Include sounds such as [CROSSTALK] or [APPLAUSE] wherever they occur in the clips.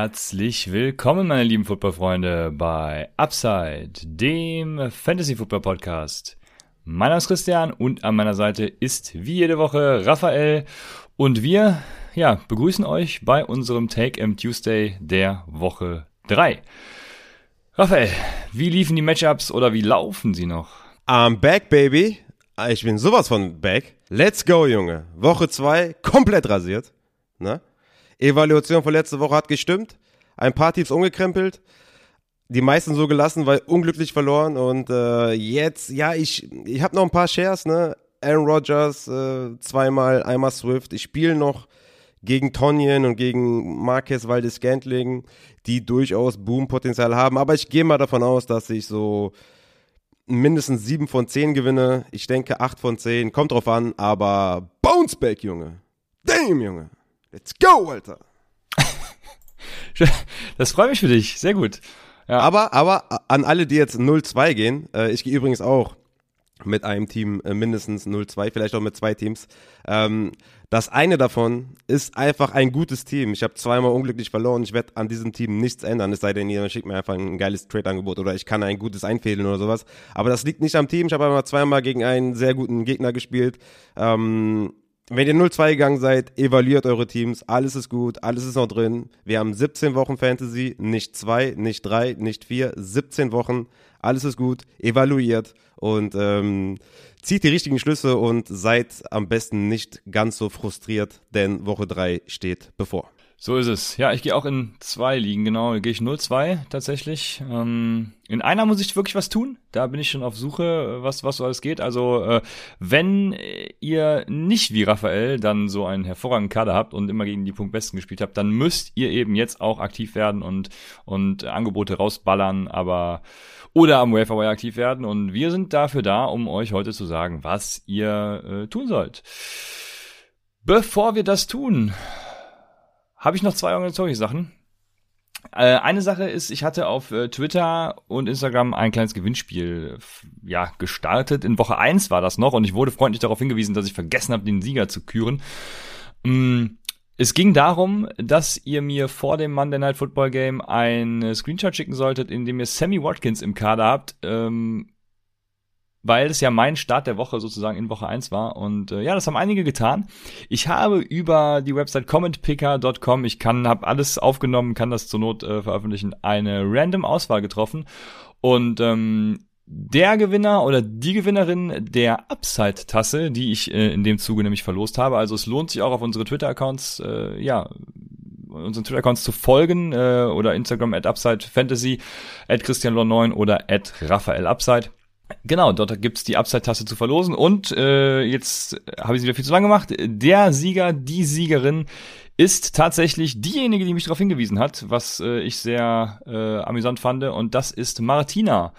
Herzlich willkommen, meine lieben Footballfreunde, bei Upside, dem Fantasy Football Podcast. Mein Name ist Christian und an meiner Seite ist wie jede Woche Raphael und wir, ja, begrüßen euch bei unserem Take M Tuesday der Woche 3. Raphael, wie liefen die Matchups oder wie laufen sie noch? I'm back, baby. Ich bin sowas von back. Let's go, Junge. Woche 2 komplett rasiert. Ne? Evaluation von letzter Woche hat gestimmt. Ein paar Teams umgekrempelt. Die meisten so gelassen, weil unglücklich verloren. Und äh, jetzt, ja, ich, ich habe noch ein paar Shares, ne? Aaron Rodgers äh, zweimal, einmal Swift. Ich spiele noch gegen Tonyan und gegen Marquez Valdes Scantling, die durchaus Boom-Potenzial haben. Aber ich gehe mal davon aus, dass ich so mindestens sieben von zehn gewinne. Ich denke acht von zehn. Kommt drauf an, aber Bounce Back, Junge. Damn, Junge. Let's go, Alter. [LAUGHS] das freut mich für dich. Sehr gut. Ja. Aber, aber an alle, die jetzt 0-2 gehen, äh, ich gehe übrigens auch mit einem Team äh, mindestens 0-2, vielleicht auch mit zwei Teams. Ähm, das eine davon ist einfach ein gutes Team. Ich habe zweimal unglücklich verloren. Ich werde an diesem Team nichts ändern, es sei denn, ihr schickt mir einfach ein geiles Trade-Angebot oder ich kann ein gutes einfädeln oder sowas. Aber das liegt nicht am Team. Ich habe einmal zweimal gegen einen sehr guten Gegner gespielt. Ähm, wenn ihr 0-2 gegangen seid, evaluiert eure Teams. Alles ist gut, alles ist noch drin. Wir haben 17 Wochen Fantasy, nicht zwei, nicht drei, nicht vier, 17 Wochen. Alles ist gut, evaluiert und ähm, zieht die richtigen Schlüsse und seid am besten nicht ganz so frustriert, denn Woche 3 steht bevor. So ist es. Ja, ich gehe auch in zwei Ligen, genau. Gehe ich 0-2 tatsächlich. Ähm, in einer muss ich wirklich was tun. Da bin ich schon auf Suche, was, was so alles geht. Also, äh, wenn ihr nicht wie Raphael dann so einen hervorragenden Kader habt und immer gegen die Punktbesten gespielt habt, dann müsst ihr eben jetzt auch aktiv werden und, und Angebote rausballern, aber oder am Waferwire aktiv werden. Und wir sind dafür da, um euch heute zu sagen, was ihr äh, tun sollt. Bevor wir das tun, habe ich noch zwei organisatorische Sachen. Äh, eine Sache ist, ich hatte auf äh, Twitter und Instagram ein kleines Gewinnspiel ja gestartet. In Woche eins war das noch und ich wurde freundlich darauf hingewiesen, dass ich vergessen habe, den Sieger zu küren. Mm, es ging darum, dass ihr mir vor dem Monday Night Football Game ein Screenshot schicken solltet, in dem ihr Sammy Watkins im Kader habt. Ähm, weil es ja mein Start der Woche sozusagen in Woche 1 war. Und äh, ja, das haben einige getan. Ich habe über die Website commentpicker.com, ich kann, habe alles aufgenommen, kann das zur Not äh, veröffentlichen, eine random Auswahl getroffen. Und ähm, der Gewinner oder die Gewinnerin der Upside-Tasse, die ich äh, in dem Zuge nämlich verlost habe. Also es lohnt sich auch auf unsere Twitter-Accounts, äh, ja, unseren Twitter-Accounts zu folgen äh, oder Instagram at Upside Fantasy, at Christian 9 oder at Raphael Upside. Genau, dort gibt's die Upside-Taste zu verlosen. Und äh, jetzt habe ich sie wieder viel zu lang gemacht. Der Sieger, die Siegerin ist tatsächlich diejenige, die mich darauf hingewiesen hat, was äh, ich sehr äh, amüsant fand. Und das ist Martina.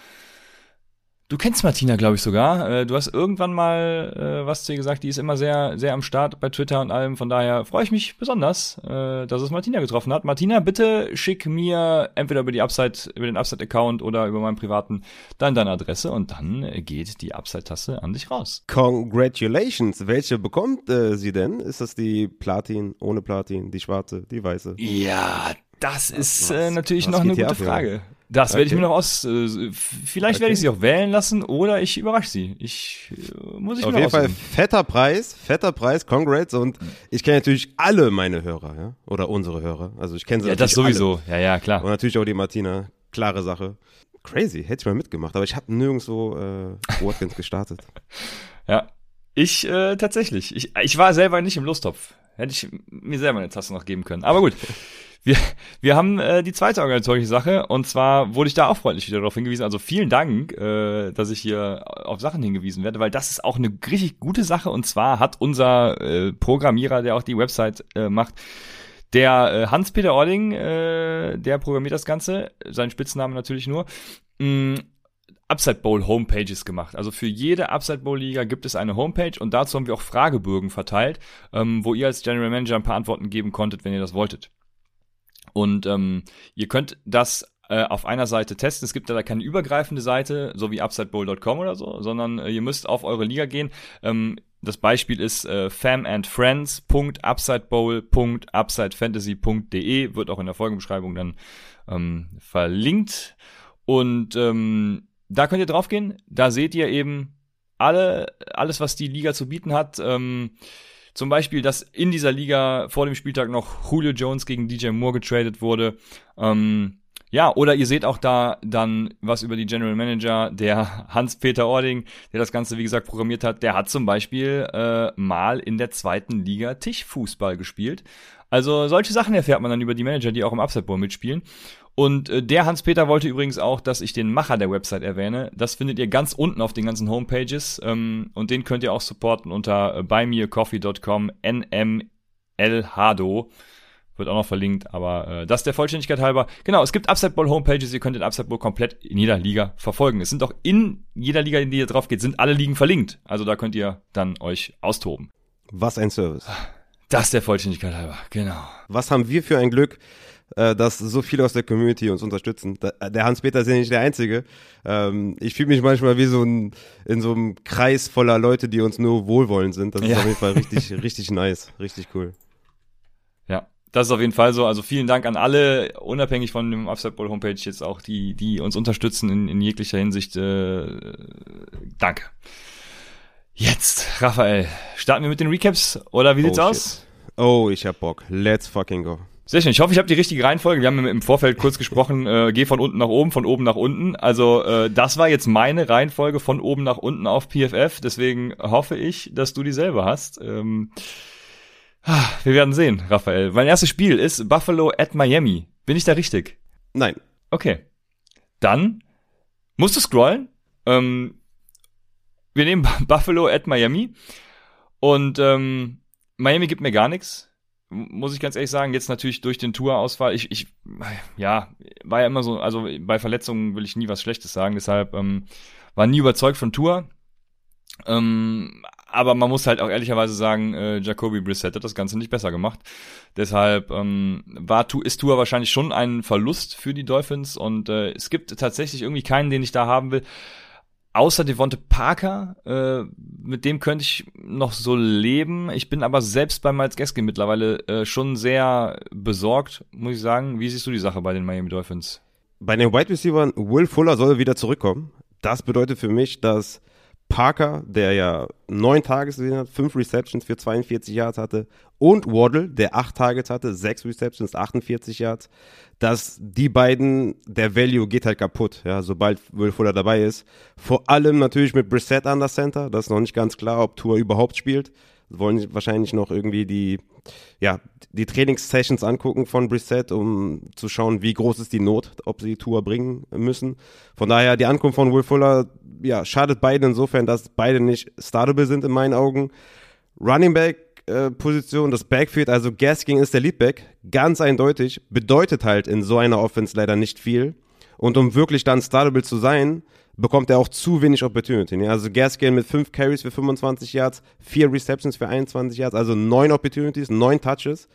Du kennst Martina, glaube ich sogar. Äh, du hast irgendwann mal äh, was zu ihr gesagt. Die ist immer sehr, sehr am Start bei Twitter und allem. Von daher freue ich mich besonders, äh, dass es Martina getroffen hat. Martina, bitte schick mir entweder über die Upside, über den Upside-Account oder über meinen privaten dann deine Adresse und dann geht die Upside-Tasse an dich raus. Congratulations. Welche bekommt äh, sie denn? Ist das die Platin, ohne Platin, die schwarze, die weiße? Ja, das ist äh, natürlich was noch eine gute Frage. Ja. Das okay. werde ich mir noch aus. Äh, vielleicht okay. werde ich sie auch wählen lassen oder ich überrasche sie. Ich äh, muss ich Auf mir jeden Fall fetter Preis, fetter Preis, Congrats und ich kenne natürlich alle meine Hörer, ja, oder unsere Hörer. Also ich kenne sie ja, das sowieso. Alle. Ja, ja, klar. Und natürlich auch die Martina, klare Sache. Crazy, hätte ich mal mitgemacht, aber ich habe nirgendwo äh, Watkins gestartet. [LAUGHS] ja, ich äh, tatsächlich. Ich, ich war selber nicht im Lostopf. Hätte ich mir selber eine Tasse noch geben können. Aber gut. Wir, wir haben äh, die zweite organisatorische Sache und zwar wurde ich da auch freundlich wieder darauf hingewiesen. Also vielen Dank, äh, dass ich hier auf Sachen hingewiesen werde, weil das ist auch eine richtig gute Sache und zwar hat unser äh, Programmierer, der auch die Website äh, macht, Der äh, Hans-Peter Ording, äh, der programmiert das Ganze, sein Spitzname natürlich nur, mh, mm, Upside Bowl Homepages gemacht. Also für jede Upside Bowl Liga gibt es eine Homepage und dazu haben wir auch Fragebögen verteilt, ähm, wo ihr als General Manager ein paar Antworten geben konntet, wenn ihr das wolltet. Und ähm, ihr könnt das äh, auf einer Seite testen. Es gibt da keine übergreifende Seite, so wie UpsideBowl.com oder so, sondern äh, ihr müsst auf eure Liga gehen. Ähm, das Beispiel ist äh, famandfriends.upsidebowl.upsidefantasy.de, wird auch in der Folgenbeschreibung dann ähm, verlinkt. Und ähm, da könnt ihr draufgehen. Da seht ihr eben alle, alles, was die Liga zu bieten hat. Ähm, zum Beispiel, dass in dieser Liga vor dem Spieltag noch Julio Jones gegen DJ Moore getradet wurde. Ähm, ja, oder ihr seht auch da dann was über die General Manager, der [LAUGHS] Hans-Peter Ording, der das Ganze, wie gesagt, programmiert hat, der hat zum Beispiel äh, mal in der zweiten Liga Tischfußball gespielt. Also solche Sachen erfährt man dann über die Manager, die auch im Upside Bowl mitspielen. Und äh, der Hans-Peter wollte übrigens auch, dass ich den Macher der Website erwähne. Das findet ihr ganz unten auf den ganzen Homepages. Ähm, und den könnt ihr auch supporten unter äh, buymeacoffee.com nmlhado wird auch noch verlinkt, aber äh, das der Vollständigkeit halber. Genau, es gibt Upside Bowl Homepages, ihr könnt den Upside Bowl komplett in jeder Liga verfolgen. Es sind auch in jeder Liga, in die ihr drauf geht, sind alle Ligen verlinkt. Also da könnt ihr dann euch austoben. Was ein Service. Das der Vollständigkeit halber, genau. Was haben wir für ein Glück, äh, dass so viele aus der Community uns unterstützen. Der Hans-Peter ist ja nicht der Einzige. Ähm, ich fühle mich manchmal wie so ein, in so einem Kreis voller Leute, die uns nur wohlwollend sind. Das ist auf jeden Fall richtig, [LAUGHS] richtig nice, richtig cool. Das ist auf jeden Fall so. Also vielen Dank an alle, unabhängig von dem Upside Bowl Homepage jetzt auch, die, die uns unterstützen in, in jeglicher Hinsicht. Äh, danke. Jetzt, Raphael, starten wir mit den Recaps oder wie sieht's oh, aus? Oh, ich hab Bock. Let's fucking go. Sehr schön. Ich hoffe, ich habe die richtige Reihenfolge. Wir haben im Vorfeld kurz gesprochen, äh, geh von unten nach oben, von oben nach unten. Also äh, das war jetzt meine Reihenfolge von oben nach unten auf PFF. Deswegen hoffe ich, dass du dieselbe hast. Ähm, Ah, wir werden sehen, Raphael. Mein erstes Spiel ist Buffalo at Miami. Bin ich da richtig? Nein. Okay. Dann musst du scrollen. Ähm, wir nehmen [LAUGHS] Buffalo at Miami. Und ähm, Miami gibt mir gar nichts. Muss ich ganz ehrlich sagen. Jetzt natürlich durch den Tourausfall. Ich, ich, ja, war ja immer so, also bei Verletzungen will ich nie was Schlechtes sagen. Deshalb ähm, war nie überzeugt von Tour. Ähm, aber man muss halt auch ehrlicherweise sagen, äh, Jacoby Brissett hat das Ganze nicht besser gemacht. Deshalb ähm, war ist Tua wahrscheinlich schon ein Verlust für die Dolphins und äh, es gibt tatsächlich irgendwie keinen, den ich da haben will. Außer Devonte Parker, äh, mit dem könnte ich noch so leben. Ich bin aber selbst bei Miles Gaskin mittlerweile äh, schon sehr besorgt, muss ich sagen. Wie siehst du die Sache bei den Miami Dolphins? Bei den Wide Receivers, Will Fuller soll wieder zurückkommen. Das bedeutet für mich, dass Parker, der ja neun Tages gesehen hat, fünf Receptions für 42 Yards hatte und Waddle, der acht Targets hatte, sechs Receptions, 48 Yards, dass die beiden, der Value geht halt kaputt, ja, sobald Will Fuller dabei ist. Vor allem natürlich mit Brissett an der Center, das ist noch nicht ganz klar, ob Tour überhaupt spielt. Wollen wahrscheinlich noch irgendwie die, ja, die Trainingssessions angucken von Brissett, um zu schauen, wie groß ist die Not, ob sie Tour bringen müssen. Von daher, die Ankunft von Will Fuller ja, schadet beiden insofern, dass beide nicht startable sind in meinen Augen. Running Back äh, Position, das Backfield, also Gasking ist der Leadback, ganz eindeutig, bedeutet halt in so einer Offense leider nicht viel. Und um wirklich dann startable zu sein, bekommt er auch zu wenig Opportunity. Also Gaskin mit 5 Carries für 25 Yards, 4 Receptions für 21 Yards, also 9 Opportunities, 9 Touches.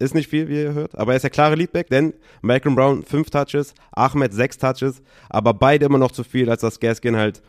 Ist nicht viel, wie ihr hört, aber er ist der klare Leadback, denn Malcolm Brown 5 Touches, Ahmed 6 Touches, aber beide immer noch zu viel, als dass Gaskin halt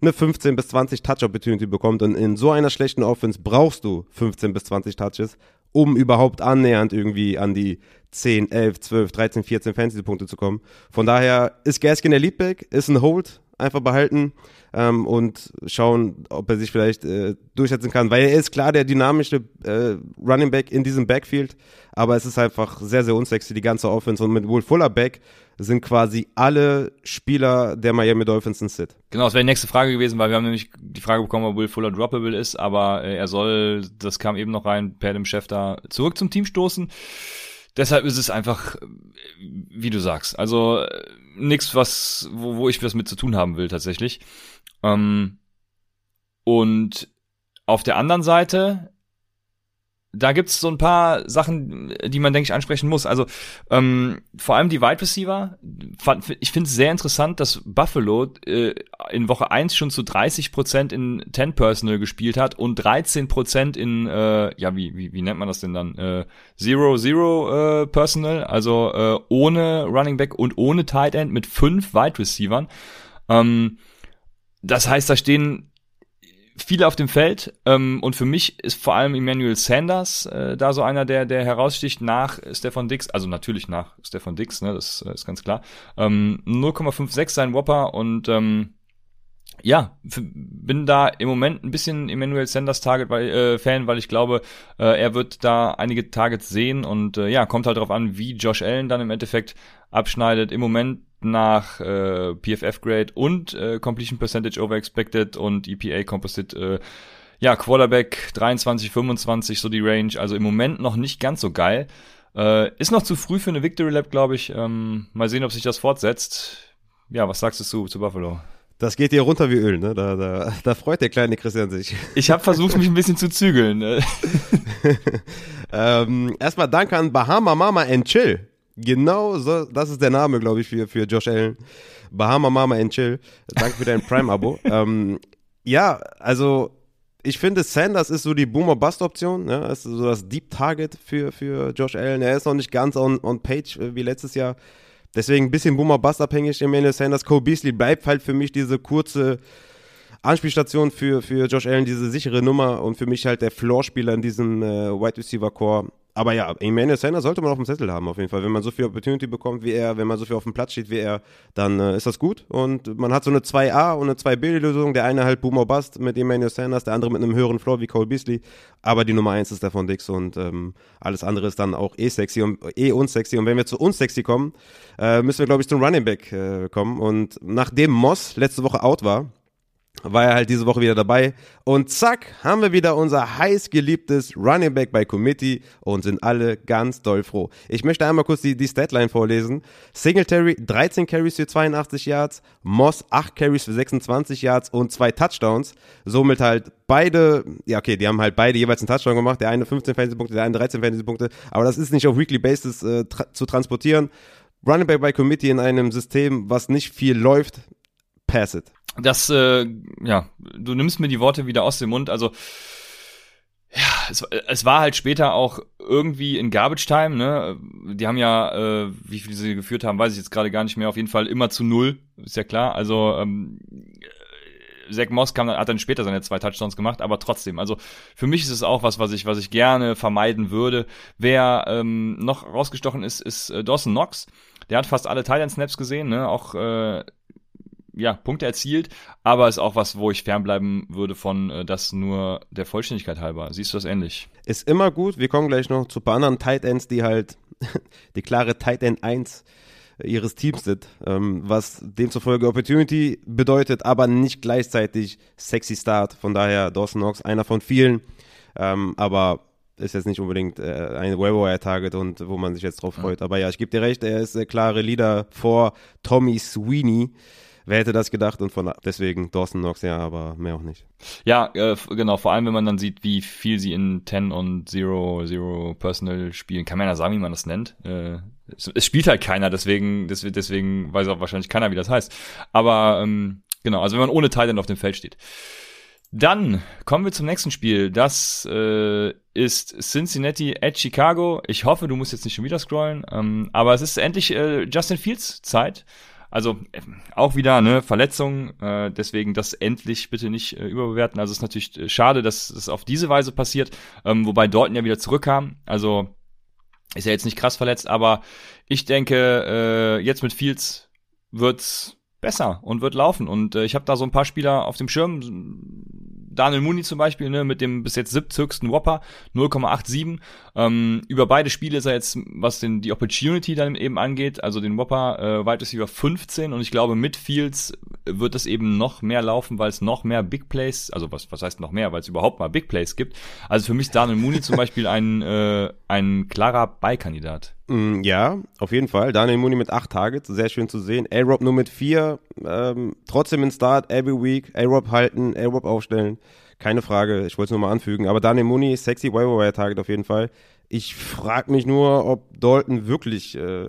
eine 15 bis 20 Touch Opportunity bekommt und in so einer schlechten Offense brauchst du 15 bis 20 Touches, um überhaupt annähernd irgendwie an die 10, 11, 12, 13, 14 Fantasy-Punkte zu kommen. Von daher ist Gaskin der Leadback, ist ein Hold, einfach behalten ähm, und schauen, ob er sich vielleicht äh, durchsetzen kann. Weil er ist klar der dynamische äh, Running Back in diesem Backfield, aber es ist einfach sehr, sehr unsexy, die ganze Offense. Und mit Will Fuller Back sind quasi alle Spieler der Miami Dolphins ein Sit. Genau, das wäre die nächste Frage gewesen, weil wir haben nämlich die Frage bekommen, ob Will Fuller droppable ist, aber äh, er soll, das kam eben noch rein, per dem Chef da zurück zum Team stoßen. Deshalb ist es einfach, wie du sagst, also nichts, was, wo, wo ich was mit zu tun haben will tatsächlich. Ähm, und auf der anderen Seite da gibt's so ein paar Sachen, die man, denke ich, ansprechen muss. Also ähm, vor allem die Wide Receiver. Ich finde es sehr interessant, dass Buffalo äh, in Woche 1 schon zu 30 Prozent in 10 Personal gespielt hat und 13 Prozent in, äh, ja, wie, wie, wie nennt man das denn dann? Äh, Zero, Zero äh, Personal, also äh, ohne Running Back und ohne Tight End mit fünf Wide Receivern. Ähm, das heißt, da stehen viele auf dem Feld ähm, und für mich ist vor allem Emmanuel Sanders äh, da so einer, der der heraussticht nach Stefan Dix, also natürlich nach Stefan Dix, ne, das äh, ist ganz klar. Ähm, 0,56 sein Whopper und ähm, ja, bin da im Moment ein bisschen Emmanuel Sanders Target weil, äh, Fan, weil ich glaube, äh, er wird da einige Targets sehen und äh, ja, kommt halt darauf an, wie Josh Allen dann im Endeffekt abschneidet. Im Moment nach äh, PFF Grade und äh, Completion Percentage over expected und EPA Composite äh, ja, Quarterback 23, 25, so die Range. Also im Moment noch nicht ganz so geil. Äh, ist noch zu früh für eine Victory Lab, glaube ich. Ähm, mal sehen, ob sich das fortsetzt. Ja, was sagst du zu, zu Buffalo? Das geht dir runter wie Öl, ne? Da, da, da freut der kleine Christian sich. Ich habe versucht, mich ein bisschen zu zügeln. Ne? [LAUGHS] ähm, erstmal danke an Bahama Mama and Chill. Genau so, das ist der Name, glaube ich, für, für Josh Allen. Bahama Mama and Chill. Danke für dein Prime-Abo. [LAUGHS] ähm, ja, also ich finde, Sanders ist so die Boomer-Bust-Option. Ne? ist so das Deep Target für, für Josh Allen. Er ist noch nicht ganz on, on page äh, wie letztes Jahr. Deswegen ein bisschen Boomer-Bust abhängig. Emmanuel Sanders, Cole Beasley bleibt halt für mich diese kurze Anspielstation für, für Josh Allen, diese sichere Nummer und für mich halt der Floor-Spieler in diesem äh, Wide Receiver Core aber ja, Emmanuel Sanders sollte man auf dem Zettel haben, auf jeden Fall. Wenn man so viel Opportunity bekommt wie er, wenn man so viel auf dem Platz steht wie er, dann äh, ist das gut. Und man hat so eine 2A und eine 2B-Lösung. Der eine halt Boomer Bust mit Emmanuel Sanders, der andere mit einem höheren Floor wie Cole Beasley. Aber die Nummer 1 ist der von Dix und ähm, alles andere ist dann auch eh sexy und eh unsexy. Und wenn wir zu unsexy kommen, äh, müssen wir, glaube ich, zum Running Back äh, kommen. Und nachdem Moss letzte Woche out war, war er halt diese Woche wieder dabei. Und zack, haben wir wieder unser heiß geliebtes Running Back bei Committee und sind alle ganz doll froh. Ich möchte einmal kurz die, die Statline vorlesen. Singletary 13 Carries für 82 Yards, Moss 8 Carries für 26 Yards und zwei Touchdowns. Somit halt beide, ja okay, die haben halt beide jeweils einen Touchdown gemacht. Der eine 15 Fantasy-Punkte, der eine 13 Fantasy-Punkte. Aber das ist nicht auf Weekly Basis äh, tra zu transportieren. Running Back bei Committee in einem System, was nicht viel läuft, pass it das, äh, ja, du nimmst mir die Worte wieder aus dem Mund. Also, ja, es, es war halt später auch irgendwie in Garbage Time, ne? Die haben ja, äh, wie viel sie geführt haben, weiß ich jetzt gerade gar nicht mehr. Auf jeden Fall immer zu null, ist ja klar. Also, ähm, Zach Moss kam, hat dann später seine zwei Touchdowns gemacht, aber trotzdem, also für mich ist es auch was, was ich, was ich gerne vermeiden würde. Wer ähm, noch rausgestochen ist, ist äh, Dawson Knox. Der hat fast alle Thailand Snaps gesehen, ne? Auch äh, ja, Punkte erzielt, aber ist auch was, wo ich fernbleiben würde von äh, das nur der Vollständigkeit halber. Siehst du das ähnlich? Ist immer gut. Wir kommen gleich noch zu ein paar anderen Tight Ends, die halt [LAUGHS] die klare Tight End 1 ihres Teams sind, ähm, was demzufolge Opportunity bedeutet, aber nicht gleichzeitig sexy Start. Von daher Dawson Knox, einer von vielen, ähm, aber ist jetzt nicht unbedingt äh, ein Waiver-Target und wo man sich jetzt drauf freut. Aber ja, ich gebe dir recht, er ist der klare Leader vor Tommy Sweeney. Wer hätte das gedacht? Und von deswegen Dawson Knox, ja, aber mehr auch nicht. Ja, äh, genau, vor allem wenn man dann sieht, wie viel sie in 10 und 0, 0 Personal spielen. Kann man ja sagen, wie man das nennt. Äh, es, es, spielt halt keiner, deswegen, deswegen weiß auch wahrscheinlich keiner, wie das heißt. Aber ähm, genau, also wenn man ohne Teil auf dem Feld steht. Dann kommen wir zum nächsten Spiel. Das äh, ist Cincinnati at Chicago. Ich hoffe, du musst jetzt nicht schon wieder scrollen. Ähm, aber es ist endlich äh, Justin Fields Zeit. Also äh, auch wieder eine Verletzung, äh, deswegen das endlich bitte nicht äh, überbewerten. Also es ist natürlich äh, schade, dass es auf diese Weise passiert, ähm, wobei Dalton ja wieder zurückkam. Also ist ja jetzt nicht krass verletzt, aber ich denke, äh, jetzt mit Fields wird's besser und wird laufen. Und äh, ich habe da so ein paar Spieler auf dem Schirm. Daniel Mooney zum Beispiel, ne, mit dem bis jetzt siebthöchsten Whopper, 0,87. Ähm, über beide Spiele ist er jetzt, was den, die Opportunity dann eben angeht, also den Whopper, äh, Wide Receiver 15 und ich glaube mit Fields wird es eben noch mehr laufen, weil es noch mehr Big Plays, also was, was heißt noch mehr, weil es überhaupt mal Big Plays gibt. Also für mich ist Daniel Mooney zum Beispiel ein, äh, ein klarer Beikandidat. Mm, Ja, auf jeden Fall. Daniel Mooney mit acht Targets, sehr schön zu sehen. A-Rob nur mit vier, ähm, trotzdem in Start, every week. A-Rob halten, A-Rob aufstellen. Keine Frage, ich wollte es nur mal anfügen. Aber Daniel Mooney, sexy Wire Target auf jeden Fall. Ich frage mich nur, ob Dalton wirklich äh,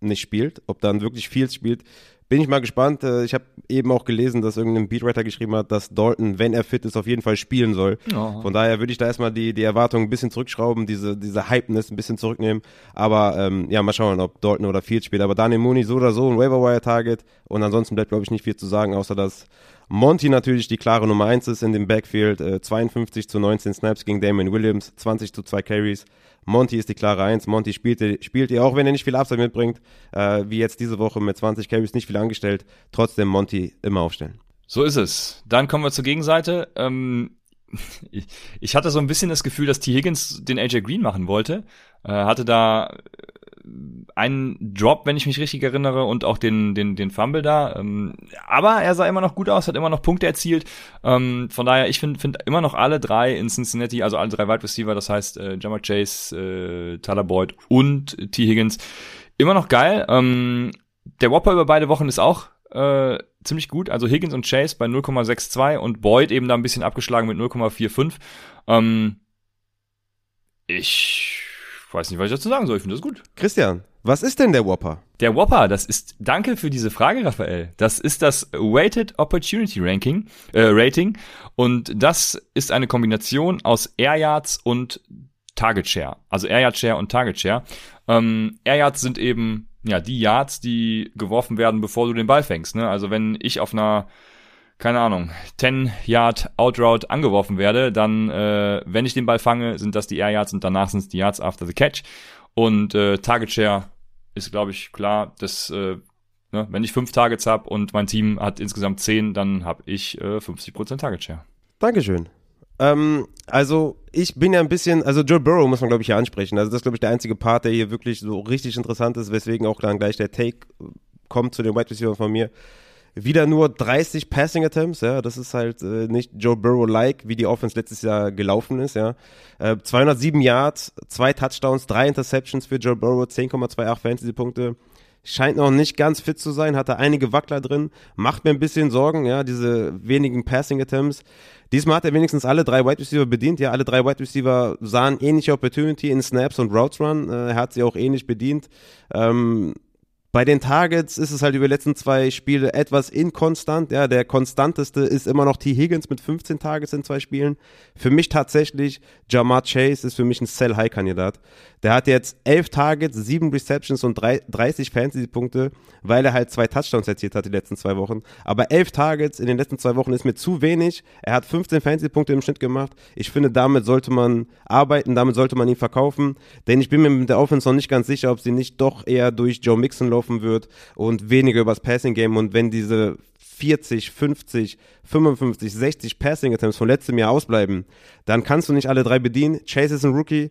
nicht spielt, ob dann wirklich Fields spielt. Bin ich mal gespannt. Äh, Ich habe eben auch gelesen, dass irgendein Beatwriter geschrieben hat, dass Dalton, wenn er fit ist, auf jeden Fall spielen soll. Ja. Von daher würde ich da erstmal die, die Erwartungen ein bisschen zurückschrauben, diese, diese Hypeness ein bisschen zurücknehmen. Aber ähm, ja, mal schauen, ob Dalton oder Fields spielt. Aber Daniel Mooney so oder so ein Waiver-Wire-Target. Und ansonsten bleibt, glaube ich, nicht viel zu sagen, außer dass Monty natürlich die klare Nummer 1 ist in dem Backfield. Äh, 52 zu 19 Snaps gegen Damon Williams, 20 zu 2 Carries. Monty ist die klare 1. Monty spielt, spielt ihr, auch wenn er nicht viel Upside mitbringt, äh, wie jetzt diese Woche mit 20 Carries nicht viel angestellt. Trotzdem Monty immer aufstellen. So ist es. Dann kommen wir zur Gegenseite. Ähm, [LAUGHS] ich, ich hatte so ein bisschen das Gefühl, dass T. Higgins den AJ Green machen wollte. Äh, hatte da einen Drop, wenn ich mich richtig erinnere, und auch den, den, den Fumble da. Ähm, aber er sah immer noch gut aus, hat immer noch Punkte erzielt. Ähm, von daher, ich finde find immer noch alle drei in Cincinnati, also alle drei Wide Receiver, das heißt äh, Jamar Chase, äh, Tyler Boyd und T. Higgins, immer noch geil. Ähm, der Whopper über beide Wochen ist auch äh, ziemlich gut. Also Higgins und Chase bei 0,62 und Boyd eben da ein bisschen abgeschlagen mit 0,45. Ähm, ich weiß nicht, was ich dazu sagen soll. Ich finde das gut. Christian, was ist denn der Whopper? Der Whopper, das ist, danke für diese Frage, Raphael. Das ist das Weighted Opportunity Ranking, äh, Rating. Und das ist eine Kombination aus Air Yards und Target Share. Also Air Yard Share und Target Share. Ähm, Air Yards sind eben, ja, die Yards, die geworfen werden, bevor du den Ball fängst, ne? Also wenn ich auf einer, keine Ahnung, 10 Yard Outroute angeworfen werde, dann, äh, wenn ich den Ball fange, sind das die Air Yards und danach sind es die Yards after the catch. Und äh, Target Share ist, glaube ich, klar, dass äh, ne, wenn ich fünf Targets habe und mein Team hat insgesamt zehn, dann habe ich äh, 50% Target Share. Dankeschön. Ähm, also ich bin ja ein bisschen, also Joe Burrow muss man glaube ich hier ansprechen. Also das ist glaube ich der einzige Part, der hier wirklich so richtig interessant ist, weswegen auch dann gleich der Take kommt zu den Wide Receivers von mir. Wieder nur 30 Passing Attempts, ja, das ist halt äh, nicht Joe Burrow-like, wie die Offense letztes Jahr gelaufen ist, ja. Äh, 207 Yards, zwei Touchdowns, drei Interceptions für Joe Burrow, 10,28 Fantasy-Punkte. Scheint noch nicht ganz fit zu sein, hatte einige Wackler drin, macht mir ein bisschen Sorgen, ja, diese wenigen Passing Attempts. Diesmal hat er wenigstens alle drei Wide Receiver bedient, ja, alle drei Wide Receiver sahen ähnliche Opportunity in Snaps und Routes Run, äh, er hat sie auch ähnlich bedient. Ähm, bei den Targets ist es halt über die letzten zwei Spiele etwas inkonstant. Ja, der konstanteste ist immer noch T. Higgins mit 15 Targets in zwei Spielen. Für mich tatsächlich, Jamar Chase ist für mich ein Sell-High-Kandidat. Der hat jetzt 11 Targets, 7 Receptions und 30 Fantasy-Punkte, weil er halt zwei Touchdowns erzielt hat die letzten zwei Wochen. Aber 11 Targets in den letzten zwei Wochen ist mir zu wenig. Er hat 15 Fantasy-Punkte im Schnitt gemacht. Ich finde, damit sollte man arbeiten, damit sollte man ihn verkaufen. Denn ich bin mir mit der Offense noch nicht ganz sicher, ob sie nicht doch eher durch Joe Mixon laufen wird und weniger übers Passing Game und wenn diese 40, 50, 55, 60 Passing Attempts von letztem Jahr ausbleiben, dann kannst du nicht alle drei bedienen. Chase ist ein Rookie.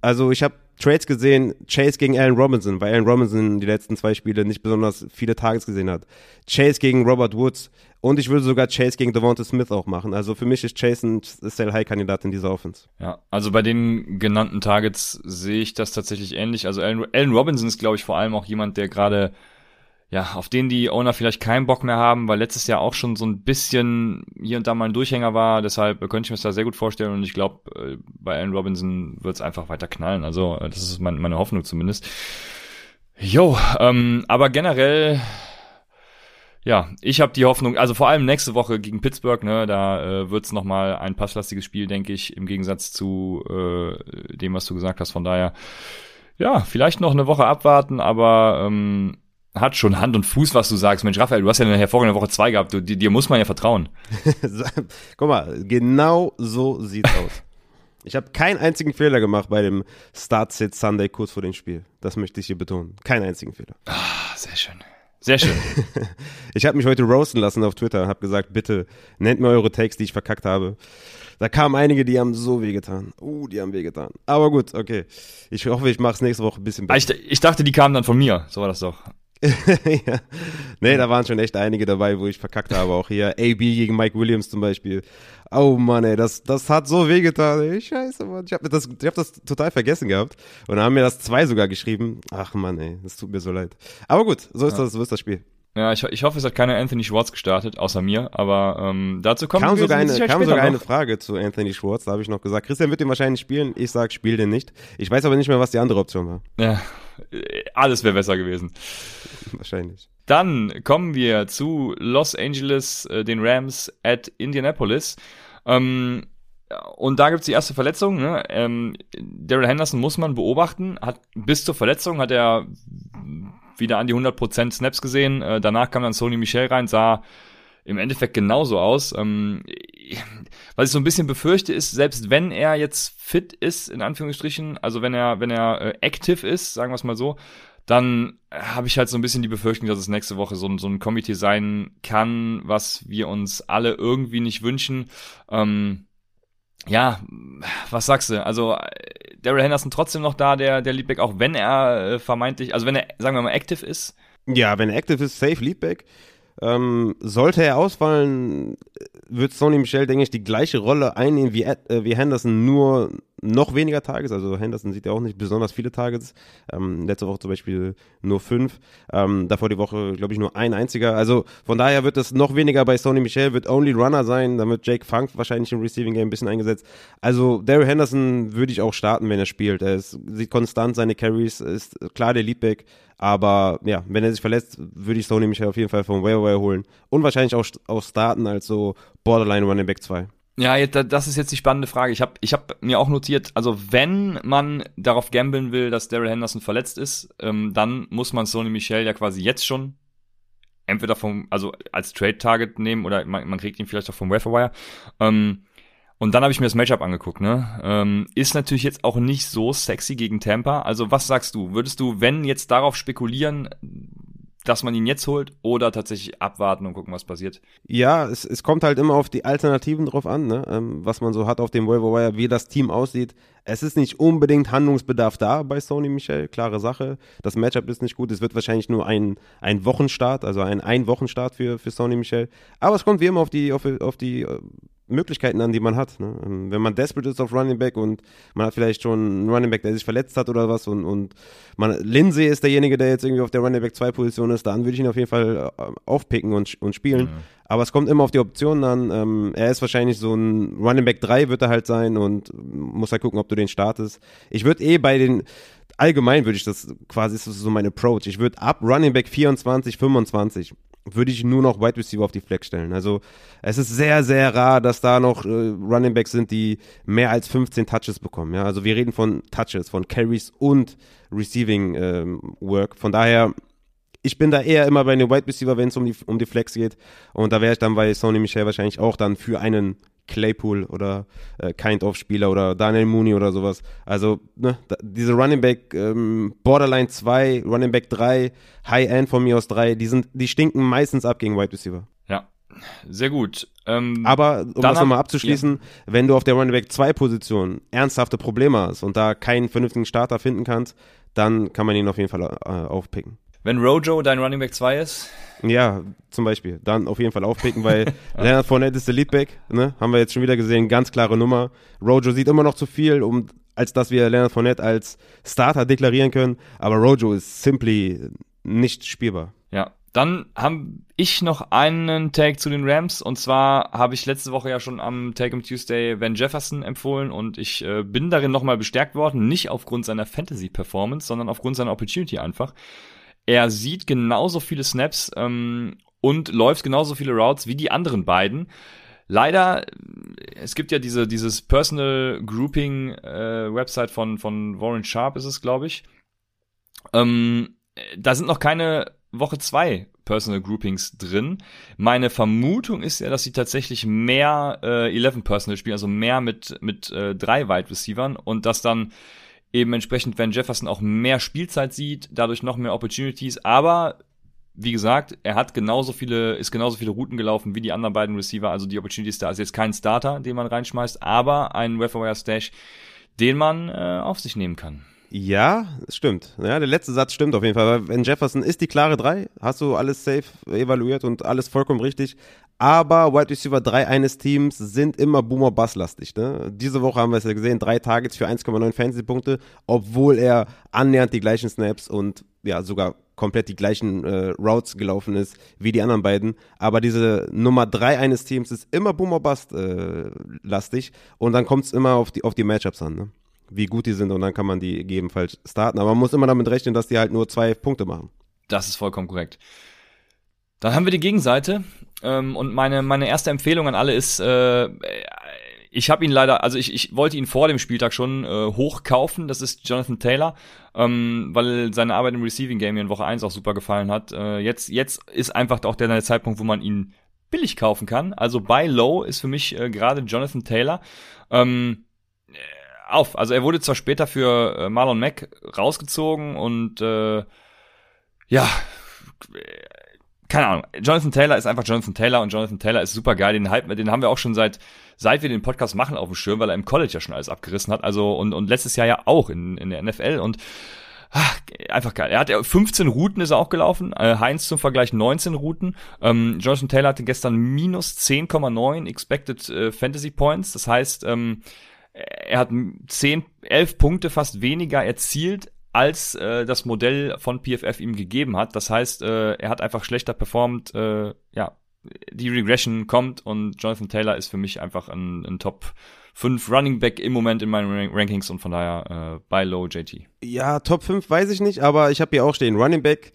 Also ich habe Trades gesehen, Chase gegen Allen Robinson, weil Allen Robinson die letzten zwei Spiele nicht besonders viele Targets gesehen hat. Chase gegen Robert Woods und ich würde sogar Chase gegen Devonta Smith auch machen. Also für mich ist Chase ein Sell-High-Kandidat in dieser Offense. Ja, also bei den genannten Targets sehe ich das tatsächlich ähnlich. Also Allen, Allen Robinson ist, glaube ich, vor allem auch jemand, der gerade ja, auf den die Owner vielleicht keinen Bock mehr haben, weil letztes Jahr auch schon so ein bisschen hier und da mal ein Durchhänger war. Deshalb könnte ich mir das da sehr gut vorstellen und ich glaube, bei Allen Robinson wird es einfach weiter knallen. Also das ist mein, meine Hoffnung zumindest. Jo, ähm, aber generell, ja, ich habe die Hoffnung, also vor allem nächste Woche gegen Pittsburgh, ne, da äh, wird es nochmal ein passlastiges Spiel, denke ich, im Gegensatz zu äh, dem, was du gesagt hast. Von daher, ja, vielleicht noch eine Woche abwarten, aber ähm, hat schon Hand und Fuß, was du sagst. Mensch, Raphael, du hast ja eine hervorragende Woche zwei gehabt. Du, dir, muss man ja vertrauen. [LAUGHS] Guck mal, genau so sieht's aus. [LAUGHS] Ich habe keinen einzigen Fehler gemacht bei dem Start-Sit Sunday kurz vor dem Spiel. Das möchte ich hier betonen. Keinen einzigen Fehler. Ah, sehr schön. Sehr schön. [LAUGHS] ich habe mich heute roasten lassen auf Twitter und habe gesagt, bitte nennt mir eure Takes, die ich verkackt habe. Da kamen einige, die haben so wehgetan. Uh, die haben wehgetan. Aber gut, okay. Ich hoffe, ich mache es nächste Woche ein bisschen besser. Ich, ich dachte, die kamen dann von mir. So war das doch. [LAUGHS] ja. nee, da waren schon echt einige dabei, wo ich verkackt habe. Auch hier AB gegen Mike Williams zum Beispiel. Oh Mann, ey, das, das hat so wehgetan, ey. Scheiße, Mann. Ich habe das, ich hab das total vergessen gehabt. Und dann haben mir das zwei sogar geschrieben. Ach Mann, ey, das tut mir so leid. Aber gut, so ist, ja. das, so ist das Spiel. Ja, ich, ich hoffe, es hat keiner Anthony Schwartz gestartet, außer mir, aber ähm, dazu kommen kam wir sogar eine, Kam sogar noch. eine Frage zu Anthony Schwartz, da habe ich noch gesagt, Christian wird den wahrscheinlich spielen, ich sag, spiel den nicht. Ich weiß aber nicht mehr, was die andere Option war. Ja, alles wäre besser gewesen. [LAUGHS] Wahrscheinlich. Dann kommen wir zu Los Angeles, äh, den Rams at Indianapolis. Ähm, und da gibt's die erste Verletzung. Ne? Ähm, Daryl Henderson muss man beobachten. Hat bis zur Verletzung hat er wieder an die 100% Snaps gesehen. Äh, danach kam dann Sony Michel rein, sah im Endeffekt genauso aus. Ähm, was ich so ein bisschen befürchte, ist, selbst wenn er jetzt fit ist, in Anführungsstrichen, also wenn er, wenn er äh, active ist, sagen wir es mal so, dann habe ich halt so ein bisschen die Befürchtung, dass es nächste Woche so, so ein Komitee sein kann, was wir uns alle irgendwie nicht wünschen. Ähm, ja, was sagst du? Also Daryl Henderson trotzdem noch da, der, der Leadback, auch wenn er äh, vermeintlich, also wenn er, sagen wir mal, active ist? Ja, wenn er active ist, safe Leadback. Ähm, sollte er ausfallen, wird Sony Michel, denke ich, die gleiche Rolle einnehmen wie, äh, wie Henderson, nur noch weniger Tages. Also Henderson sieht ja auch nicht besonders viele Tages. Ähm, letzte Woche zum Beispiel nur fünf. Ähm, davor die Woche, glaube ich, nur ein einziger. Also von daher wird es noch weniger bei Sony Michel, wird Only Runner sein. Dann wird Jake Funk wahrscheinlich im Receiving Game ein bisschen eingesetzt. Also Daryl Henderson würde ich auch starten, wenn er spielt. Er ist, sieht konstant seine Carries, ist klar der Leadback. Aber ja, wenn er sich verletzt, würde ich Sony Michel auf jeden Fall vom Waiver holen. Und wahrscheinlich auch, auch starten als so Borderline Running Back 2. Ja, das ist jetzt die spannende Frage. Ich habe ich hab mir auch notiert, also wenn man darauf gambeln will, dass Daryl Henderson verletzt ist, ähm, dann muss man Sony Michel ja quasi jetzt schon entweder vom, also als Trade-Target nehmen oder man, man kriegt ihn vielleicht auch vom Wire. Ähm, und dann habe ich mir das Matchup angeguckt, ne? Ähm, ist natürlich jetzt auch nicht so sexy gegen Tampa. Also was sagst du? Würdest du, wenn jetzt darauf spekulieren, dass man ihn jetzt holt oder tatsächlich abwarten und gucken, was passiert? Ja, es, es kommt halt immer auf die Alternativen drauf an, ne? ähm, was man so hat auf dem Waiver Wire, wie das Team aussieht. Es ist nicht unbedingt Handlungsbedarf da bei Sony Michel, klare Sache. Das Matchup ist nicht gut. Es wird wahrscheinlich nur ein, ein Wochenstart, also ein Ein-Wochenstart für, für Sony Michel. Aber es kommt wie immer auf die, auf, auf die äh, Möglichkeiten an, die man hat. Ne? Ähm, wenn man desperate ist auf Running Back und man hat vielleicht schon einen Running Back, der sich verletzt hat oder was und, und man, Lindsay ist derjenige, der jetzt irgendwie auf der Running Back 2 Position ist, dann würde ich ihn auf jeden Fall äh, aufpicken und, und spielen. Mhm. Aber es kommt immer auf die Optionen an. Ähm, er ist wahrscheinlich so ein Running Back 3 wird er halt sein und muss halt gucken, ob du den startest. Ich würde eh bei den, allgemein würde ich das quasi, ist das so mein Approach. Ich würde ab Running Back 24, 25 würde ich nur noch Wide Receiver auf die Flex stellen. Also es ist sehr, sehr rar, dass da noch äh, Running Backs sind, die mehr als 15 Touches bekommen. Ja? Also wir reden von Touches, von Carries und Receiving ähm, Work. Von daher, ich bin da eher immer bei den Wide Receiver, wenn es um die, um die Flex geht. Und da wäre ich dann bei Sony Michel wahrscheinlich auch dann für einen Claypool oder äh, Kind-of-Spieler oder Daniel Mooney oder sowas. Also ne, da, diese Running Back ähm, Borderline 2, Running Back 3, High-End von mir aus 3, die, sind, die stinken meistens ab gegen Wide Receiver. Ja, sehr gut. Ähm, Aber um das nochmal abzuschließen, ja. wenn du auf der Running Back 2 Position ernsthafte Probleme hast und da keinen vernünftigen Starter finden kannst, dann kann man ihn auf jeden Fall äh, aufpicken. Wenn Rojo dein Running Back 2 ist? Ja, zum Beispiel. Dann auf jeden Fall aufpicken, weil [LAUGHS] Leonard Fournette ist der Leadback, ne? Haben wir jetzt schon wieder gesehen, ganz klare Nummer. Rojo sieht immer noch zu viel, um, als dass wir Leonard Fournette als Starter deklarieren können. Aber Rojo ist simply nicht spielbar. Ja. Dann habe ich noch einen Take zu den Rams und zwar habe ich letzte Woche ja schon am Take on Tuesday Van Jefferson empfohlen und ich äh, bin darin nochmal bestärkt worden, nicht aufgrund seiner Fantasy-Performance, sondern aufgrund seiner Opportunity einfach. Er sieht genauso viele Snaps ähm, und läuft genauso viele Routes wie die anderen beiden. Leider, es gibt ja diese, dieses Personal Grouping äh, Website von, von Warren Sharp ist es, glaube ich. Ähm, da sind noch keine Woche zwei Personal Groupings drin. Meine Vermutung ist ja, dass sie tatsächlich mehr äh, 11 Personal spielen, also mehr mit, mit äh, drei Wide Receivern und dass dann eben entsprechend Van Jefferson auch mehr Spielzeit sieht, dadurch noch mehr Opportunities, aber wie gesagt, er hat genauso viele, ist genauso viele Routen gelaufen wie die anderen beiden Receiver, also die Opportunities da. Also jetzt kein Starter, den man reinschmeißt, aber ein Referwire Stash, den man äh, auf sich nehmen kann. Ja, stimmt. Ja, der letzte Satz stimmt auf jeden Fall. Wenn Jefferson ist die klare 3, hast du alles safe evaluiert und alles vollkommen richtig. Aber Wide Receiver 3 eines Teams sind immer Boomer-Bass-lastig. Ne? Diese Woche haben wir es ja gesehen, drei Targets für 1,9 Fantasy-Punkte, obwohl er annähernd die gleichen Snaps und ja sogar komplett die gleichen äh, Routes gelaufen ist wie die anderen beiden. Aber diese Nummer 3 eines Teams ist immer Boomer-Bust-lastig äh, und dann kommt es immer auf die, auf die Matchups an. Ne? wie gut die sind und dann kann man die gegebenenfalls starten. Aber man muss immer damit rechnen, dass die halt nur zwei Punkte machen. Das ist vollkommen korrekt. Dann haben wir die Gegenseite ähm, und meine meine erste Empfehlung an alle ist, äh, ich habe ihn leider, also ich, ich wollte ihn vor dem Spieltag schon äh, hochkaufen, das ist Jonathan Taylor, ähm, weil seine Arbeit im Receiving Game in Woche 1 auch super gefallen hat. Äh, jetzt, jetzt ist einfach auch der Zeitpunkt, wo man ihn billig kaufen kann. Also bei Low ist für mich äh, gerade Jonathan Taylor. Ähm, auf. Also er wurde zwar später für äh, Marlon Mack rausgezogen und äh, ja, keine Ahnung. Jonathan Taylor ist einfach Jonathan Taylor und Jonathan Taylor ist super geil. Den, den haben wir auch schon seit seit wir den Podcast machen auf dem Schirm, weil er im College ja schon alles abgerissen hat. Also und und letztes Jahr ja auch in, in der NFL und Ach, einfach geil. Er hat 15 Routen ist er auch gelaufen. Äh, Heinz zum Vergleich 19 Routen. Ähm, Jonathan Taylor hatte gestern minus 10,9 expected äh, Fantasy Points. Das heißt, ähm, er hat 10, 11 Punkte fast weniger erzielt, als äh, das Modell von PFF ihm gegeben hat. Das heißt, äh, er hat einfach schlechter performt. Äh, ja, die Regression kommt und Jonathan Taylor ist für mich einfach ein, ein Top 5 Running Back im Moment in meinen Rankings und von daher äh, bei Low JT. Ja, Top 5 weiß ich nicht, aber ich habe hier auch stehen Running Back.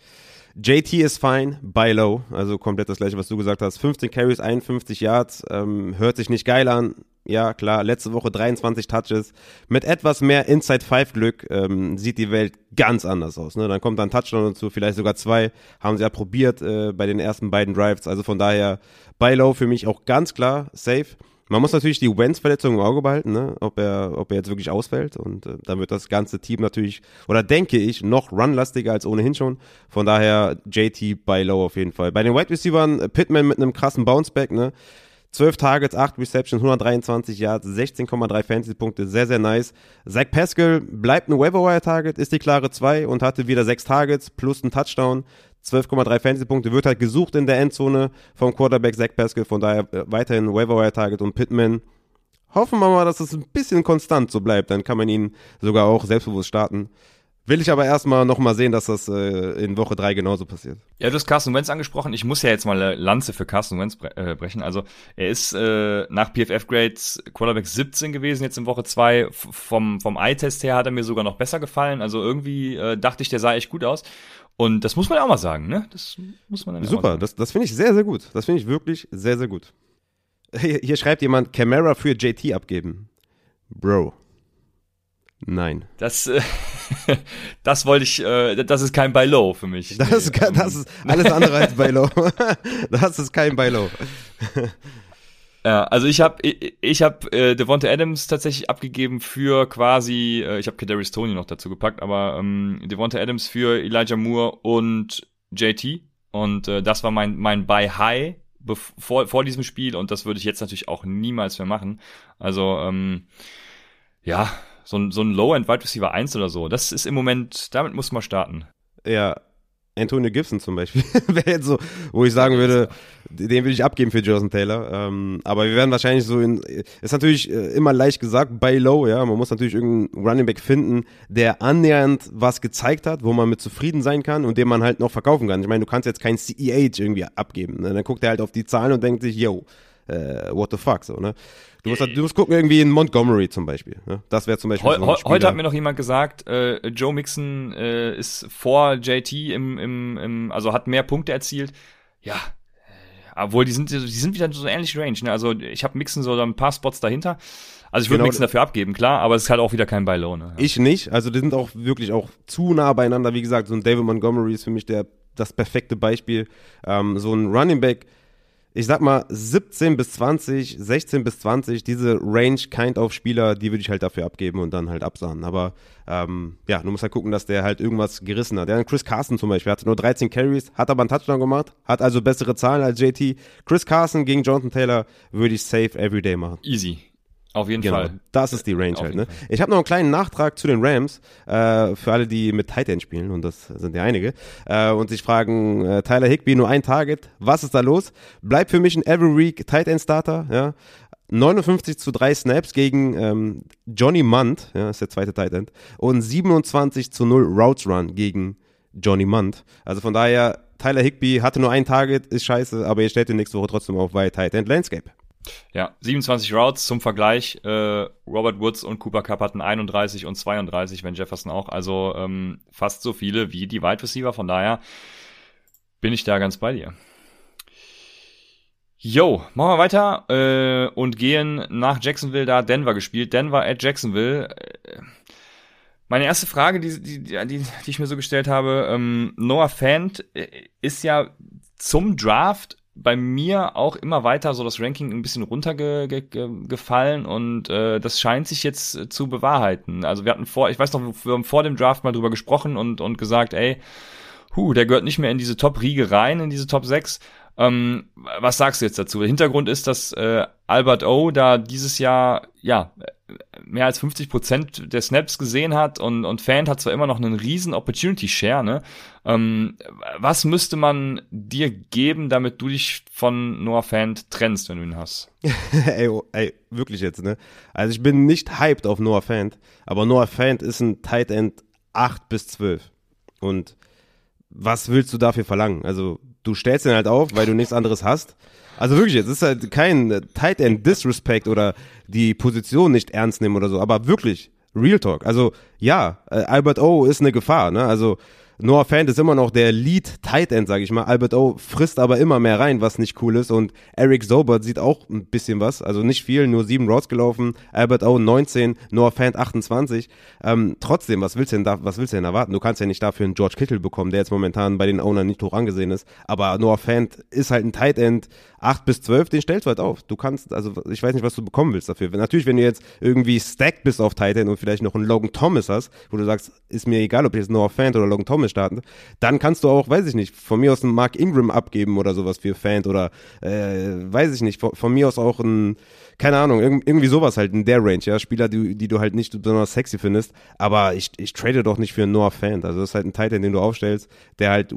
JT ist fine, buy low, also komplett das gleiche, was du gesagt hast. 15 Carries, 51 Yards, ähm, hört sich nicht geil an, ja, klar, letzte Woche 23 Touches. Mit etwas mehr Inside 5 Glück ähm, sieht die Welt ganz anders aus. Ne? Dann kommt ein Touchdown dazu, vielleicht sogar zwei. Haben sie ja probiert äh, bei den ersten beiden Drives. Also von daher, Buy Low für mich auch ganz klar safe. Man muss natürlich die Wentz-Verletzung im Auge behalten, ne? ob, er, ob er jetzt wirklich ausfällt. Und äh, dann wird das ganze Team natürlich, oder denke ich, noch runlastiger als ohnehin schon. Von daher JT by Low auf jeden Fall. Bei den Wide Receivers, Pittman mit einem krassen Bounceback, ne? 12 Targets, 8 Receptions, 123 Yards, 16,3 Fantasy-Punkte, sehr, sehr nice. Zach Pascal bleibt ein Waiver-Wire-Target, ist die klare 2 und hatte wieder 6 Targets plus ein Touchdown. 12,3 Fantasy-Punkte, wird halt gesucht in der Endzone vom Quarterback Zach Pascal, von daher äh, weiterhin Waiver-Wire-Target und Pittman. Hoffen wir mal, dass es ein bisschen konstant so bleibt, dann kann man ihn sogar auch selbstbewusst starten. Will ich aber erstmal nochmal sehen, dass das äh, in Woche drei genauso passiert. Ja, du hast Carsten Wentz angesprochen. Ich muss ja jetzt mal eine Lanze für Carsten Wentz bre äh, brechen. Also er ist äh, nach PFF-Grades Quarterback 17 gewesen, jetzt in Woche zwei Vom, vom Eye-Test her hat er mir sogar noch besser gefallen. Also irgendwie äh, dachte ich, der sah echt gut aus. Und das muss man ja auch mal sagen, ne? Das muss man dann Super, auch mal sagen. das, das finde ich sehr, sehr gut. Das finde ich wirklich sehr, sehr gut. Hier, hier schreibt jemand, Camera für JT abgeben. Bro. Nein. Das, äh, [LAUGHS] das wollte ich, äh, das ist kein Buy Low für mich. Das, ist, das ist alles andere [LAUGHS] als Buy Low. [LAUGHS] das ist kein Buy Low. Ja, also ich habe ich, ich habe äh, Devonta Adams tatsächlich abgegeben für quasi, äh, ich habe Kadarius Tony noch dazu gepackt, aber ähm, Devonta Adams für Elijah Moore und JT und äh, das war mein mein Buy High bevor, vor diesem Spiel und das würde ich jetzt natürlich auch niemals mehr machen. Also ähm, ja, so ein, so ein Low-End Wide Receiver 1 oder so. Das ist im Moment, damit muss man starten. Ja, Antonio Gibson zum Beispiel [LAUGHS] wäre jetzt so, wo ich sagen würde, den würde ich abgeben für Jonathan Taylor. Ähm, aber wir werden wahrscheinlich so in, ist natürlich äh, immer leicht gesagt, bei Low, ja, man muss natürlich irgendeinen Running Back finden, der annähernd was gezeigt hat, wo man mit zufrieden sein kann und den man halt noch verkaufen kann. Ich meine, du kannst jetzt kein CEH irgendwie abgeben. Ne? Dann guckt er halt auf die Zahlen und denkt sich, yo, äh, what the fuck, so, ne? Du musst, halt, du musst gucken, irgendwie in Montgomery zum Beispiel. Ne? Das wäre zum Beispiel. Heu, so heute hat mir noch jemand gesagt, äh, Joe Mixon äh, ist vor JT im, im, im, also hat mehr Punkte erzielt. Ja, äh, obwohl die sind, die sind wieder so ähnlich Range. Ne? Also ich habe Mixon so ein paar Spots dahinter. Also ich würde genau, Mixon dafür abgeben, klar, aber es ist halt auch wieder kein Buy Low. Ne? Ja. Ich nicht. Also die sind auch wirklich auch zu nah beieinander. Wie gesagt, so ein David Montgomery ist für mich der das perfekte Beispiel. Ähm, so ein Running Back ich sag mal 17 bis 20, 16 bis 20, diese Range kind of Spieler, die würde ich halt dafür abgeben und dann halt absahnen. Aber ähm, ja, du musst halt gucken, dass der halt irgendwas gerissen hat. Ja, Chris Carson zum Beispiel hatte nur 13 Carries, hat aber einen Touchdown gemacht, hat also bessere Zahlen als JT. Chris Carson gegen Jonathan Taylor würde ich safe everyday machen. Easy. Auf jeden Genau, Fall. das ist die Range Auf halt. Ne? Ich habe noch einen kleinen Nachtrag zu den Rams, äh, für alle, die mit Tight End spielen, und das sind ja einige, äh, und sich fragen, äh, Tyler Higby nur ein Target, was ist da los? Bleibt für mich ein Every Week Tight End Starter, ja. 59 zu 3 Snaps gegen ähm, Johnny Munt, ja, ist der zweite Tight End, und 27 zu 0 Routes Run gegen Johnny Munt. Also von daher, Tyler Higby hatte nur ein Target, ist scheiße, aber ihr stellt ihn nächste Woche trotzdem auf bei Tight End Landscape. Ja, 27 Routes zum Vergleich. Äh, Robert Woods und Cooper Cup hatten 31 und 32, wenn Jefferson auch. Also ähm, fast so viele wie die Wide Receiver. Von daher bin ich da ganz bei dir. Yo, machen wir weiter äh, und gehen nach Jacksonville, da Denver gespielt. Denver at Jacksonville. Äh, meine erste Frage, die, die, die, die ich mir so gestellt habe, ähm, Noah Fant äh, ist ja zum Draft bei mir auch immer weiter so das Ranking ein bisschen runtergefallen und äh, das scheint sich jetzt äh, zu bewahrheiten. Also wir hatten vor, ich weiß noch, wir haben vor dem Draft mal drüber gesprochen und, und gesagt, ey, hu, der gehört nicht mehr in diese Top-Riege rein, in diese Top 6. Ähm, was sagst du jetzt dazu? Der Hintergrund ist, dass äh, Albert O da dieses Jahr ja mehr als 50 Prozent der Snaps gesehen hat und und Fan hat zwar immer noch einen riesen Opportunity Share, ne? Ähm, was müsste man dir geben, damit du dich von Noah Fan trennst, wenn du ihn hast? [LAUGHS] ey, oh, ey, wirklich jetzt, ne? Also ich bin nicht hyped auf Noah Fant, aber Noah Fant ist ein Tight End 8 bis 12. Und was willst du dafür verlangen? Also du stellst ihn halt auf, weil du nichts anderes hast. Also wirklich, es ist halt kein Tight End Disrespect oder die Position nicht ernst nehmen oder so, aber wirklich, Real Talk. Also ja, äh, Albert O ist eine Gefahr, ne? Also Noah Fant ist immer noch der Lead Tight End, sag ich mal. Albert O frisst aber immer mehr rein, was nicht cool ist. Und Eric Sobert sieht auch ein bisschen was. Also nicht viel, nur sieben Routes gelaufen. Albert O 19, Noah Fant 28. Ähm, trotzdem, was willst du denn da, was willst du denn erwarten? Du kannst ja nicht dafür einen George Kittle bekommen, der jetzt momentan bei den Ownern nicht hoch angesehen ist. Aber Noah Fant ist halt ein Tight End 8 bis 12, den stellst du halt auf. Du kannst, also ich weiß nicht, was du bekommen willst dafür. Natürlich, wenn du jetzt irgendwie stacked bist auf Tight End und vielleicht noch einen Logan Thomas hast, wo du sagst, ist mir egal, ob ich jetzt Noah Fant oder Logan Thomas starten, dann kannst du auch, weiß ich nicht, von mir aus einen Mark Ingram abgeben oder sowas für Fant oder äh, weiß ich nicht, von, von mir aus auch ein, keine Ahnung, irg irgendwie sowas halt in der Range, ja, Spieler, die, die du halt nicht besonders sexy findest, aber ich, ich trade doch nicht für einen Noah Fant, also das ist halt ein Tight End, den du aufstellst, der halt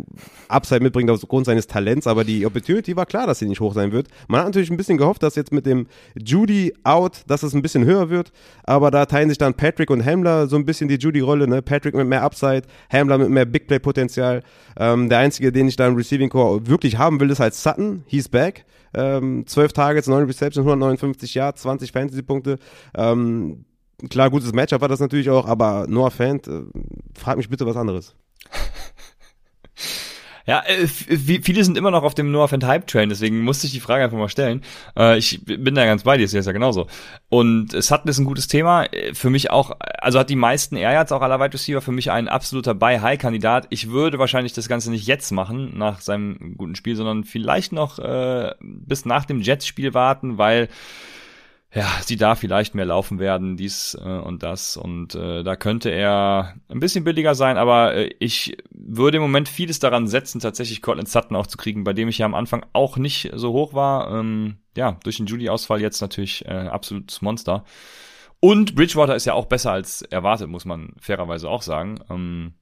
Upside mitbringt aufgrund seines Talents, aber die Opportunity war klar, dass sie nicht hoch sein wird. Man hat natürlich ein bisschen gehofft, dass jetzt mit dem Judy out, dass es ein bisschen höher wird, aber da teilen sich dann Patrick und Hamler so ein bisschen die Judy-Rolle, ne, Patrick mit mehr Upside, Hamler mit mehr Big Play-Potenzial, ähm, der einzige, den ich da im Receiving Core wirklich haben will, ist halt Sutton, he's back, ähm, 12 Targets, 9 Receptions, 159 Yards, 20 Fantasy-Punkte. Ähm, klar, gutes Matchup war das natürlich auch, aber Noah Fant, äh, frag mich bitte was anderes. [LAUGHS] Ja, äh, viele sind immer noch auf dem Noah Fant Hype Train, deswegen musste ich die Frage einfach mal stellen. Äh, ich bin da ganz bei dir, ist ja genauso. Und Sutton ist ein gutes Thema. Für mich auch, also hat die meisten Air auch aller Wide Receiver, für mich ein absoluter Buy-High-Kandidat. Ich würde wahrscheinlich das Ganze nicht jetzt machen, nach seinem guten Spiel, sondern vielleicht noch äh, bis nach dem Jets-Spiel warten, weil ja, sie da vielleicht mehr laufen werden, dies äh, und das. Und äh, da könnte er ein bisschen billiger sein, aber äh, ich würde im Moment vieles daran setzen, tatsächlich Cortland Sutton auch zu kriegen, bei dem ich ja am Anfang auch nicht so hoch war. Ähm, ja, durch den Judy-Ausfall jetzt natürlich äh, absolutes Monster. Und Bridgewater ist ja auch besser als erwartet, muss man fairerweise auch sagen. Ähm,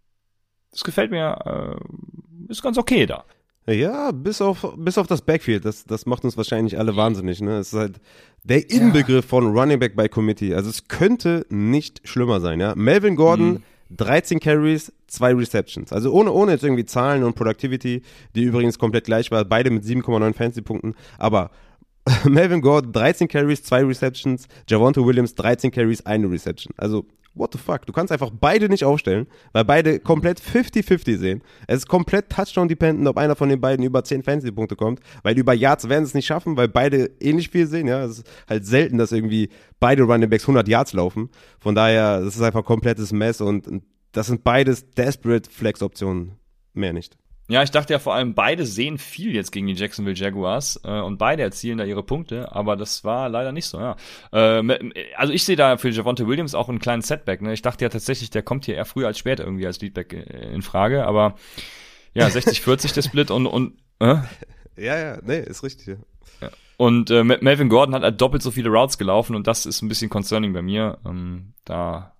das gefällt mir, äh, ist ganz okay da. Ja, bis auf, bis auf das Backfield. Das, das macht uns wahrscheinlich alle wahnsinnig. Ne? Es ist halt der Inbegriff ja. von Running Back by Committee. Also es könnte nicht schlimmer sein. Ja? Melvin Gordon, mhm. 13 Carries, 2 Receptions. Also ohne, ohne jetzt irgendwie Zahlen und Productivity, die übrigens komplett gleich war. Beide mit 7,9 Fantasy-Punkten. Aber [LAUGHS] Melvin Gordon, 13 Carries, 2 Receptions. Javonte Williams, 13 Carries, eine Reception. Also what the fuck? Du kannst einfach beide nicht aufstellen, weil beide komplett 50-50 sehen. Es ist komplett Touchdown-dependent, ob einer von den beiden über 10 Fantasy-Punkte kommt, weil über Yards werden es nicht schaffen, weil beide ähnlich viel sehen, ja. Es ist halt selten, dass irgendwie beide Running Backs 100 Yards laufen. Von daher, das ist einfach komplettes Mess und das sind beides desperate Flex-Optionen. Mehr nicht. Ja, ich dachte ja vor allem, beide sehen viel jetzt gegen die Jacksonville Jaguars äh, und beide erzielen da ihre Punkte, aber das war leider nicht so, ja. Äh, also ich sehe da für Javonte Williams auch einen kleinen Setback. Ne? Ich dachte ja tatsächlich, der kommt hier eher früher als später irgendwie als Leadback äh, in Frage, aber ja, [LAUGHS] 60-40 der Split und, und äh? Ja, ja, nee, ist richtig. Ja. ja. Und äh, Melvin Gordon hat halt doppelt so viele Routes gelaufen und das ist ein bisschen concerning bei mir. Ähm, da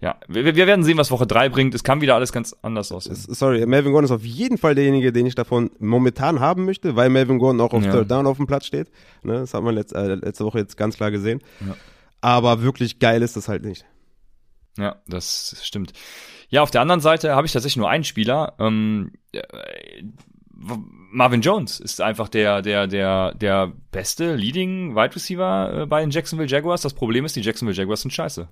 ja, wir, wir werden sehen, was Woche 3 bringt. Es kann wieder alles ganz anders aussehen. Sorry, Melvin Gordon ist auf jeden Fall derjenige, den ich davon momentan haben möchte, weil Melvin Gordon auch auf ja. Third Down auf dem Platz steht. Ne, das hat man letzt, äh, letzte Woche jetzt ganz klar gesehen. Ja. Aber wirklich geil ist das halt nicht. Ja, das stimmt. Ja, auf der anderen Seite habe ich tatsächlich nur einen Spieler. Ähm, äh, Marvin Jones ist einfach der, der, der, der beste Leading Wide Receiver äh, bei den Jacksonville Jaguars. Das Problem ist, die Jacksonville Jaguars sind scheiße.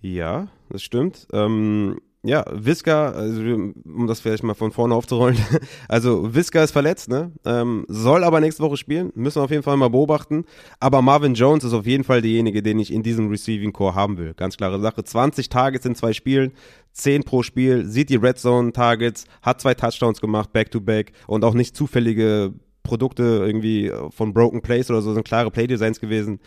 Ja, das stimmt. Ähm, ja, Visca, also, um das vielleicht mal von vorne aufzurollen. [LAUGHS] Also Visca ist verletzt, ne? Ähm, soll aber nächste Woche spielen. Müssen wir auf jeden Fall mal beobachten. Aber Marvin Jones ist auf jeden Fall derjenige, den ich in diesem Receiving Core haben will. Ganz klare Sache. 20 Targets in zwei Spielen, 10 pro Spiel, sieht die Red Zone Targets, hat zwei Touchdowns gemacht, back to back und auch nicht zufällige Produkte irgendwie von Broken Plays oder so, sind klare Playdesigns gewesen.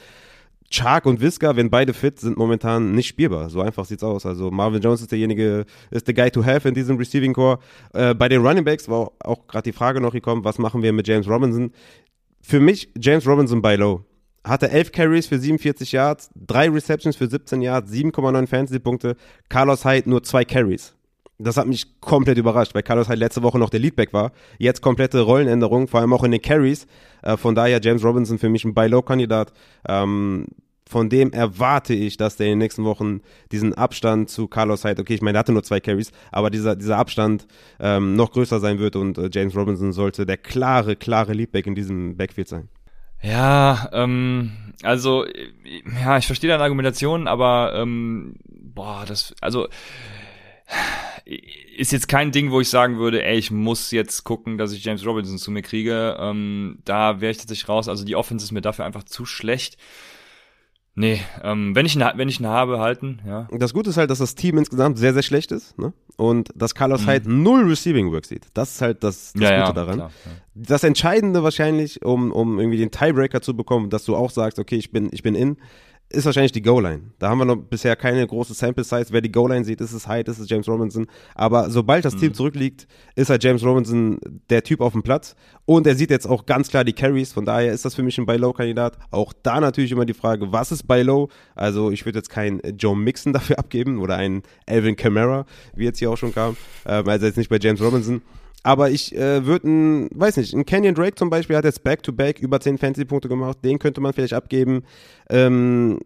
Chark und Visca, wenn beide fit, sind momentan nicht spielbar. So einfach sieht's aus. Also Marvin Jones ist derjenige, ist der Guy to have in diesem Receiving Core. Äh, bei den Running Backs war auch, auch gerade die Frage noch gekommen, was machen wir mit James Robinson? Für mich James Robinson bei Low. Hatte 11 Carries für 47 Yards, drei Receptions für 17 Yards, 7,9 Fantasy-Punkte. Carlos Hyde nur zwei Carries. Das hat mich komplett überrascht, weil Carlos Hyde letzte Woche noch der Leadback war. Jetzt komplette Rollenänderung, vor allem auch in den Carries. Äh, von daher James Robinson für mich ein Buy-Low-Kandidat. Ähm, von dem erwarte ich, dass der in den nächsten Wochen diesen Abstand zu Carlos Hyde, okay, ich meine, er hatte nur zwei Carries, aber dieser, dieser Abstand ähm, noch größer sein wird und äh, James Robinson sollte der klare, klare Leadback in diesem Backfield sein. Ja, ähm, also, ja, ich verstehe deine Argumentation, aber, ähm, boah, das, also, ist jetzt kein Ding, wo ich sagen würde, ey, ich muss jetzt gucken, dass ich James Robinson zu mir kriege. Ähm, da wäre ich tatsächlich raus. Also die Offense ist mir dafür einfach zu schlecht. Nee, ähm, wenn ich ihn, wenn ich ihn habe, halten, ja. Das Gute ist halt, dass das Team insgesamt sehr, sehr schlecht ist, ne? Und dass Carlos mhm. halt null Receiving Work sieht. Das ist halt das, das ja, Gute ja, daran. Klar, ja. Das Entscheidende wahrscheinlich, um, um irgendwie den Tiebreaker zu bekommen, dass du auch sagst, okay, ich bin, ich bin in, ist wahrscheinlich die Goal-Line. Da haben wir noch bisher keine große Sample-Size. Wer die Goal-Line sieht, ist es Hyde, ist es James Robinson. Aber sobald das mhm. Team zurückliegt, ist halt James Robinson der Typ auf dem Platz. Und er sieht jetzt auch ganz klar die Carries. Von daher ist das für mich ein Buy-Low-Kandidat. Auch da natürlich immer die Frage, was ist Buy-Low? Also ich würde jetzt keinen Joe Mixon [LAUGHS] dafür abgeben oder einen Alvin Kamara, wie jetzt hier auch schon kam. Ähm, also jetzt nicht bei James Robinson. Aber ich äh, würde ein, weiß nicht, ein Canyon Drake zum Beispiel hat jetzt Back-to-Back -back über 10 Fantasy-Punkte gemacht. Den könnte man vielleicht abgeben. Ähm,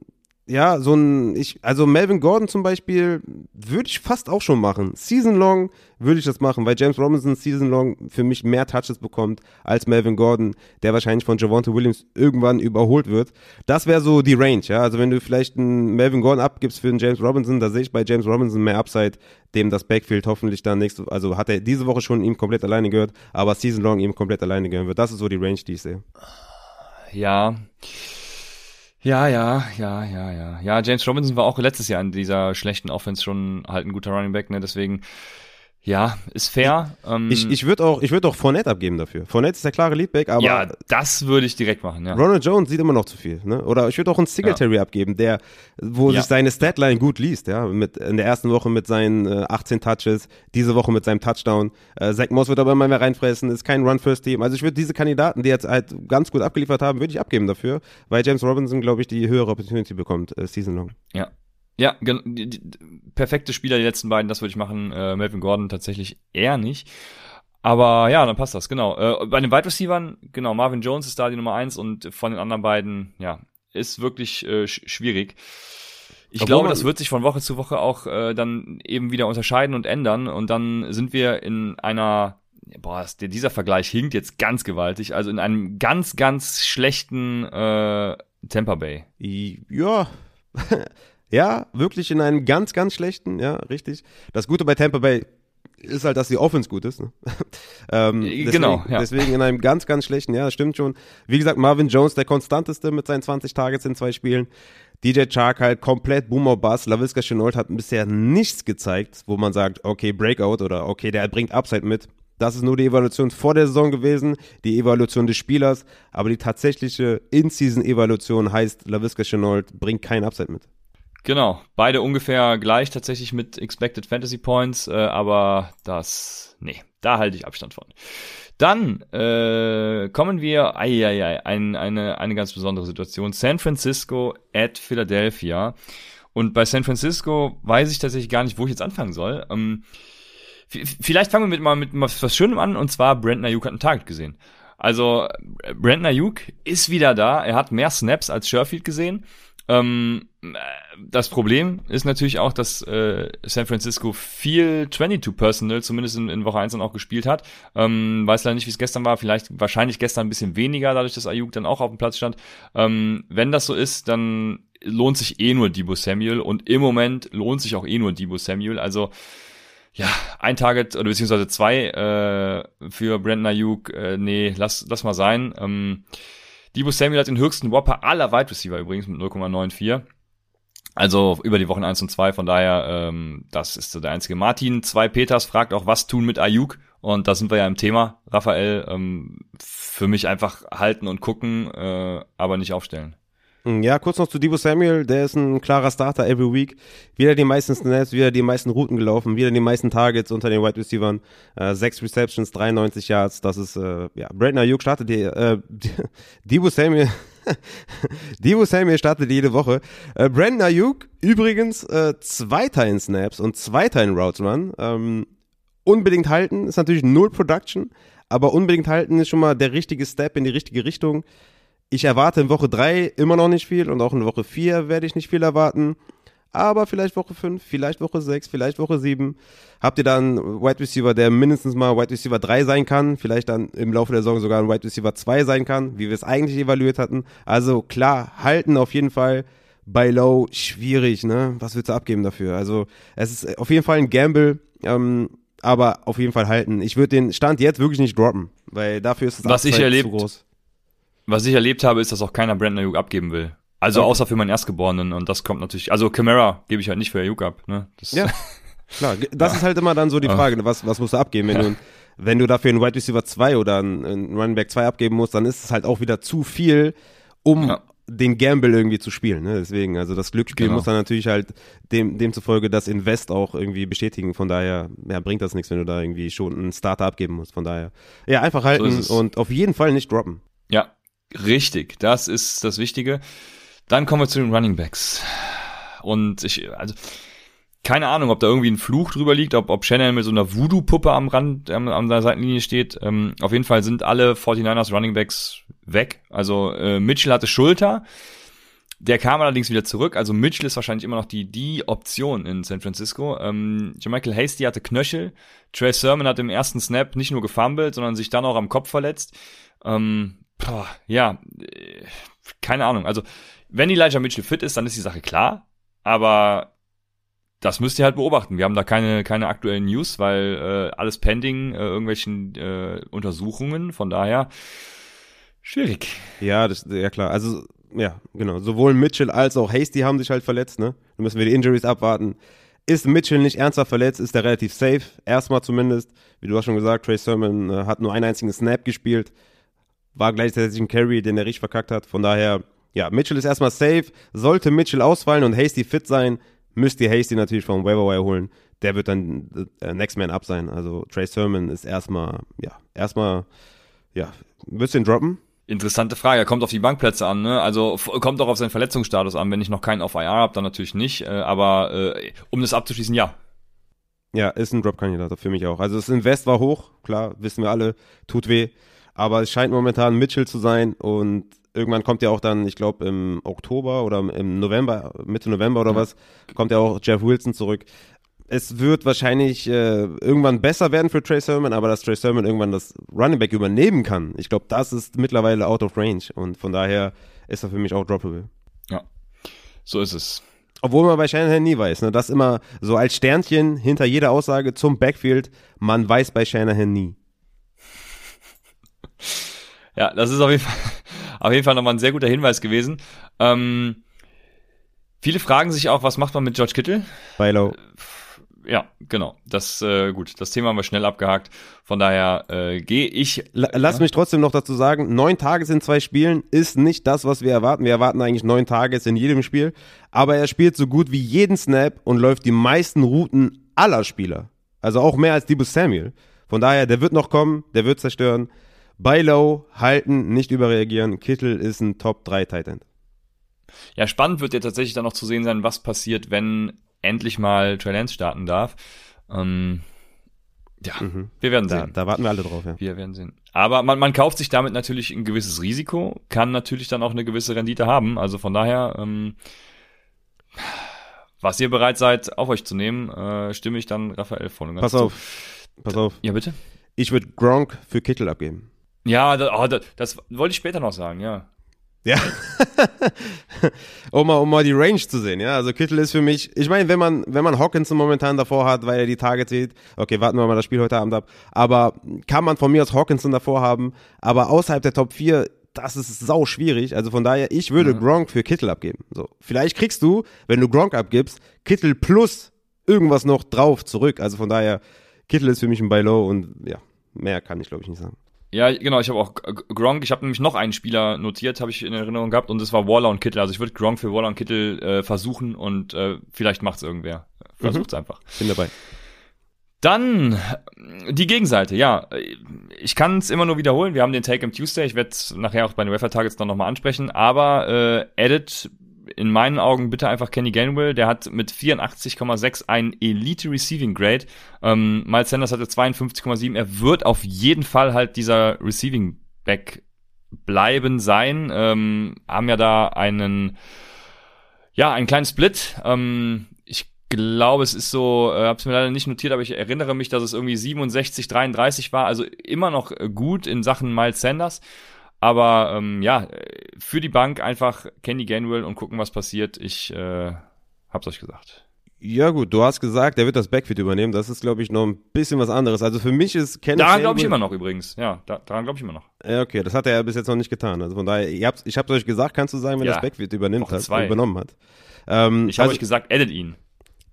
ja, so ein, ich, also Melvin Gordon zum Beispiel würde ich fast auch schon machen. Season long würde ich das machen, weil James Robinson Season long für mich mehr Touches bekommt als Melvin Gordon, der wahrscheinlich von Javonte Williams irgendwann überholt wird. Das wäre so die Range, ja. Also wenn du vielleicht einen Melvin Gordon abgibst für einen James Robinson, da sehe ich bei James Robinson mehr Upside, dem das Backfield hoffentlich dann nächste, also hat er diese Woche schon ihm komplett alleine gehört, aber Season long ihm komplett alleine gehören wird. Das ist so die Range, die ich sehe. Ja. Ja, ja, ja, ja, ja. Ja, James Robinson war auch letztes Jahr in dieser schlechten Offense schon halt ein guter Running Back, ne? Deswegen ja, ist fair. Ähm, ich ich würde auch, ich würd auch Fournette abgeben dafür. Fournette ist der klare Leadback, aber. Ja, das würde ich direkt machen, ja. Ronald Jones sieht immer noch zu viel, ne? Oder ich würde auch einen Singletary ja. abgeben, der, wo ja. sich seine Statline gut liest, ja. Mit, in der ersten Woche mit seinen äh, 18 Touches, diese Woche mit seinem Touchdown. Äh, Zach Moss wird aber immer mehr reinfressen, ist kein Run-First-Team. Also ich würde diese Kandidaten, die jetzt halt ganz gut abgeliefert haben, würde ich abgeben dafür, weil James Robinson, glaube ich, die höhere Opportunity bekommt, äh, season long. Ja, ja, die, die, perfekte Spieler, die letzten beiden, das würde ich machen. Äh, Melvin Gordon tatsächlich eher nicht. Aber ja, dann passt das, genau. Äh, bei den Wide Receivers, genau, Marvin Jones ist da die Nummer eins und von den anderen beiden, ja, ist wirklich äh, schwierig. Ich Obwohl glaube, das wird sich von Woche zu Woche auch äh, dann eben wieder unterscheiden und ändern und dann sind wir in einer boah, dieser Vergleich hinkt jetzt ganz gewaltig, also in einem ganz, ganz schlechten äh, Tampa Bay. Ja, [LAUGHS] Ja, wirklich in einem ganz, ganz schlechten, ja, richtig. Das Gute bei Tampa Bay ist halt, dass die Offense gut ist. Ne? [LAUGHS] ähm, äh, deswegen, genau, ja. Deswegen in einem ganz, ganz schlechten, ja, das stimmt schon. Wie gesagt, Marvin Jones, der konstanteste mit seinen 20 Targets in zwei Spielen. DJ Chark halt komplett Boomer Bass. LaVisca Chenault hat bisher nichts gezeigt, wo man sagt, okay, Breakout oder okay, der bringt Upside mit. Das ist nur die Evaluation vor der Saison gewesen, die Evaluation des Spielers, aber die tatsächliche In-Season-Evaluation heißt, LaVisca Chenault bringt kein Upside mit. Genau, beide ungefähr gleich tatsächlich mit Expected Fantasy Points, äh, aber das, nee, da halte ich Abstand von. Dann äh, kommen wir, ei, ei, ei, ein, eine, eine ganz besondere Situation. San Francisco at Philadelphia. Und bei San Francisco weiß ich tatsächlich gar nicht, wo ich jetzt anfangen soll. Ähm, vielleicht fangen wir mit, mal mit was Schönem an, und zwar Brandon Ayuk hat einen Target gesehen. Also Brandon Ayuk ist wieder da. Er hat mehr Snaps als Sherfield gesehen. Ähm, das Problem ist natürlich auch, dass äh, San Francisco viel 22 Personal, zumindest in, in Woche 1 dann auch gespielt hat. Ähm, weiß leider nicht, wie es gestern war. Vielleicht wahrscheinlich gestern ein bisschen weniger, dadurch, dass Ayuk dann auch auf dem Platz stand. Ähm, wenn das so ist, dann lohnt sich eh nur Debo Samuel und im Moment lohnt sich auch eh nur Debo Samuel. Also ja, ein Target oder beziehungsweise zwei äh, für Brandon Ayuk, äh, nee, lass, lass mal sein. Ähm, Debo Samuel hat den höchsten Whopper aller Wide Receiver übrigens mit 0,94. Also über die Wochen 1 und 2, von daher, ähm, das ist so der einzige. Martin, zwei Peters fragt auch, was tun mit Ayuk? Und da sind wir ja im Thema, Raphael. Ähm, für mich einfach halten und gucken, äh, aber nicht aufstellen. Ja, kurz noch zu Debo Samuel, der ist ein klarer Starter every week. Wieder die meisten Snaps, wieder die meisten Routen gelaufen, wieder die meisten Targets unter den Wide Receivers. Äh, sechs Receptions, 93 Yards, das ist, äh, ja, Brandon Ayuk startet die, äh, [LAUGHS] Debo Samuel, [LAUGHS] Debo Samuel startet jede Woche. Äh, Brandon Ayuk, übrigens, äh, Zweiter in Snaps und Zweiter in Routes Run. Ähm, unbedingt halten, ist natürlich null Production, aber unbedingt halten ist schon mal der richtige Step in die richtige Richtung. Ich erwarte in Woche 3 immer noch nicht viel und auch in Woche 4 werde ich nicht viel erwarten. Aber vielleicht Woche 5, vielleicht Woche 6, vielleicht Woche 7. Habt ihr dann Wide Receiver, der mindestens mal Wide Receiver 3 sein kann, vielleicht dann im Laufe der Saison sogar ein Wide Receiver 2 sein kann, wie wir es eigentlich evaluiert hatten. Also klar, halten auf jeden Fall bei Low schwierig, ne? Was willst du abgeben dafür? Also es ist auf jeden Fall ein Gamble, ähm, aber auf jeden Fall halten. Ich würde den Stand jetzt wirklich nicht droppen, weil dafür ist es Was ich erlebt, zu groß was ich erlebt habe, ist, dass auch keiner Brandon Ayuk abgeben will. Also okay. außer für meinen Erstgeborenen und das kommt natürlich, also Camara gebe ich halt nicht für Ayuk ab, ne? Das, ja, [LAUGHS] klar. Das ja. ist halt immer dann so die Frage, was, was musst du abgeben? Wenn, ja. du, wenn du dafür einen Wide Receiver 2 oder einen, einen Running Back 2 abgeben musst, dann ist es halt auch wieder zu viel, um ja. den Gamble irgendwie zu spielen. Ne? Deswegen, also das Glücksspiel genau. muss dann natürlich halt dem, demzufolge das Invest auch irgendwie bestätigen. Von daher ja, bringt das nichts, wenn du da irgendwie schon einen Starter abgeben musst. Von daher, ja, einfach halten so und auf jeden Fall nicht droppen. Ja, Richtig, das ist das Wichtige. Dann kommen wir zu den Running Backs. Und ich, also, keine Ahnung, ob da irgendwie ein Fluch drüber liegt, ob, ob Shannon mit so einer Voodoo-Puppe am Rand, ähm, an der Seitenlinie steht. Ähm, auf jeden Fall sind alle 49ers Running Backs weg. Also äh, Mitchell hatte Schulter. Der kam allerdings wieder zurück. Also Mitchell ist wahrscheinlich immer noch die, die Option in San Francisco. Ähm, Michael Hasty hatte Knöchel. Trey Sermon hat im ersten Snap nicht nur gefumbled, sondern sich dann auch am Kopf verletzt. Ähm, Boah, ja, äh, keine Ahnung. Also, wenn Elijah Mitchell fit ist, dann ist die Sache klar. Aber das müsst ihr halt beobachten. Wir haben da keine, keine aktuellen News, weil äh, alles pending, äh, irgendwelchen äh, Untersuchungen. Von daher schwierig. Ja, das, ja klar. Also ja, genau. Sowohl Mitchell als auch Hasty haben sich halt verletzt. Ne, dann müssen wir die Injuries abwarten. Ist Mitchell nicht ernsthaft verletzt, ist er relativ safe. Erstmal zumindest. Wie du hast schon gesagt, Trey Sermon äh, hat nur einen einzigen Snap gespielt war gleichzeitig ein Carry, den er richtig verkackt hat. Von daher, ja, Mitchell ist erstmal safe. Sollte Mitchell ausfallen und Hasty fit sein, müsst ihr Hasty natürlich vom Waiver holen. Der wird dann äh, Next Man Up sein. Also Trey Sermon ist erstmal, ja, erstmal, ja, wirst du ihn droppen? Interessante Frage. Er kommt auf die Bankplätze an, ne? Also kommt auch auf seinen Verletzungsstatus an. Wenn ich noch keinen auf IR habe, dann natürlich nicht. Äh, aber äh, um das abzuschließen, ja. Ja, ist ein Drop-Kandidat für mich auch. Also das Invest war hoch, klar, wissen wir alle, tut weh. Aber es scheint momentan Mitchell zu sein und irgendwann kommt ja auch dann, ich glaube im Oktober oder im November, Mitte November oder ja. was, kommt ja auch Jeff Wilson zurück. Es wird wahrscheinlich äh, irgendwann besser werden für Trey Sermon, aber dass Trey Sermon irgendwann das Running Back übernehmen kann, ich glaube, das ist mittlerweile out of range und von daher ist er für mich auch droppable. Ja, so ist es. Obwohl man bei Shanahan nie weiß, ne? Das immer so als Sternchen hinter jeder Aussage zum Backfield, man weiß bei Shanahan nie. Ja, das ist auf jeden Fall, [LAUGHS] auf jeden Fall nochmal ein sehr guter Hinweis gewesen. Ähm, viele fragen sich auch, was macht man mit George Kittle? Philo. Äh, ja, genau. Das äh, gut. Das Thema haben wir schnell abgehakt. Von daher äh, gehe ich. Lass ja? mich trotzdem noch dazu sagen: Neun Tages in zwei Spielen ist nicht das, was wir erwarten. Wir erwarten eigentlich neun Tages in jedem Spiel. Aber er spielt so gut wie jeden Snap und läuft die meisten Routen aller Spieler. Also auch mehr als Debo Samuel. Von daher, der wird noch kommen, der wird zerstören. Buy low, halten, nicht überreagieren. Kittel ist ein Top 3 Tight End. Ja, spannend wird ja tatsächlich dann noch zu sehen sein, was passiert, wenn endlich mal Trey Lance starten darf. Ähm, ja, mhm. wir werden sehen. Da, da, warten wir alle drauf, ja. Wir werden sehen. Aber man, man kauft sich damit natürlich ein gewisses Risiko, kann natürlich dann auch eine gewisse Rendite haben. Also von daher, ähm, was ihr bereit seid, auf euch zu nehmen, äh, stimme ich dann Raphael voll und ganz Pass auf. Pass auf. Ja, bitte? Ich würde Gronk für Kittel abgeben. Ja, das, oh, das, das wollte ich später noch sagen, ja. Ja. [LAUGHS] um, mal, um mal die Range zu sehen, ja. Also Kittel ist für mich, ich meine, wenn man, wenn man Hawkins momentan davor hat, weil er die Targets sieht, okay, warten wir mal das Spiel heute Abend ab. Aber kann man von mir aus Hawkinson davor haben, aber außerhalb der Top 4, das ist sau schwierig. Also von daher, ich würde mhm. Gronk für Kittel abgeben. So. Vielleicht kriegst du, wenn du Gronk abgibst, Kittel plus irgendwas noch drauf zurück. Also von daher, Kittel ist für mich ein Buy Low und ja, mehr kann ich glaube ich nicht sagen. Ja, genau, ich habe auch Gronk, ich habe nämlich noch einen Spieler notiert, habe ich in Erinnerung gehabt und das war Waller und Kittel. Also ich würde Gronk für Waller und Kittel äh, versuchen und äh, vielleicht macht's irgendwer. Versucht's mhm. einfach. Bin dabei. Dann die Gegenseite, ja. Ich kann es immer nur wiederholen. Wir haben den Take am Tuesday. Ich werde nachher auch bei den Refer Targets dann nochmal ansprechen. Aber äh, Edit in meinen Augen bitte einfach Kenny Gainwell. Der hat mit 84,6 ein Elite Receiving Grade. Ähm, Miles Sanders hatte 52,7. Er wird auf jeden Fall halt dieser Receiving Back bleiben sein. Ähm, haben ja da einen, ja, einen kleinen Split. Ähm, ich glaube, es ist so, äh, habe es mir leider nicht notiert, aber ich erinnere mich, dass es irgendwie 67, 33 war. Also immer noch gut in Sachen Miles Sanders. Aber ähm, ja, für die Bank einfach Kenny Gainwell und gucken, was passiert. Ich äh, hab's euch gesagt. Ja gut, du hast gesagt, der wird das Backfield übernehmen. Das ist, glaube ich, noch ein bisschen was anderes. Also für mich ist Kenny Daran glaube ich immer noch übrigens. Ja, da, daran glaube ich immer noch. Ja, okay, das hat er ja bis jetzt noch nicht getan. Also von daher, ich hab's, ich hab's euch gesagt, kannst du sagen, wenn ja, das Backfield übernimmt hat, übernommen hat. Ähm, ich habe also, euch gesagt, edit ihn.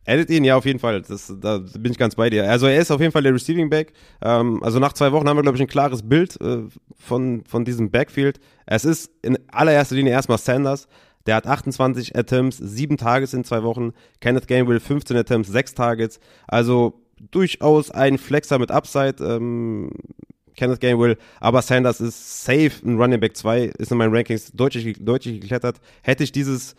Edit ihn, ja, auf jeden Fall. Das, da bin ich ganz bei dir. Also er ist auf jeden Fall der Receiving Back. Ähm, also nach zwei Wochen haben wir, glaube ich, ein klares Bild äh, von, von diesem Backfield. Es ist in allererster Linie erstmal Sanders. Der hat 28 Attempts, sieben Targets in zwei Wochen. Kenneth Gainwell 15 Attempts, sechs Targets. Also durchaus ein Flexer mit Upside. Ähm, Kenneth Gainwell, aber Sanders ist safe ein Running Back 2, ist in meinen Rankings deutlich, deutlich geklettert. Hätte ich dieses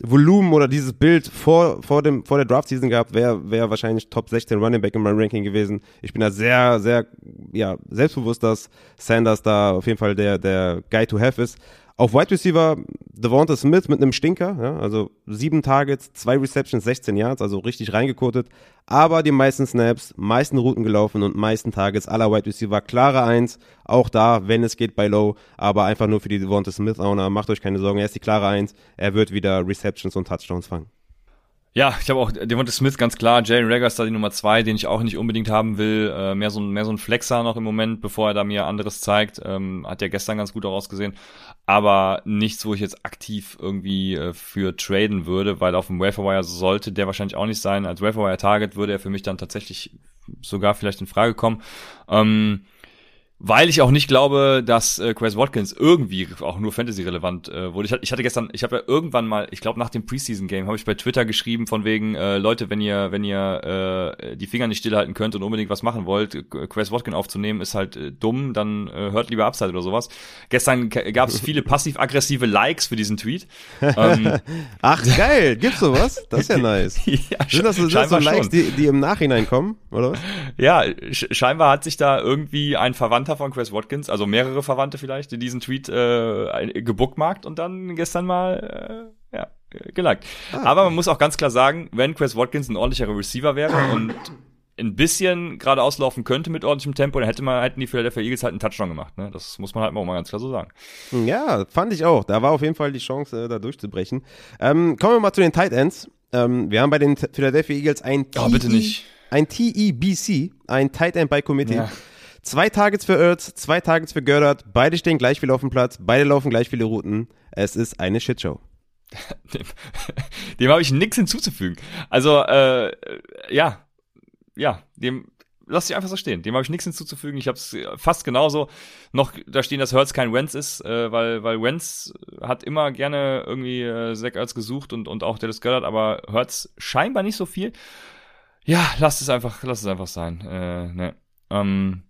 Volumen oder dieses Bild vor, vor, dem, vor der Draft-Season gehabt, wäre wär wahrscheinlich Top 16 Running Back in meinem Ranking gewesen. Ich bin da sehr, sehr ja, selbstbewusst, dass Sanders da auf jeden Fall der, der Guy to have ist. Auf Wide Receiver Devonta Smith mit einem Stinker, ja, also sieben Targets, zwei Receptions, 16 Yards, also richtig reingekotet. Aber die meisten Snaps, meisten Routen gelaufen und meisten Targets aller Wide Receiver. Klare Eins, auch da, wenn es geht bei Low, aber einfach nur für die Devonta Smith Owner. Macht euch keine Sorgen, er ist die klare Eins. Er wird wieder Receptions und Touchdowns fangen. Ja, ich habe auch Devonta Smith ganz klar, Jalen Rager ist da die Nummer zwei, den ich auch nicht unbedingt haben will. Äh, mehr so ein mehr so ein Flexer noch im Moment, bevor er da mir anderes zeigt. Ähm, hat ja gestern ganz gut auch ausgesehen, aber nichts, wo ich jetzt aktiv irgendwie äh, für traden würde, weil auf dem Waferwire sollte der wahrscheinlich auch nicht sein. Als Waferwire Target würde er für mich dann tatsächlich sogar vielleicht in Frage kommen. Ähm, weil ich auch nicht glaube, dass äh, Chris Watkins irgendwie auch nur Fantasy-relevant äh, wurde. Ich, ich hatte gestern, ich habe ja irgendwann mal, ich glaube nach dem Preseason-Game, habe ich bei Twitter geschrieben von wegen, äh, Leute, wenn ihr, wenn ihr äh, die Finger nicht stillhalten könnt und unbedingt was machen wollt, Chris Watkins aufzunehmen, ist halt äh, dumm, dann äh, hört lieber Upside oder sowas. Gestern gab es [LAUGHS] viele passiv-aggressive Likes für diesen Tweet. Ähm, [LAUGHS] Ach geil, gibt's sowas? Das ist ja [LAUGHS] nice. ja, sind das, sind das so Likes, die, die im Nachhinein kommen, oder was? Ja, scheinbar hat sich da irgendwie ein Verwandter Verwandter von Chris Watkins, also mehrere Verwandte vielleicht, in diesen Tweet äh, gebookmarkt und dann gestern mal äh, ja, geliked. Ah, Aber man muss auch ganz klar sagen, wenn Chris Watkins ein ordentlicher Receiver wäre [CLEARS THROAT] und ein bisschen gerade auslaufen könnte mit ordentlichem Tempo, dann hätte man, hätten die Philadelphia Eagles halt einen Touchdown gemacht. Ne? Das muss man halt auch mal ganz klar so sagen. Ja, fand ich auch. Da war auf jeden Fall die Chance, äh, da durchzubrechen. Ähm, kommen wir mal zu den Tight Ends. Ähm, wir haben bei den Philadelphia Eagles ein oh, bitte nicht. ein TEBC, ein Tight End by Committee. Ja. Zwei Targets für Ertz, zwei Targets für Gördert, beide stehen gleich viel auf dem Platz, beide laufen gleich viele Routen. Es ist eine Shitshow. [LAUGHS] dem, [LAUGHS] dem habe ich nichts hinzuzufügen. Also, äh, ja, ja, dem lass dich einfach so stehen. Dem habe ich nichts hinzuzufügen. Ich habe es fast genauso noch da stehen, dass Hurts kein Wentz ist, äh, weil weil Wentz hat immer gerne irgendwie äh, Zach Ertz gesucht und und auch Dallas Goddard, aber Hurts scheinbar nicht so viel. Ja, lass es einfach, lass es einfach sein. Äh, ne. Ähm,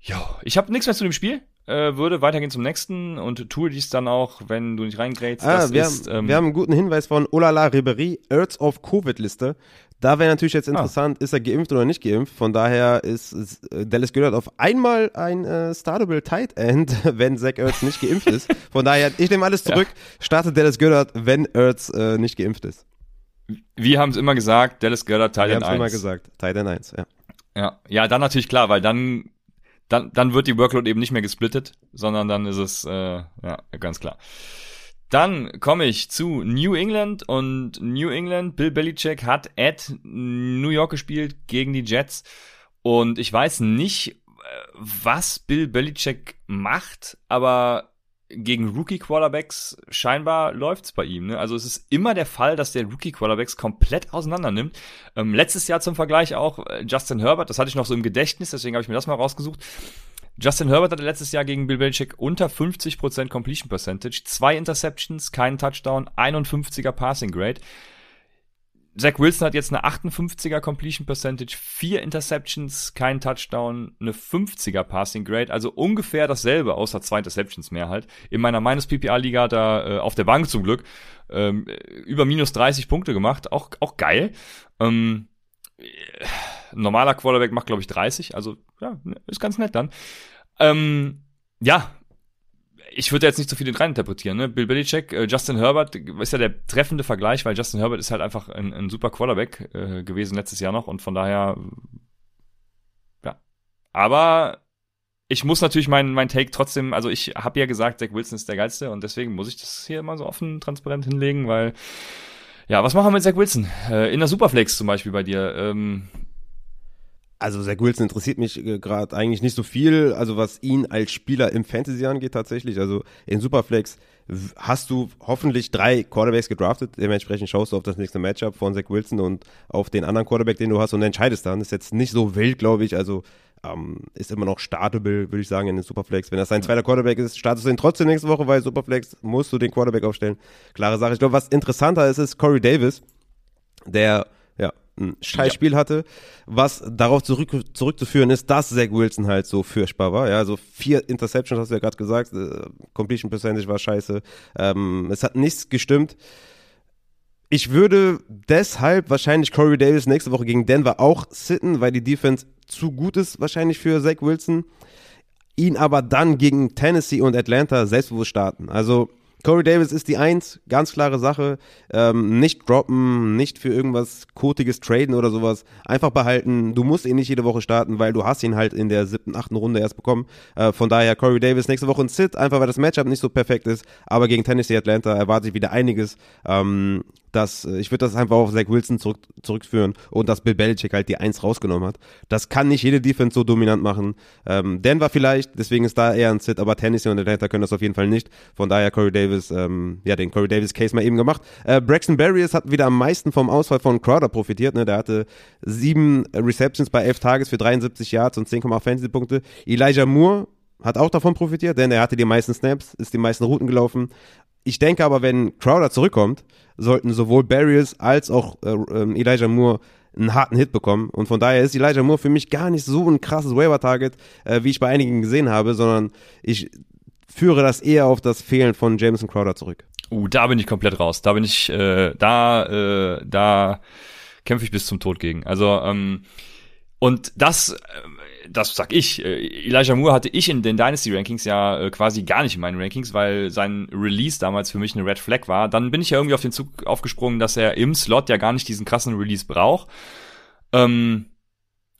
ja, ich habe nichts mehr zu dem Spiel. Äh, würde weitergehen zum nächsten und tue dies dann auch, wenn du nicht reingrätst. Ah, wir, ist, haben, ähm, wir haben einen guten Hinweis von Olala Ribery, Earths of Covid-Liste. Da wäre natürlich jetzt ah. interessant, ah. ist er geimpft oder nicht geimpft. Von daher ist, ist äh, Dallas Goddard auf einmal ein äh, startable Tight End, [LAUGHS] wenn Zach Ertz nicht geimpft ist. Von daher, ich nehme alles [LAUGHS] zurück. Ja. Startet Dallas Goddard, wenn Ertz äh, nicht geimpft ist. Wir haben es immer gesagt, Dallas Goddard Tight End 1. Wir haben es immer gesagt, Tight End 1, ja. Ja, ja, dann natürlich klar, weil dann dann, dann wird die Workload eben nicht mehr gesplittet, sondern dann ist es, äh, ja, ganz klar. Dann komme ich zu New England und New England, Bill Belichick hat at New York gespielt gegen die Jets und ich weiß nicht, äh, was Bill Belichick macht, aber gegen Rookie-Quarterbacks scheinbar läuft's bei ihm. Ne? Also es ist immer der Fall, dass der Rookie-Quarterbacks komplett auseinander nimmt. Ähm, letztes Jahr zum Vergleich auch äh, Justin Herbert, das hatte ich noch so im Gedächtnis, deswegen habe ich mir das mal rausgesucht. Justin Herbert hatte letztes Jahr gegen Bill Belichick unter 50% Completion Percentage, zwei Interceptions, keinen Touchdown, 51er Passing Grade. Zach Wilson hat jetzt eine 58er Completion Percentage, vier Interceptions, kein Touchdown, eine 50er Passing Grade, also ungefähr dasselbe, außer zwei Interceptions mehr halt. In meiner Minus PPA Liga er äh, auf der Bank zum Glück ähm, über minus 30 Punkte gemacht, auch auch geil. Ähm, normaler Quarterback macht glaube ich 30, also ja, ist ganz nett dann. Ähm, ja, ich würde jetzt nicht so viel rein interpretieren. Ne? Bill Belichick, äh, Justin Herbert ist ja der treffende Vergleich, weil Justin Herbert ist halt einfach ein, ein super Quarterback äh, gewesen letztes Jahr noch und von daher, ja. Aber ich muss natürlich mein, mein Take trotzdem, also ich habe ja gesagt, Zach Wilson ist der geilste und deswegen muss ich das hier mal so offen, transparent hinlegen, weil ja, was machen wir mit Zach Wilson? Äh, in der Superflex zum Beispiel bei dir. Ähm, also Zach Wilson interessiert mich äh, gerade eigentlich nicht so viel, also was ihn als Spieler im Fantasy angeht tatsächlich. Also in Superflex hast du hoffentlich drei Quarterbacks gedraftet. Dementsprechend schaust du auf das nächste Matchup von Zach Wilson und auf den anderen Quarterback, den du hast und entscheidest dann. Ist jetzt nicht so wild, glaube ich. Also ähm, ist immer noch startable, würde ich sagen, in den Superflex. Wenn das dein zweiter Quarterback ist, startest du ihn trotzdem nächste Woche, weil Superflex musst du den Quarterback aufstellen. Klare Sache. Ich glaube, was interessanter ist, ist Corey Davis, der ein Scheißspiel ja. hatte, was darauf zurück, zurückzuführen ist, dass Zach Wilson halt so furchtbar war. Ja, also vier Interceptions hast du ja gerade gesagt, äh, Completion Percentage war scheiße. Ähm, es hat nichts gestimmt. Ich würde deshalb wahrscheinlich Corey Davis nächste Woche gegen Denver auch sitten, weil die Defense zu gut ist wahrscheinlich für Zach Wilson. Ihn aber dann gegen Tennessee und Atlanta selbstbewusst starten. Also Corey Davis ist die Eins, ganz klare Sache. Ähm, nicht droppen, nicht für irgendwas Kotiges traden oder sowas. Einfach behalten. Du musst ihn nicht jede Woche starten, weil du hast ihn halt in der siebten, achten Runde erst bekommen. Äh, von daher Corey Davis nächste Woche ein Sit, einfach weil das Matchup nicht so perfekt ist. Aber gegen Tennessee Atlanta erwarte ich wieder einiges. Ähm, dass äh, ich würde das einfach auf Zach Wilson zurück, zurückführen und dass Bill Belichick halt die Eins rausgenommen hat. Das kann nicht jede Defense so dominant machen. Ähm, Denver vielleicht, deswegen ist da eher ein Sit, aber Tennessee und Atlanta können das auf jeden Fall nicht. Von daher Corey Davis, ähm, ja, den Corey Davis Case mal eben gemacht. Äh, Braxton Berrios hat wieder am meisten vom Ausfall von Crowder profitiert. Ne? Der hatte sieben Receptions bei elf Tages für 73 Yards und 10,8 Fantasy-Punkte. Elijah Moore hat auch davon profitiert, denn er hatte die meisten Snaps, ist die meisten Routen gelaufen. Ich denke aber, wenn Crowder zurückkommt, sollten sowohl Barriers als auch äh, äh, Elijah Moore einen harten Hit bekommen. Und von daher ist Elijah Moore für mich gar nicht so ein krasses Waiver-Target, äh, wie ich bei einigen gesehen habe, sondern ich führe das eher auf das Fehlen von Jameson Crowder zurück. Uh, da bin ich komplett raus. Da bin ich, äh, da, äh, da kämpfe ich bis zum Tod gegen. Also, ähm, und das, äh, das sag ich, äh, Elijah Moore hatte ich in den Dynasty Rankings ja äh, quasi gar nicht in meinen Rankings, weil sein Release damals für mich eine Red Flag war. Dann bin ich ja irgendwie auf den Zug aufgesprungen, dass er im Slot ja gar nicht diesen krassen Release braucht. Ähm,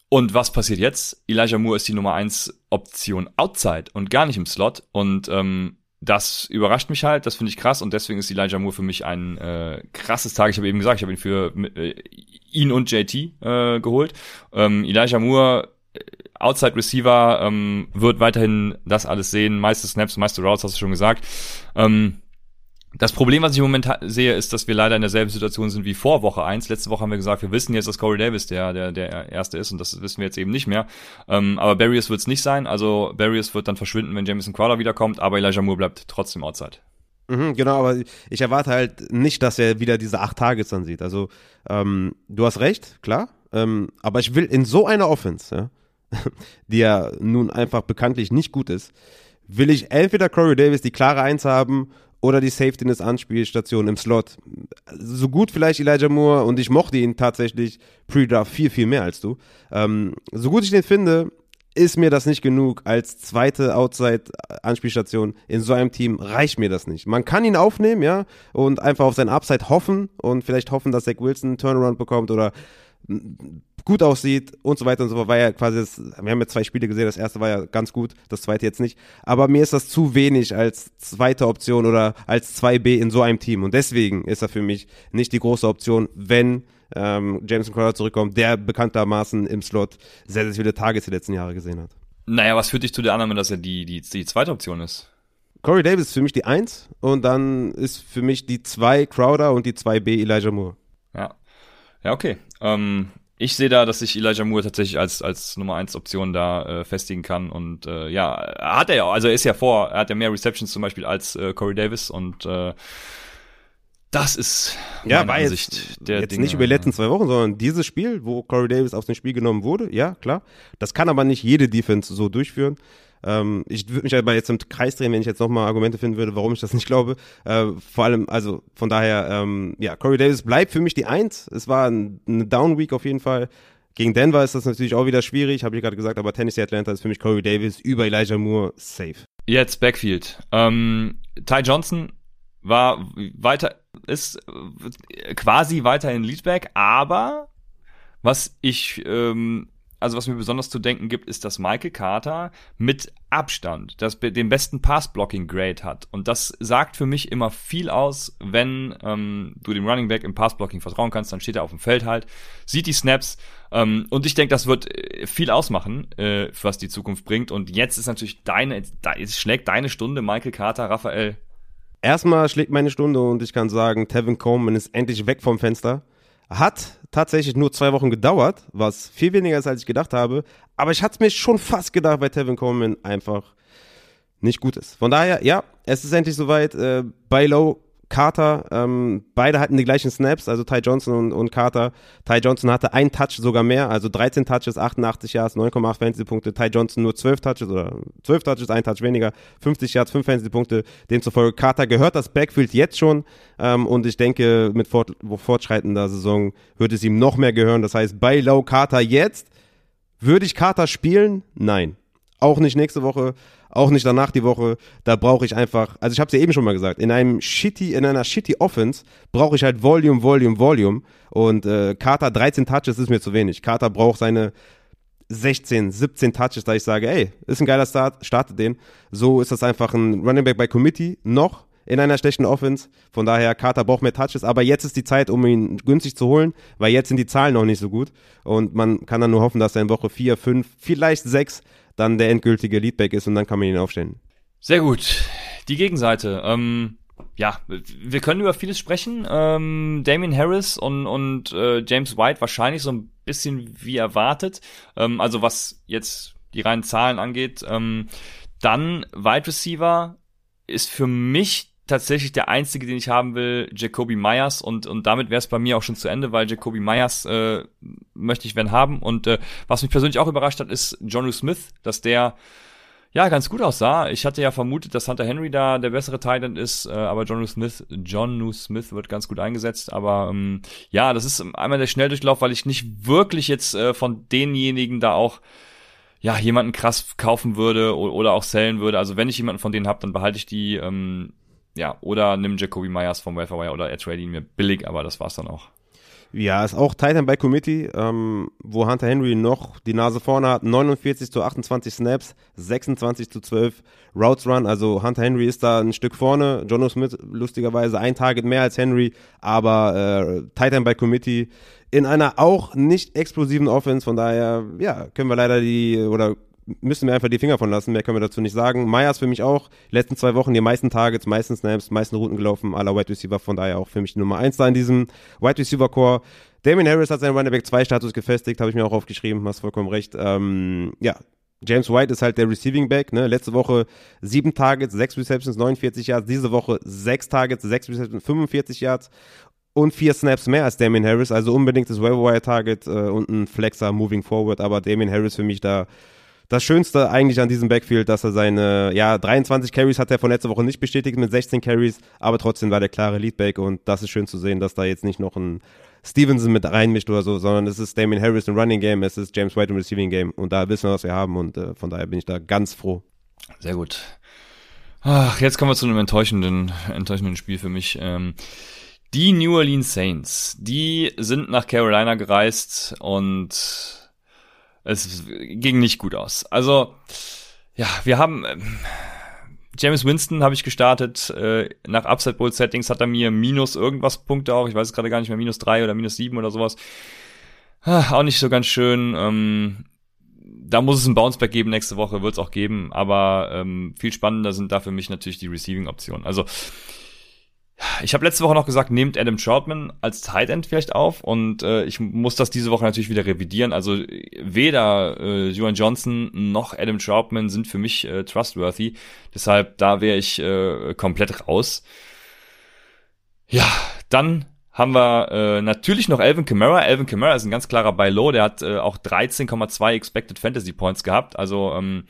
und was passiert jetzt? Elijah Moore ist die Nummer eins Option outside und gar nicht im Slot. Und ähm, das überrascht mich halt, das finde ich krass und deswegen ist Elijah Moore für mich ein äh, krasses Tag. Ich habe eben gesagt, ich habe ihn für äh, ihn und JT äh, geholt. Ähm, Elijah Moore Outside Receiver ähm, wird weiterhin das alles sehen. Meiste Snaps, meiste Routes, hast du schon gesagt. Ähm, das Problem, was ich im Moment sehe, ist, dass wir leider in derselben Situation sind wie vor Woche eins. Letzte Woche haben wir gesagt, wir wissen jetzt, dass Corey Davis der, der, der Erste ist und das wissen wir jetzt eben nicht mehr. Ähm, aber Barriers wird es nicht sein. Also Barriers wird dann verschwinden, wenn Jamison Crowder wiederkommt, aber Elijah Moore bleibt trotzdem Outside. Mhm, genau, aber ich erwarte halt nicht, dass er wieder diese acht Tages dann sieht. Also ähm, du hast recht, klar, ähm, aber ich will in so einer Offense, ja, [LAUGHS] die ja nun einfach bekanntlich nicht gut ist, will ich entweder Corey Davis die klare Eins haben oder die Safety-Anspielstation im Slot. So gut vielleicht Elijah Moore und ich mochte ihn tatsächlich pre-draft viel, viel mehr als du. Ähm, so gut ich den finde, ist mir das nicht genug als zweite Outside-Anspielstation in so einem Team, reicht mir das nicht. Man kann ihn aufnehmen, ja, und einfach auf sein Upside hoffen und vielleicht hoffen, dass Zach Wilson einen Turnaround bekommt oder gut aussieht und so weiter und so fort, war ja quasi, das, wir haben ja zwei Spiele gesehen, das erste war ja ganz gut, das zweite jetzt nicht, aber mir ist das zu wenig als zweite Option oder als 2B in so einem Team und deswegen ist er für mich nicht die große Option, wenn ähm, Jameson Crowder zurückkommt, der bekanntermaßen im Slot sehr, sehr viele Tages die letzten Jahre gesehen hat. Naja, was führt dich zu der Annahme, dass er die, die, die zweite Option ist? Corey Davis ist für mich die Eins und dann ist für mich die zwei Crowder und die 2B Elijah Moore. Ja. Ja, okay. Ähm, ich sehe da, dass sich Elijah Moore tatsächlich als, als Nummer 1 Option da äh, festigen kann. Und äh, ja, hat er ja, also er ist ja vor, er hat ja mehr Receptions zum Beispiel als äh, Corey Davis und äh, das ist ja, war Ansicht jetzt, der jetzt Dinge. nicht über die letzten zwei Wochen, sondern dieses Spiel, wo Corey Davis aus dem Spiel genommen wurde, ja, klar. Das kann aber nicht jede Defense so durchführen. Ähm, ich würde mich aber jetzt im Kreis drehen, wenn ich jetzt nochmal Argumente finden würde, warum ich das nicht glaube. Äh, vor allem, also von daher, ähm, ja, Corey Davis bleibt für mich die Eins. Es war ein, eine Down Week auf jeden Fall. Gegen Denver ist das natürlich auch wieder schwierig, habe ich gerade gesagt, aber Tennessee Atlanta ist für mich Corey Davis über Elijah Moore safe. Jetzt Backfield. Ähm, Ty Johnson war weiter, ist quasi weiterhin Leadback, aber was ich ähm, also was mir besonders zu denken gibt, ist, dass Michael Carter mit Abstand das, den besten Pass-Blocking-Grade hat. Und das sagt für mich immer viel aus, wenn ähm, du dem Running Back im Pass-Blocking vertrauen kannst, dann steht er auf dem Feld halt, sieht die Snaps. Ähm, und ich denke, das wird äh, viel ausmachen, äh, was die Zukunft bringt. Und jetzt ist natürlich deine, es schlägt deine Stunde, Michael Carter, Raphael. Erstmal schlägt meine Stunde und ich kann sagen, Tevin Coleman ist endlich weg vom Fenster. Hat tatsächlich nur zwei Wochen gedauert, was viel weniger ist, als ich gedacht habe. Aber ich hatte es mir schon fast gedacht, weil Tevin Coleman einfach nicht gut ist. Von daher, ja, es ist endlich soweit. Äh, bei Low Carter, ähm, beide hatten die gleichen Snaps, also Ty Johnson und, und Carter. Ty Johnson hatte einen Touch sogar mehr, also 13 Touches, 88 Yards, 9,8 Fantasy-Punkte. Ty Johnson nur 12 Touches oder 12 Touches, ein Touch weniger, 50 Yards, 5 Fantasy-Punkte. Demzufolge Carter gehört das Backfield jetzt schon ähm, und ich denke, mit fort, fortschreitender Saison wird es ihm noch mehr gehören. Das heißt, bei Low Carter jetzt, würde ich Carter spielen? Nein. Auch nicht nächste Woche auch nicht danach die Woche. Da brauche ich einfach, also ich habe es ja eben schon mal gesagt, in einem shitty, in einer shitty Offense brauche ich halt Volume, Volume, Volume. Und äh, Carter 13 Touches ist mir zu wenig. Carter braucht seine 16, 17 Touches, da ich sage, ey, ist ein geiler Start, startet den. So ist das einfach ein Running Back bei Committee noch in einer schlechten Offense. Von daher, Carter braucht mehr Touches, aber jetzt ist die Zeit, um ihn günstig zu holen, weil jetzt sind die Zahlen noch nicht so gut. Und man kann dann nur hoffen, dass er in Woche 4, 5, vielleicht 6 dann der endgültige Leadback ist und dann kann man ihn aufstellen. Sehr gut. Die Gegenseite. Ähm, ja, wir können über vieles sprechen. Ähm, Damien Harris und, und äh, James White wahrscheinlich so ein bisschen wie erwartet. Ähm, also was jetzt die reinen Zahlen angeht. Ähm, dann Wide Receiver ist für mich tatsächlich der einzige, den ich haben will, Jacoby Myers und und damit wäre es bei mir auch schon zu Ende, weil Jacoby Myers äh, möchte ich wenn haben und äh, was mich persönlich auch überrascht hat, ist John Smith, dass der ja ganz gut aussah. Ich hatte ja vermutet, dass Hunter Henry da der bessere Titan ist, äh, aber John Smith, John Smith wird ganz gut eingesetzt. Aber ähm, ja, das ist einmal der Schnelldurchlauf, weil ich nicht wirklich jetzt äh, von denjenigen da auch ja, jemanden krass kaufen würde oder auch sellen würde. Also wenn ich jemanden von denen habe, dann behalte ich die. Ähm, ja, oder nimm Jacoby Myers vom Welfare oder er trade ihn mir billig, aber das war's dann auch. Ja, ist auch Titan by Committee, ähm, wo Hunter Henry noch die Nase vorne hat. 49 zu 28 Snaps, 26 zu 12 Routes Run. Also Hunter Henry ist da ein Stück vorne. Jono Smith lustigerweise ein Target mehr als Henry, aber äh, Titan by Committee in einer auch nicht explosiven Offense. Von daher, ja, können wir leider die oder müssen wir einfach die Finger von lassen, mehr können wir dazu nicht sagen. Myers für mich auch, letzten zwei Wochen die meisten Targets, meisten Snaps, meisten Routen gelaufen, aller Wide Receiver, von daher auch für mich die Nummer eins da in diesem Wide Receiver Core. Damien Harris hat seinen Running Back 2 Status gefestigt, habe ich mir auch aufgeschrieben, hast vollkommen recht. Ähm, ja, James White ist halt der Receiving Back, ne? Letzte Woche sieben Targets, sechs Receptions, 49 Yards. Diese Woche sechs Targets, sechs Receptions, 45 Yards. und vier Snaps mehr als Damien Harris, also unbedingt das Waiver-Wire-Target äh, und ein Flexer moving forward, aber Damien Harris für mich da das Schönste eigentlich an diesem Backfield, dass er seine, ja, 23 Carries hat er von letzter Woche nicht bestätigt mit 16 Carries, aber trotzdem war der klare Leadback und das ist schön zu sehen, dass da jetzt nicht noch ein Stevenson mit reinmischt oder so, sondern es ist Damien Harris im Running Game, es ist James White im Receiving Game und da wissen wir, was wir haben und äh, von daher bin ich da ganz froh. Sehr gut. Ach, jetzt kommen wir zu einem enttäuschenden, enttäuschenden Spiel für mich. Ähm, die New Orleans Saints, die sind nach Carolina gereist und es ging nicht gut aus. Also, ja, wir haben ähm, James Winston habe ich gestartet. Äh, nach Upside Bowl Settings hat er mir minus irgendwas Punkte auch. Ich weiß es gerade gar nicht mehr, minus drei oder minus sieben oder sowas. Ah, auch nicht so ganz schön. Ähm, da muss es ein Bounceback geben nächste Woche, wird es auch geben, aber ähm, viel spannender sind da für mich natürlich die Receiving-Optionen. Also ich habe letzte Woche noch gesagt, nehmt Adam Troutman als Tight End vielleicht auf und äh, ich muss das diese Woche natürlich wieder revidieren. Also weder äh, Johan Johnson noch Adam Troutman sind für mich äh, trustworthy. Deshalb da wäre ich äh, komplett raus. Ja, dann haben wir äh, natürlich noch Alvin Kamara. Alvin Kamara ist ein ganz klarer Buy Low. Der hat äh, auch 13,2 Expected Fantasy Points gehabt. Also ähm,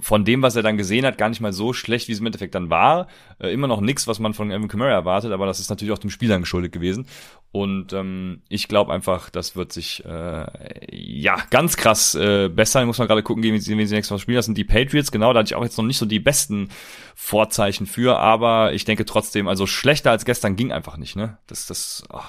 von dem, was er dann gesehen hat, gar nicht mal so schlecht, wie es im Endeffekt dann war. Äh, immer noch nichts, was man von Evan Kamara erwartet, aber das ist natürlich auch dem Spielern geschuldet gewesen. Und ähm, ich glaube einfach, das wird sich äh, ja ganz krass äh, bessern. Muss man gerade gucken, sie, wie sie nächstes Mal spielen. Das sind die Patriots, genau, da hatte ich auch jetzt noch nicht so die besten Vorzeichen für, aber ich denke trotzdem, also schlechter als gestern ging einfach nicht, ne? Das, das, oh.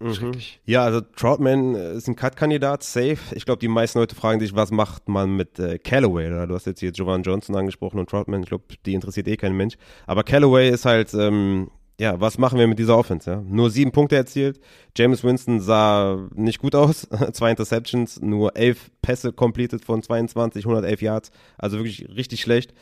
Mhm. Ja, also Troutman äh, ist ein Cut-Kandidat, safe. Ich glaube, die meisten Leute fragen sich, was macht man mit äh, Callaway? Oder? Du hast jetzt hier Jovan Johnson angesprochen und Troutman, ich glaube, die interessiert eh kein Mensch. Aber Callaway ist halt, ähm, ja, was machen wir mit dieser Offense? Ja? Nur sieben Punkte erzielt. James Winston sah nicht gut aus. [LAUGHS] Zwei Interceptions, nur elf Pässe completed von 22, 111 Yards. Also wirklich richtig schlecht.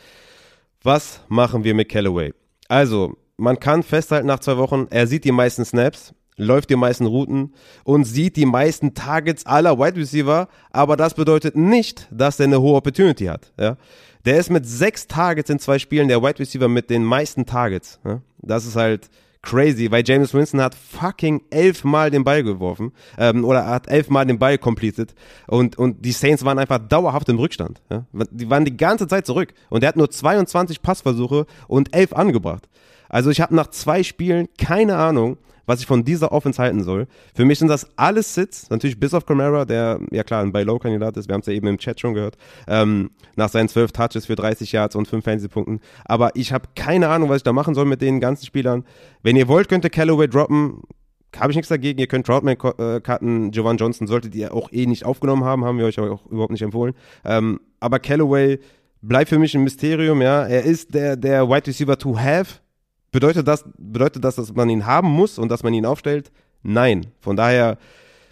Was machen wir mit Callaway? Also, man kann festhalten nach zwei Wochen, er sieht die meisten Snaps läuft die meisten Routen und sieht die meisten Targets aller Wide Receiver, aber das bedeutet nicht, dass er eine hohe Opportunity hat. Ja? Der ist mit sechs Targets in zwei Spielen der Wide Receiver mit den meisten Targets. Ja? Das ist halt crazy, weil James Winston hat fucking elfmal den Ball geworfen ähm, oder hat elfmal den Ball completed und, und die Saints waren einfach dauerhaft im Rückstand. Ja? Die waren die ganze Zeit zurück und er hat nur 22 Passversuche und elf angebracht. Also ich habe nach zwei Spielen keine Ahnung, was ich von dieser Offense halten soll. Für mich sind das alles Sits, natürlich bis auf Camara, der ja klar ein Buy-Low-Kandidat ist, wir haben es ja eben im Chat schon gehört, ähm, nach seinen zwölf Touches für 30 Yards und fünf Fantasy-Punkten. Aber ich habe keine Ahnung, was ich da machen soll mit den ganzen Spielern. Wenn ihr wollt, könnt ihr Callaway droppen, habe ich nichts dagegen. Ihr könnt Troutman äh, cutten. Jovan Johnson solltet ihr auch eh nicht aufgenommen haben, haben wir euch auch überhaupt nicht empfohlen. Ähm, aber Callaway bleibt für mich ein Mysterium, ja. Er ist der, der Wide Receiver to have. Bedeutet das, bedeutet das, dass man ihn haben muss und dass man ihn aufstellt? Nein. Von daher,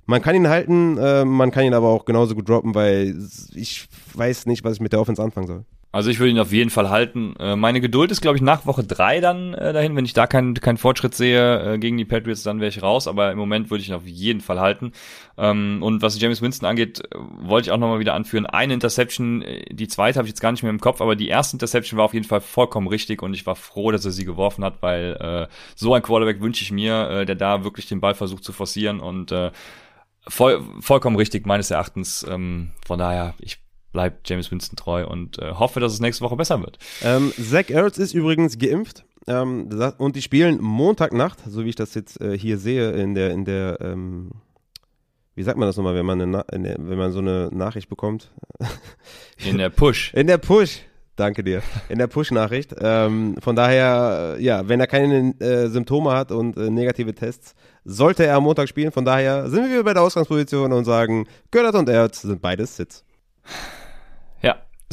man kann ihn halten, äh, man kann ihn aber auch genauso gut droppen, weil ich weiß nicht, was ich mit der Offense anfangen soll. Also ich würde ihn auf jeden Fall halten. Äh, meine Geduld ist, glaube ich, nach Woche drei dann äh, dahin. Wenn ich da keinen keinen Fortschritt sehe äh, gegen die Patriots, dann wäre ich raus. Aber im Moment würde ich ihn auf jeden Fall halten. Ähm, und was James Winston angeht, wollte ich auch nochmal wieder anführen. Eine Interception, die zweite habe ich jetzt gar nicht mehr im Kopf, aber die erste Interception war auf jeden Fall vollkommen richtig und ich war froh, dass er sie geworfen hat, weil äh, so ein Quarterback wünsche ich mir, äh, der da wirklich den Ball versucht zu forcieren und äh, voll, vollkommen richtig meines Erachtens. Ähm, von daher, ich bleibt James Winston treu und äh, hoffe, dass es nächste Woche besser wird. Ähm, Zach Ertz ist übrigens geimpft. Ähm, und die spielen Montagnacht, so wie ich das jetzt äh, hier sehe, in der, in der, ähm, wie sagt man das nochmal, wenn man, eine der, wenn man so eine Nachricht bekommt? [LAUGHS] In der Push. In der Push. Danke dir. In der Push-Nachricht. Ähm, von daher, ja, wenn er keine äh, Symptome hat und äh, negative Tests, sollte er am Montag spielen. Von daher sind wir bei der Ausgangsposition und sagen, Göttert und Erz sind beides Sitz.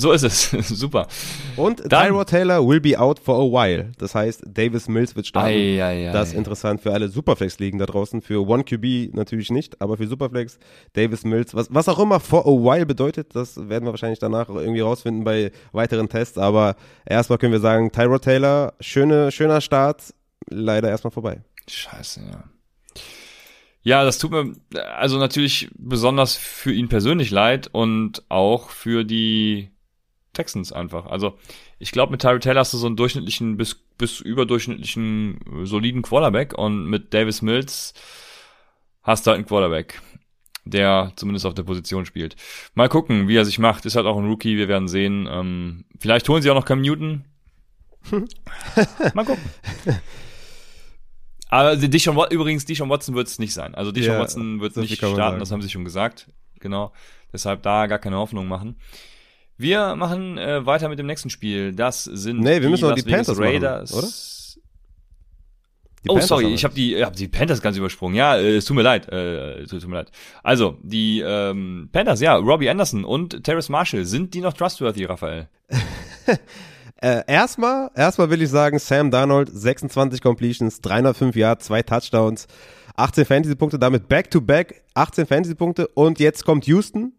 So ist es. [LAUGHS] Super. Und Dann, Tyrod Taylor will be out for a while. Das heißt, Davis Mills wird starten. Ei, ei, ei, das ist interessant für alle Superflex-Ligen da draußen. Für One QB natürlich nicht, aber für Superflex, Davis Mills, was, was auch immer for a while bedeutet, das werden wir wahrscheinlich danach irgendwie rausfinden bei weiteren Tests. Aber erstmal können wir sagen, Tyrod Taylor, schöne, schöner Start, leider erstmal vorbei. Scheiße, ja. Ja, das tut mir also natürlich besonders für ihn persönlich leid und auch für die Texans einfach. Also Ich glaube, mit Tyree Taylor hast du so einen durchschnittlichen bis, bis überdurchschnittlichen äh, soliden Quarterback und mit Davis Mills hast du halt einen Quarterback, der zumindest auf der Position spielt. Mal gucken, wie er sich macht. Ist halt auch ein Rookie, wir werden sehen. Ähm, vielleicht holen sie auch noch Cam Newton. [LAUGHS] Mal gucken. Aber Dishon, übrigens, Dishon Watson wird es nicht sein. Also Dishon Ja, Watson wird nicht starten, das haben sie schon gesagt. Genau. Deshalb da gar keine Hoffnung machen. Wir machen äh, weiter mit dem nächsten Spiel. Das sind Nee, wir müssen Las die Panthers machen, Raiders. oder? Die oh, Panthers sorry, ich habe die, hab die Panthers ganz übersprungen. Ja, äh, es tut mir leid. Äh, tut, tut mir leid. Also, die ähm, Panthers, ja, Robbie Anderson und Terrace Marshall, sind die noch trustworthy, Raphael? [LAUGHS] Äh, erstmal, erstmal will ich sagen, Sam Darnold, 26 Completions, 305 Yards, zwei Touchdowns, 18 Fantasy-Punkte, damit Back-to-Back, 18 Fantasy-Punkte und jetzt kommt Houston.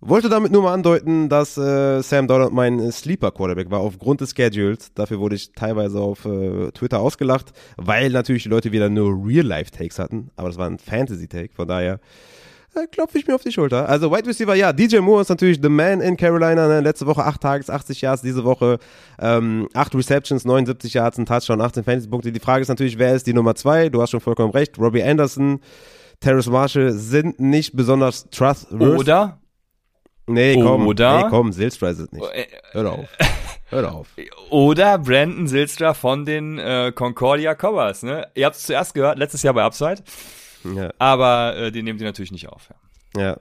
Wollte damit nur mal andeuten, dass äh, Sam Darnold mein Sleeper-Quarterback war, aufgrund des Schedules. Dafür wurde ich teilweise auf äh, Twitter ausgelacht, weil natürlich die Leute wieder nur Real-Life-Takes hatten, aber das war ein Fantasy-Take, von daher äh, klopfe ich mir auf die Schulter. Also Wide Receiver, ja, DJ Moore ist natürlich the man in Carolina. Ne? Letzte Woche 8 Tages, 80 Yards, diese Woche ähm, 8 Receptions, 79 Yards, ein Touchdown, 18 Fantasy-Punkte. Die Frage ist natürlich, wer ist die Nummer 2? Du hast schon vollkommen recht. Robbie Anderson, Terrace Marshall sind nicht besonders trustworthy. Oder? Nee, komm, Oder- nee, komm, Silstra ist es nicht. Äh, Hör auf. Hör doch auf. Oder Brandon Silstra von den äh, Concordia Cobras. Ne? Ihr habt es zuerst gehört, letztes Jahr bei Upside, Ja. aber äh, den nehmt ihr natürlich nicht auf. Ja. Ja.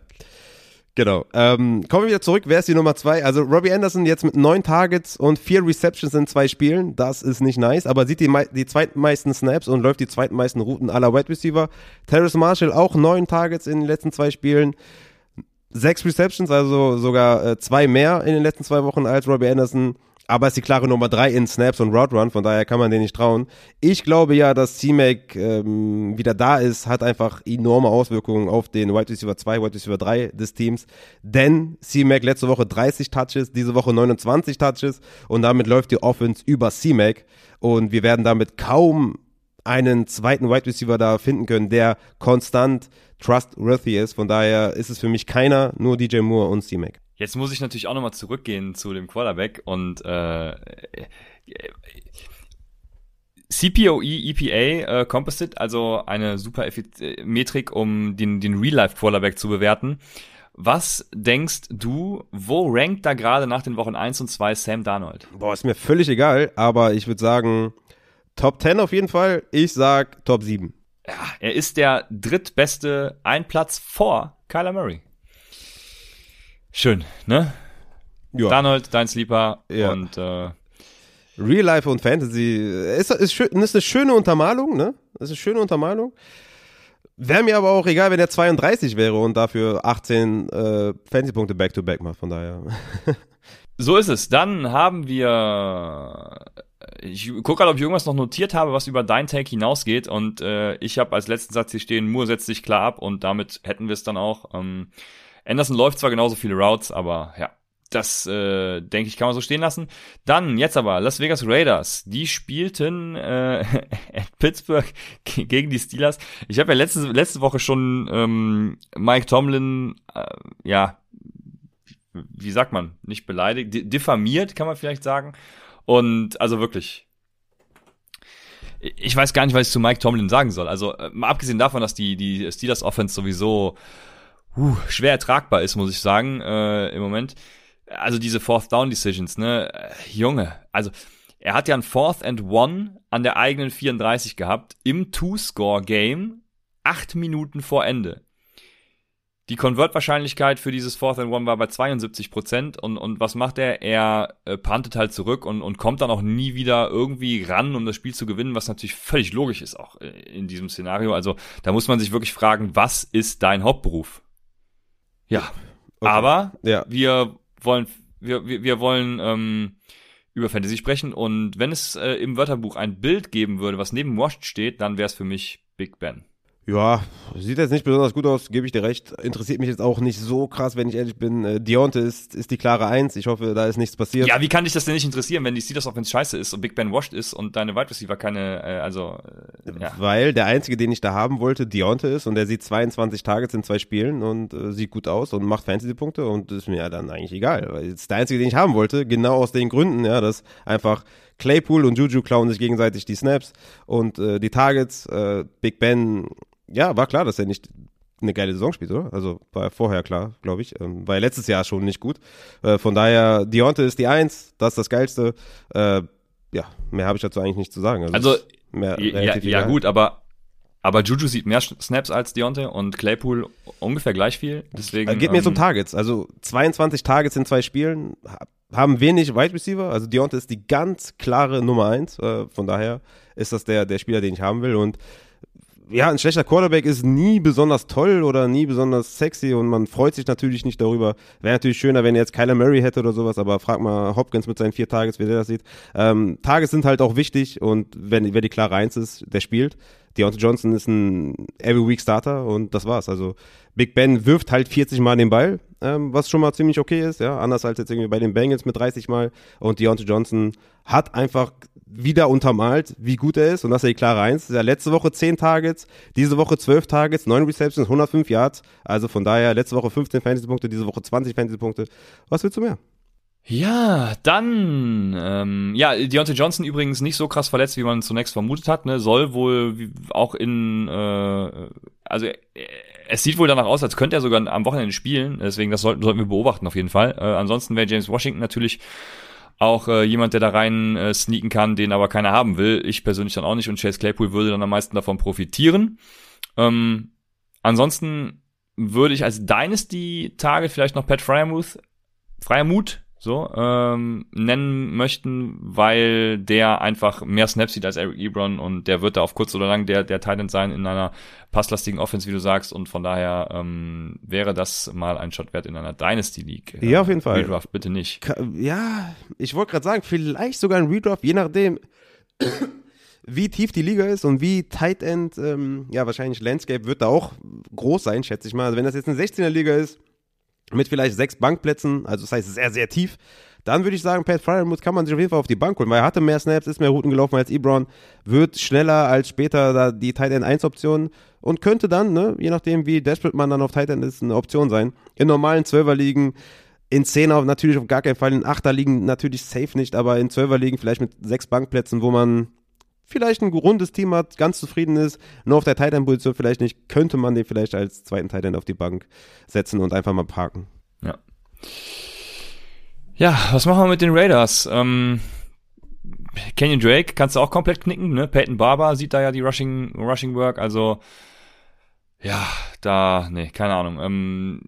Genau. Ähm, kommen wir wieder zurück. Wer ist die Nummer zwei? Also Robbie Anderson jetzt mit neun Targets und vier Receptions in zwei Spielen. Das ist nicht nice, aber sieht die, die zweitmeisten Snaps und läuft die zweitmeisten Routen aller Wide Receiver. Terrace Marshall auch neun Targets in den letzten zwei Spielen. Sechs Receptions, also sogar äh, zwei mehr in den letzten zwei Wochen als Robbie Anderson. Aber ist die klare Nummer drei in Snaps und Route Run, von daher kann man den nicht trauen. Ich glaube ja, dass C-Mac ähm, wieder da ist, hat einfach enorme Auswirkungen auf den Wide Receiver 2, Wide Receiver 3 des Teams. Denn C-Mac letzte Woche 30 Touches, diese Woche 29 Touches und damit läuft die Offense über C-Mac und wir werden damit kaum einen zweiten Wide Receiver da finden können, der konstant trustworthy ist. Von daher ist es für mich keiner, nur DJ Moore und C-Mac. Jetzt muss ich natürlich auch nochmal zurückgehen zu dem Quarterback und äh, CPOE, EPA, äh, Composite, also eine super Effiz äh, Metrik, um den, den Real-Life-Quarterback zu bewerten. Was denkst du, wo rankt da gerade nach den Wochen 1 und 2 Sam Darnold? Boah, ist mir völlig egal, aber ich würde sagen, Top 10 auf jeden Fall. Ich sag Top 7. Ja, er ist der drittbeste, ein Platz vor Kyler Murray. Schön, ne? Ja. Darnold, dein Sleeper Ja. und äh, Real Life und Fantasy ist, ist, schön, ist eine schöne Untermalung, ne? Ist eine schöne Untermalung. Wäre mir aber auch egal, wenn er 32 wäre und dafür 18 äh, Fantasy-Punkte back-to-back macht, von daher. [LAUGHS] So ist es. Dann haben wir. Ich gucke gerade, ob ich irgendwas noch notiert habe, was über dein Take hinausgeht. Und äh, ich habe als letzten Satz hier stehen, Moore setzt sich klar ab und damit hätten wir es dann auch. Ähm, Anderson läuft zwar genauso viele Routes, aber ja, das äh, denke ich, kann man so stehen lassen. Dann, jetzt aber, Las Vegas Raiders. Die spielten äh, [LAUGHS] at Pittsburgh ge- gegen die Steelers. Ich habe ja letzte, letzte Woche schon ähm, Mike Tomlin, äh, ja, wie sagt man, nicht beleidigt, di- diffamiert, kann man vielleicht sagen. Und also wirklich, ich weiß gar nicht, was ich zu Mike Tomlin sagen soll. Also äh, mal abgesehen davon, dass die, die Steelers Offense sowieso uh, schwer ertragbar ist, muss ich sagen, äh, im Moment. Also diese Fourth Down Decisions, ne, äh, Junge, also er hat ja ein Fourth and One an der eigenen 34 gehabt im Two-Score-Game, acht Minuten vor Ende. Die Convert-Wahrscheinlichkeit für dieses Fourth and One war bei 72 Prozent und, und was macht er? Er äh, puntet halt zurück und, und kommt dann auch nie wieder irgendwie ran, um das Spiel zu gewinnen, was natürlich völlig logisch ist auch äh, in diesem Szenario. Also da muss man sich wirklich fragen, was ist dein Hauptberuf? Ja, Okay. aber Ja. wir wollen, wir, wir, wir wollen ähm, über Fantasy sprechen und wenn es äh, im Wörterbuch ein Bild geben würde, was neben Washed steht, dann wäre es für mich Big Ben. Ja, sieht jetzt nicht besonders gut aus, gebe ich dir recht. Interessiert mich jetzt auch nicht so krass, wenn ich ehrlich bin. Äh, Deontay ist, ist die klare Eins. Ich hoffe, da ist nichts passiert. Ja, wie kann dich das denn nicht interessieren, wenn die Steelers Offense scheiße ist und Big Ben washed ist und deine Wide Receiver keine, äh, also, äh, ja. Weil der einzige, den ich da haben wollte, Deontay ist und der sieht 22 Targets in zwei Spielen und äh, sieht gut aus und macht Fantasy-Punkte und ist mir ja dann eigentlich egal. Weil ist der einzige, den ich haben wollte, genau aus den Gründen, ja, dass einfach Claypool und Juju klauen sich gegenseitig die Snaps und äh, die Targets. Äh, Big Ben ja, war klar, dass er nicht eine geile Saison spielt, oder? Also war vorher klar, glaube ich. Ähm, war ja letztes Jahr schon nicht gut. Äh, von daher, Deontay ist die Eins, das ist das Geilste. Äh, ja, mehr habe ich dazu eigentlich nicht zu sagen. Also, also mehr, ja, ja gut, aber aber Juju sieht mehr Snaps als Deontay und Claypool ungefähr gleich viel. Deswegen, äh, geht mir ähm, jetzt um Targets. Also 22 Targets in zwei Spielen, haben wenig Wide Receiver. Also Deontay ist die ganz klare Nummer eins. Äh, von daher ist das der, der Spieler, den ich haben will. Und ja, ein schlechter Quarterback ist nie besonders toll oder nie besonders sexy und man freut sich natürlich nicht darüber. Wäre natürlich schöner, wenn er jetzt Kyler Murray hätte oder sowas, aber frag mal Hopkins mit seinen vier Tages, wie der das sieht. Ähm, Tages sind halt auch wichtig und wenn, wer die klare Eins ist, der spielt. Deontay Johnson ist ein Every Week Starter und das war's. Also Big Ben wirft halt 40 Mal den Ball, ähm, was schon mal ziemlich okay ist, ja, anders als jetzt irgendwie bei den Bengals mit 30 Mal und Deontay Johnson hat einfach wieder untermalt, wie gut er ist und das ist ja die klare Eins. Ja, letzte Woche 10 Targets, diese Woche 12 Targets, 9 Receptions, 105 Yards. Also von daher letzte Woche 15 Fantasy-Punkte, diese Woche 20 Fantasy-Punkte. Was willst du mehr? Ja, dann, ähm, ja, Deontay Johnson übrigens nicht so krass verletzt, wie man zunächst vermutet hat, ne, soll wohl auch in, äh, also äh, es sieht wohl danach aus, als könnte er sogar am Wochenende spielen, deswegen das sollten, sollten wir beobachten auf jeden Fall. Äh, ansonsten wäre James Washington natürlich auch äh, jemand, der da rein äh, sneaken kann, den aber keiner haben will. Ich persönlich dann auch nicht und Chase Claypool würde dann am meisten davon profitieren. Ähm, ansonsten würde ich als Dynasty-Target vielleicht noch Pat Fryermuth, Fryermuth so ähm, nennen möchten, weil der einfach mehr Snaps sieht als Eric Ebron und der wird da auf kurz oder lang der der Titan sein in einer passlastigen Offense, wie du sagst und von daher ähm, wäre das mal ein Shot wert in einer Dynasty League. Ja, auf jeden Fall. Redraft bitte nicht. Ja, ich wollte gerade sagen, vielleicht sogar ein Redraft, je nachdem [COUGHS] wie tief die Liga ist und wie Tight End, ähm, ja, wahrscheinlich Landscape wird da auch groß sein, schätze ich mal. Also wenn das jetzt eine 16er Liga ist, mit vielleicht sechs Bankplätzen, also das heißt sehr, sehr tief, dann würde ich sagen, Pat Fryermuth kann man sich auf jeden Fall auf die Bank holen, weil er hatte mehr Snaps, ist mehr Routen gelaufen als Ebron, wird schneller als später da die Tight End 1 Option und könnte dann, ne, je nachdem wie desperate man dann auf Tight End ist, eine Option sein. In normalen 12er Ligen, in 10er natürlich auf gar keinen Fall, in 8er Ligen natürlich safe nicht, aber in 12er Ligen vielleicht mit sechs Bankplätzen, wo man vielleicht ein rundes Team hat, ganz zufrieden ist, nur auf der Tight End Position vielleicht nicht, könnte man den vielleicht als zweiten Tight auf die Bank setzen und einfach mal parken. Ja. Ja, was machen wir mit den Raiders? Ähm, Kenyon Drake kannst du auch komplett knicken, ne? Peyton Barber sieht da ja die Rushing, Rushing Work, also ja, da, nee, keine Ahnung. Ähm,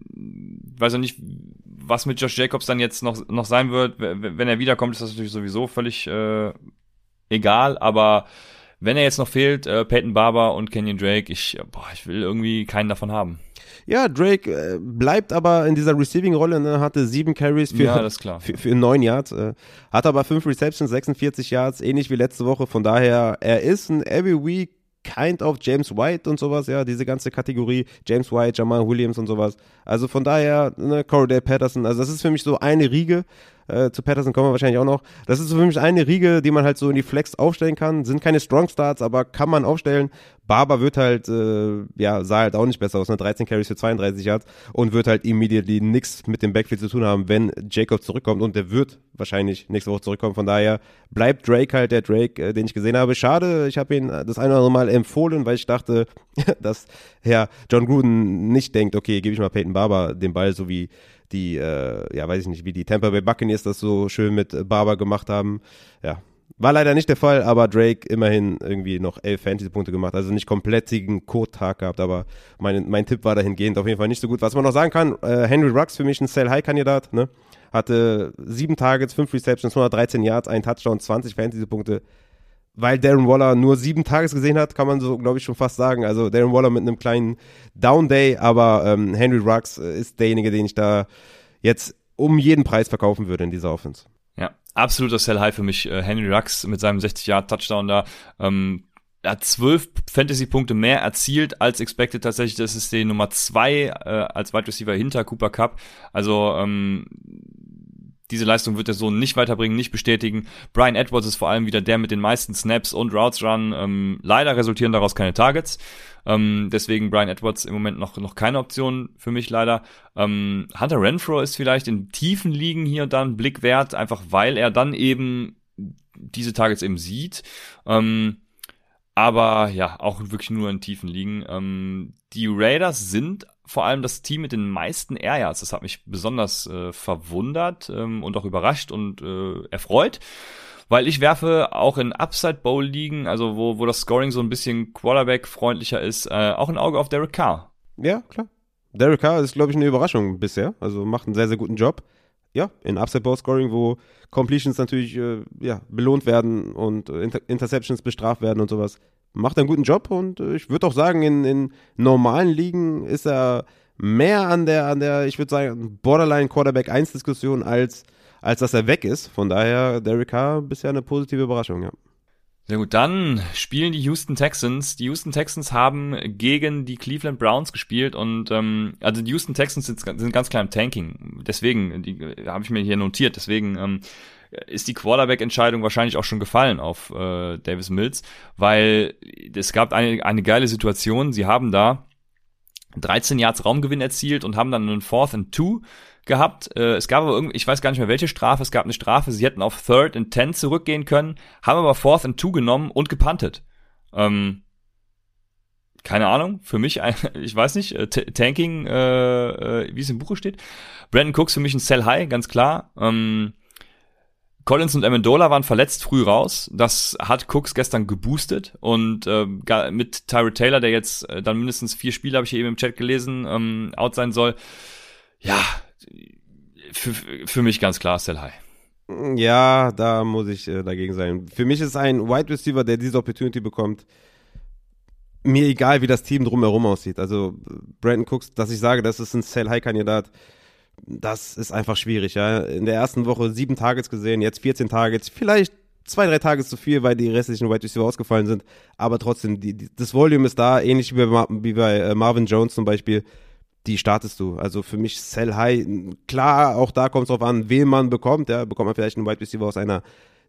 weiß auch nicht, was mit Josh Jacobs dann jetzt noch, noch sein wird. Wenn er wiederkommt, ist das natürlich sowieso völlig äh, egal, aber wenn er jetzt noch fehlt, äh, Peyton Barber und Kenyon Drake, ich, boah, ich will irgendwie keinen davon haben. Ja, Drake äh, bleibt aber in dieser Receiving-Rolle, ne, hatte sieben Carries für, ja, für, für neun Yards, äh, hat aber fünf Receptions, 46 Yards, ähnlich wie letzte Woche. Von daher, er ist ein Every Week kind of James White und sowas, ja, diese ganze Kategorie, James White, Jamal Williams und sowas. Also von daher, ne, Corey Patterson, also das ist für mich so eine Riege, äh, zu Patterson kommen wir wahrscheinlich auch noch. Das ist für mich eine Riege, die man halt so in die Flex aufstellen kann. Sind keine Strong Starts, aber kann man aufstellen. Barber wird halt, äh, ja, sah halt auch nicht besser aus, ne? 13 Carries für 32 Yards und wird halt immediately nichts mit dem Backfield zu tun haben, wenn Jacob zurückkommt und der wird wahrscheinlich nächste Woche zurückkommen. Von daher bleibt Drake halt der Drake, äh, den ich gesehen habe. Schade, ich habe ihn das eine oder andere Mal empfohlen, weil ich dachte, [LAUGHS] dass Herr John Gruden nicht denkt, okay, gebe ich mal Peyton Barber den Ball, so wie die, äh, ja, weiß ich nicht, wie die Tampa Bay Buccaneers das so schön mit Barber gemacht haben. Ja, war leider nicht der Fall, aber Drake immerhin irgendwie noch elf Fantasy-Punkte gemacht. Also nicht komplettigen Code-Tag gehabt, aber mein, mein Tipp war dahingehend auf jeden Fall nicht so gut. Was man noch sagen kann, äh, Henry Rux für mich ein Sell-High-Kandidat, ne? Hatte sieben Targets, fünf Receptions, 113 Yards, ein Touchdown, 20 Fantasy-Punkte weil Darren Waller nur sieben Tages gesehen hat, kann man so, glaube ich, schon fast sagen. Also Darren Waller mit einem kleinen Down Day, aber ähm, Henry Rux äh, ist derjenige, den ich da jetzt um jeden Preis verkaufen würde in dieser Offense. Ja, absoluter Sell High für mich. Äh, Henry Rux mit seinem 60 Yard Touchdown da. Ähm, er hat zwölf Fantasy-Punkte mehr erzielt als expected tatsächlich. Das ist die Nummer zwei äh, als Wide Receiver hinter Cooper Cup. Also ähm, diese Leistung wird er so nicht weiterbringen, nicht bestätigen. Brian Edwards ist vor allem wieder der mit den meisten Snaps und Routes Run. Ähm, leider resultieren daraus keine Targets. Ähm, deswegen Brian Edwards im Moment noch, noch keine Option für mich leider. Ähm, Hunter Renfro ist vielleicht in tiefen Ligen hier und da ein Blick wert, einfach weil er dann eben diese Targets eben sieht. Ähm, aber ja, auch wirklich nur in tiefen Ligen. Ähm, die Raiders sind vor allem das Team mit den meisten Air Yards. Das hat mich besonders äh, verwundert ähm, und auch überrascht und äh, erfreut. Weil ich werfe auch in Upside Bowl Ligen, also wo, wo das Scoring so ein bisschen Quarterback-freundlicher ist, äh, auch ein Auge auf Derek Carr. Ja, klar. Derek Carr ist, glaube ich, eine Überraschung bisher. Also macht einen sehr, sehr guten Job. Ja, in Upside Bowl Scoring, wo Completions natürlich äh, ja, belohnt werden und äh, Inter Interceptions bestraft werden und sowas macht einen guten Job und äh, ich würde auch sagen, in, in normalen Ligen ist er mehr an der, an der, ich würde sagen, Borderline Quarterback 1 Diskussion als, als dass er weg ist. Von daher, Derek Carr bisher eine positive Überraschung, ja. Sehr gut, dann spielen die Houston Texans. Die Houston Texans haben gegen die Cleveland Browns gespielt und ähm, also die Houston Texans sind, sind ganz klar im Tanking. Deswegen, die habe ich mir hier notiert. Deswegen ähm, ist die Quarterback-Entscheidung wahrscheinlich auch schon gefallen auf äh, Davis Mills, weil es gab eine, eine geile Situation. Sie haben da 13 Yards Raumgewinn erzielt und haben dann einen Fourth and Two gehabt. Äh, es gab aber irgendwie, ich weiß gar nicht mehr welche Strafe, es gab eine Strafe, sie hätten auf Third and Ten zurückgehen können, haben aber Fourth and Two genommen und gepuntet. Ähm, keine Ahnung, für mich, [LAUGHS] ich weiß nicht, äh, Tanking, äh, äh, wie es im Buche steht. Brandon Cooks für mich ein Sell High, ganz klar. Ähm, Collins und Amendola waren verletzt früh raus. Das hat Cooks gestern geboostet und äh, mit Tyrod Taylor, der jetzt äh, dann mindestens vier Spiele, habe ich hier eben im Chat gelesen, ähm, out sein soll. Ja, für, für mich ganz klar Sell High. Ja, da muss ich äh, dagegen sein. Für mich ist ein Wide Receiver, der diese Opportunity bekommt, mir egal, wie das Team drumherum aussieht. Also Brandon Cooks, dass ich sage, das ist ein Sell-High-Kandidat, das ist einfach schwierig, ja. In der ersten Woche sieben Targets gesehen, jetzt 14 Targets, vielleicht zwei, drei Tage zu viel, weil die restlichen Wide Receiver ausgefallen sind, aber trotzdem, die, die, das Volume ist da, ähnlich wie bei, wie bei äh, Marvin Jones zum Beispiel, die startest du. Also für mich Sell High, klar, auch da kommt es drauf an, wen man bekommt, ja, bekommt man vielleicht einen Wide Receiver aus einer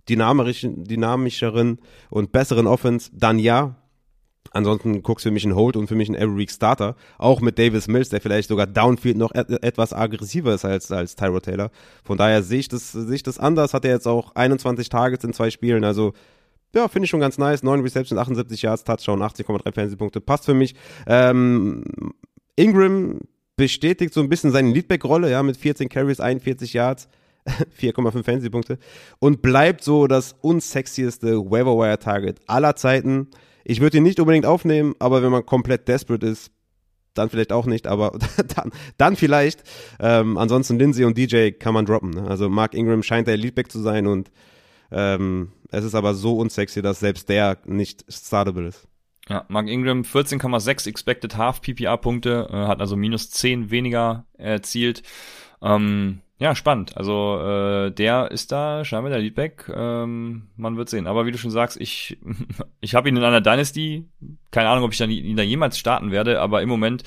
dynamischeren und besseren Offense, dann ja, Ansonsten guckst du für mich ein Hold und für mich ein Every Week Starter. Auch mit Davis Mills, der vielleicht sogar Downfield noch et etwas aggressiver ist als, als Tyro Taylor. Von daher sehe ich das, sehe ich das anders. Hat er jetzt auch 21 Targets in zwei Spielen. Also, ja, finde ich schon ganz nice. 9 Receptions, 78 Yards, Touchdown, 80,3 Fantasy-Punkte. Passt für mich. Ähm, Ingram bestätigt so ein bisschen seine Leadback-Rolle, ja, mit 14 Carries, 41 Yards. [LAUGHS] 4,5 Fantasy-Punkte und bleibt so das unsexieste Waiver-Wire-Target aller Zeiten. Ich würde ihn nicht unbedingt aufnehmen, aber wenn man komplett desperate ist, dann vielleicht auch nicht, aber [LAUGHS] dann, dann vielleicht. Ähm, ansonsten Lindsay und DJ kann man droppen. Ne? Also Mark Ingram scheint der Leadback zu sein und ähm, es ist aber so unsexy, dass selbst der nicht startable ist. Ja, Mark Ingram 14,6 expected half PPR Punkte, äh, hat also minus 10 weniger erzielt. Ähm, ja, spannend. Also äh, der ist da scheinbar der Leadback. Ähm, man wird sehen. Aber wie du schon sagst, ich [LAUGHS] ich habe ihn in einer Dynasty. Keine Ahnung, ob ich dann ihn da jemals starten werde. Aber im Moment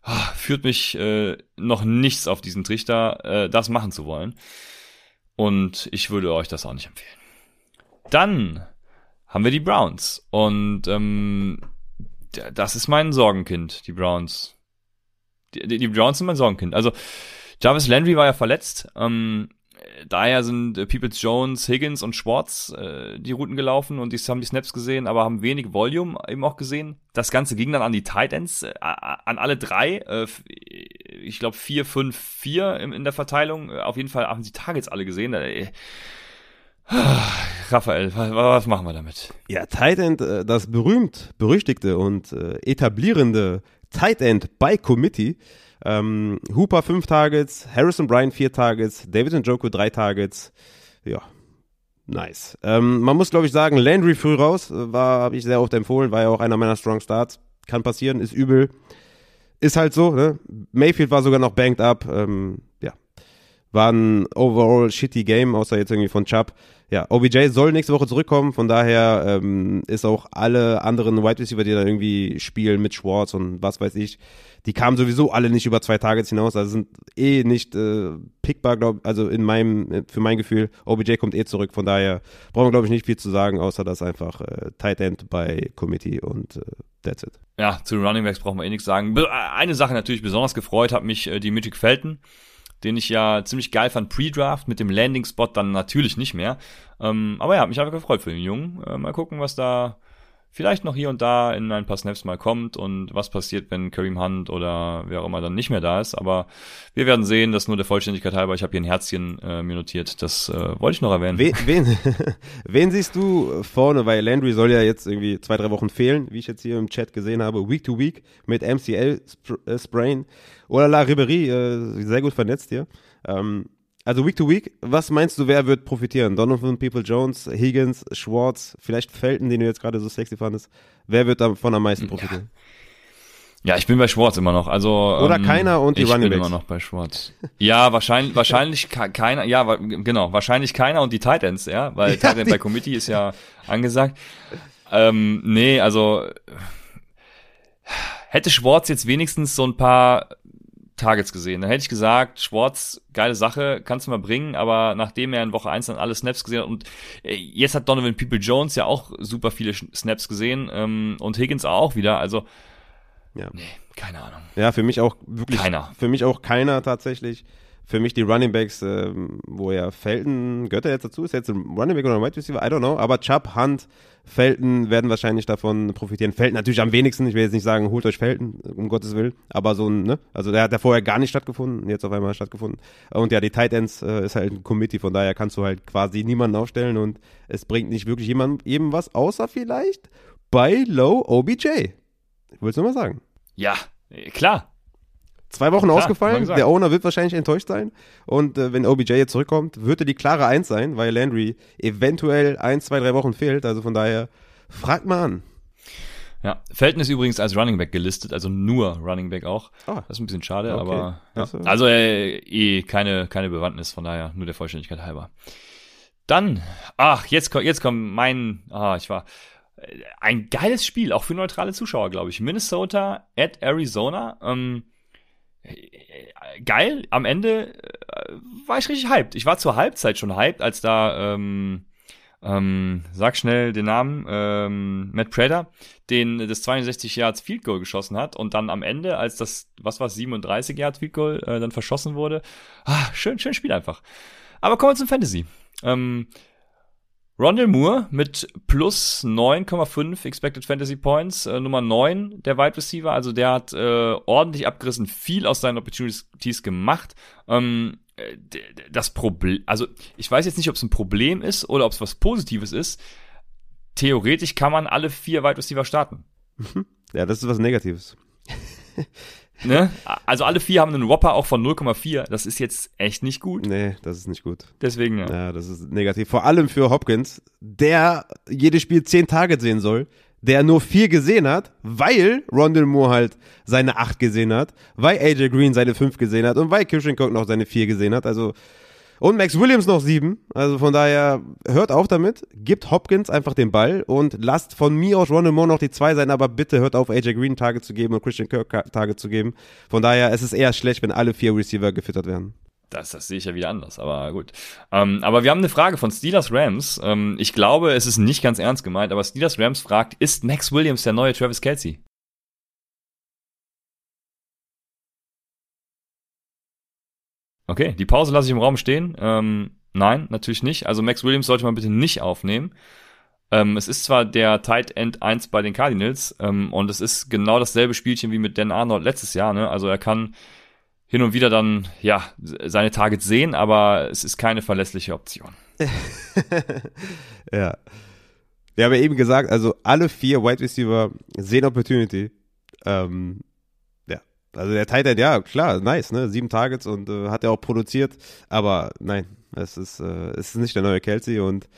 ah, führt mich äh, noch nichts auf diesen Trichter, äh, das machen zu wollen. Und ich würde euch das auch nicht empfehlen. Dann haben wir die Browns und ähm, das ist mein Sorgenkind, die Browns. Die, die Browns sind mein Sorgenkind. Also Jarvis Landry war ja verletzt. Ähm, daher sind äh, Peoples Jones, Higgins und Schwartz äh, die Routen gelaufen und die haben die Snaps gesehen, aber haben wenig Volume eben auch gesehen. Das Ganze ging dann an die Tight Ends, äh, an alle drei. Äh, ich glaube 4, 5, 4 in, der Verteilung. Äh, auf jeden Fall haben sie Targets alle gesehen. Äh, Raphael, was machen wir damit? Ja, Tight End, äh, das berühmt, berüchtigte und etablierende Tight End by Committee ähm, Hooper fünf Targets, Harrison Bryan vier Targets, David Njoku drei Targets. Ja, nice. Ähm, man muss, glaube ich, sagen, Landry früh raus, äh, war, habe ich sehr oft empfohlen, war ja auch einer meiner Strong Starts. Kann passieren, ist übel. Ist halt so, ne? Mayfield war sogar noch banked up. Ähm. War ein overall shitty Game, außer jetzt irgendwie von Chubb. Ja, OBJ soll nächste Woche zurückkommen, von daher ähm, ist auch alle anderen Wide Receiver, die da irgendwie spielen mit Schwartz und was weiß ich, die kamen sowieso alle nicht über zwei Tage hinaus, also sind eh nicht äh, pickbar, glaube also in meinem, für mein Gefühl, OBJ kommt eh zurück, von daher brauchen wir, glaube ich, nicht viel zu sagen, außer dass einfach äh, Tight End bei Committee und äh, that's it. Ja, zu den Running Backs brauchen wir eh nichts sagen. Eine Sache natürlich besonders gefreut hat mich äh, die Magic Felton den ich ja ziemlich geil fand, Pre-Draft, mit dem Landing-Spot dann natürlich nicht mehr. Ähm, aber ja, mich einfach gefreut für den Jungen. Äh, mal gucken, was da vielleicht noch hier und da in ein paar Snaps mal kommt und was passiert, wenn Kareem Hunt oder wer auch immer dann nicht mehr da ist. Aber wir werden sehen, das nur der Vollständigkeit halber. Ich habe hier ein Herzchen äh, mir notiert, das äh, wollte ich noch erwähnen. Wen, wen, [LAUGHS] wen siehst du vorne, weil Landry soll ja jetzt irgendwie zwei, drei Wochen fehlen, wie ich jetzt hier im Chat gesehen habe, Week to Week mit MCL-Sprain. Oder La Ribery, äh, sehr gut vernetzt hier. Ähm, also Week to Week, was meinst du, wer wird profitieren? Donovan People Jones, Higgins, Schwartz, vielleicht Felton, den du jetzt gerade so sexy fandest. Wer wird davon am meisten profitieren? Ja. ja ich bin bei Schwartz immer noch. Also oder ähm, keiner und die ich Running bin immer noch bei Schwartz. Ja, wahrscheinlich, wahrscheinlich keiner. Ja, genau, wahrscheinlich keiner und die Titans, ja, weil [LAUGHS] ja, Titan bei Committee ist ja angesagt. Ähm, nee, also hätte Schwartz jetzt wenigstens so ein paar Targets gesehen. Dann hätte ich gesagt, Schwartz, geile Sache, kannst du mal bringen, aber nachdem er in Woche 1 dann alle Snaps gesehen hat und äh, jetzt hat Donovan People Jones ja auch super viele Snaps gesehen ähm, und Higgins auch wieder, also ja. nee, keine Ahnung. Ja, für mich auch wirklich keiner. Für mich auch keiner tatsächlich. Für mich die Running Backs, ähm, wo ja Felton, gehört er jetzt dazu, ist er jetzt ein Running Back oder ein Wide Receiver, I don't know, aber Chubb, Hunt, Felton werden wahrscheinlich davon profitieren. Felton natürlich am wenigsten. Ich will jetzt nicht sagen, holt euch Felton, um Gottes Willen. Aber so ein, ne? Also der hat ja vorher gar nicht stattgefunden, jetzt auf einmal stattgefunden. Und ja, die Tight Ends äh, ist halt ein Committee, von daher kannst du halt quasi niemanden aufstellen und es bringt nicht wirklich jemandem eben was, außer vielleicht bei Low OBJ. Ich will es nur mal sagen. Ja, klar. Zwei Wochen Klar, ausgefallen. Der Owner wird wahrscheinlich enttäuscht sein. Und äh, wenn OBJ jetzt zurückkommt, wird er die klare Eins sein, weil Landry eventuell ein, zwei, drei Wochen fehlt. Also von daher, fragt mal an. Ja, Felton ist übrigens als Running Back gelistet, also nur Running Back auch. Oh. Das ist ein bisschen schade, okay. aber ja. also äh, eh keine keine Bewandtnis, von daher nur der Vollständigkeit halber. Dann, ach jetzt kommt jetzt kommt mein, ah ich war äh, ein geiles Spiel auch für neutrale Zuschauer, glaube ich. Minnesota at Arizona. Ähm, geil, am Ende äh, war ich richtig hyped. Ich war zur Halbzeit schon hyped, als da, ähm, ähm, sag schnell den Namen, ähm, Matt Prater, den das 62 Yards Field Goal geschossen hat und dann am Ende, als das, was war 37 Yards Field Goal äh, dann verschossen wurde, ah, schön, schön Spiel einfach. Aber kommen wir zum Fantasy. Ähm, Rondell Moore mit plus 9,5 Expected Fantasy Points, äh, Nummer 9 der Wide Receiver. Also der hat äh, ordentlich abgerissen, viel aus seinen Opportunities gemacht. Ähm, äh, das Problem, also ich weiß jetzt nicht, ob es ein Problem ist oder ob es was Positives ist. Theoretisch kann man alle vier Wide Receiver starten. Ja, das ist was Negatives. [LAUGHS] Ne? [LAUGHS] Also alle vier haben einen Whopper auch von 0,4. Das ist jetzt echt nicht gut. Nee, das ist nicht gut. Deswegen, ja. Ja, das ist negativ. Vor allem für Hopkins, der jedes Spiel zehn Targets sehen soll, der nur vier gesehen hat, weil Rondell Moore halt seine acht gesehen hat, weil AJ Green seine fünf gesehen hat und weil Christian Kirk noch seine vier gesehen hat. Also und Max Williams noch sieben. Also von daher, hört auf damit. Gibt Hopkins einfach den Ball und lasst von mir aus Ronald Moore noch die zwei sein, aber bitte hört auf, AJ Green Tage zu geben und Christian Kirk Tage zu geben. Von daher, es ist eher schlecht, wenn alle vier Receiver gefüttert werden. Das, das sehe ich ja wieder anders, aber gut. Ähm, aber wir haben eine Frage von Steelers Rams. Ähm, ich glaube, es ist nicht ganz ernst gemeint, aber Steelers Rams fragt, ist Max Williams der neue Travis Kelsey? Okay, die Pause lasse ich im Raum stehen. Ähm, nein, natürlich nicht. Also Max Williams sollte man bitte nicht aufnehmen. Ähm, es ist zwar der Tight End 1 bei den Cardinals ähm, und es ist genau dasselbe Spielchen wie mit Dan Arnold letztes Jahr. Ne? Also er kann hin und wieder dann ja seine Targets sehen, aber es ist keine verlässliche Option. [LAUGHS] ja. Wir haben ja eben gesagt, also alle vier Wide Receiver sehen Opportunity. Ähm, also der Titan, ja, klar, nice, ne? Sieben Targets und äh, hat er auch produziert, aber nein, es ist, äh, es ist nicht der neue Kelsey und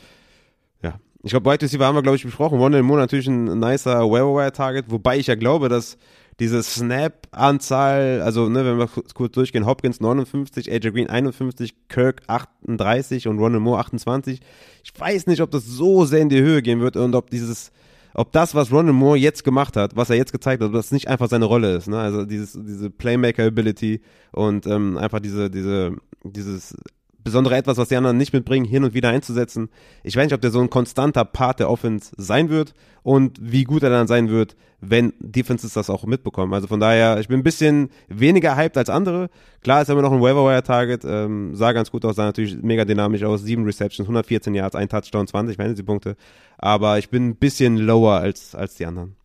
ja. Ich glaube, White Receiver haben wir, glaube ich, besprochen. Wonder Moon natürlich ein nicer Wire-Target, wobei ich ja glaube, dass diese Snap-Anzahl, also ne, wenn wir kurz durchgehen, Hopkins 59, AJ Green 51, Kirk 38 und Ronald Moore 28. Ich weiß nicht, ob das so sehr in die Höhe gehen wird und ob dieses, ob das, was Ronald Moore jetzt gemacht hat, was er jetzt gezeigt hat, ob das nicht einfach seine Rolle ist. Ne? Also dieses, diese Playmaker-Ability und ähm, einfach diese, diese, dieses besondere etwas, was die anderen nicht mitbringen, hin und wieder einzusetzen. Ich weiß nicht, ob der so ein konstanter Part der Offense sein wird und wie gut er dann sein wird, wenn Defenses das auch mitbekommen. Also von daher, ich bin ein bisschen weniger hyped als andere. Klar ist aber noch ein Waiver-Wire-Target, ähm, sah ganz gut aus, sah natürlich mega dynamisch aus, sieben Receptions, 114 Yards, ein Touchdown, 20 Fantasy-Punkte. Aber ich bin ein bisschen lower als, als die anderen.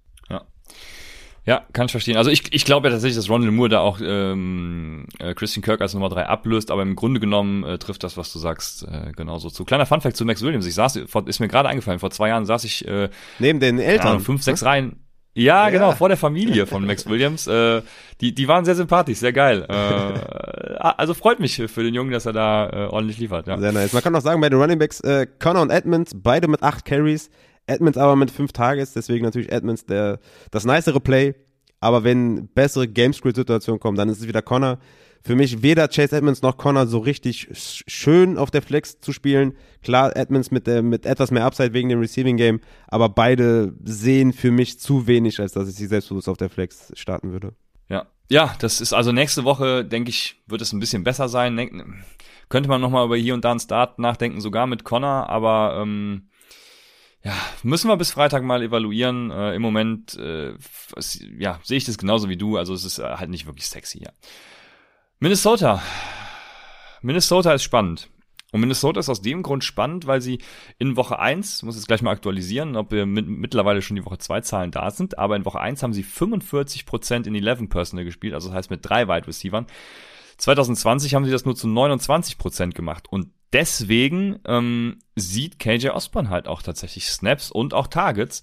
Ja, kann ich verstehen. Also ich, ich glaube ja tatsächlich, dass Ronald Moore da auch ähm, äh, Christian Kirk als Nummer drei ablöst, aber im Grunde genommen äh, trifft das, was du sagst, äh, genauso zu. Kleiner Funfact zu Max Williams. Ich saß, vor, ist mir gerade eingefallen, vor zwei Jahren saß ich äh, neben den Eltern. Ahnung, fünf, sechs Reihen. Ja, ja, genau, vor der Familie von Max Williams. Äh, die, die waren sehr sympathisch, sehr geil. Äh, also freut mich für den Jungen, dass er da äh, ordentlich liefert. Ja. Sehr nice. Man kann auch sagen, bei den Running Backs, äh, Connor und Edmonds, beide mit acht Carries. Edmonds aber mit fünf Tages, deswegen natürlich Edmonds der, das nicere Play. Aber wenn bessere Gamescript-Situationen kommen, dann ist es wieder Connor. Für mich weder Chase Edmonds noch Connor so richtig schön auf der Flex zu spielen. Klar, Edmonds mit, der, mit etwas mehr Upside wegen dem Receiving Game, aber beide sehen für mich zu wenig, als dass ich sie selbstbewusst auf der Flex starten würde. Ja, ja, das ist also nächste Woche, denke ich, wird es ein bisschen besser sein. Könnte man nochmal über hier und da einen Start nachdenken, sogar mit Connor, aber ähm, ja, müssen wir bis Freitag mal evaluieren. Äh, Im Moment, äh, ja, sehe ich das genauso wie du. Also es ist äh, halt nicht wirklich sexy, ja. Minnesota. Minnesota ist spannend. Und Minnesota ist aus dem Grund spannend, weil sie in Woche 1, muss jetzt gleich mal aktualisieren, ob wir mit, mittlerweile schon die Woche 2 Zahlen da sind, aber in Woche 1 haben sie 45% in 11 Personal gespielt, also das heißt mit drei Wide Receivern. 2020 haben sie das nur zu 29% gemacht und deswegen ähm, sieht KJ Osborne halt auch tatsächlich Snaps und auch Targets.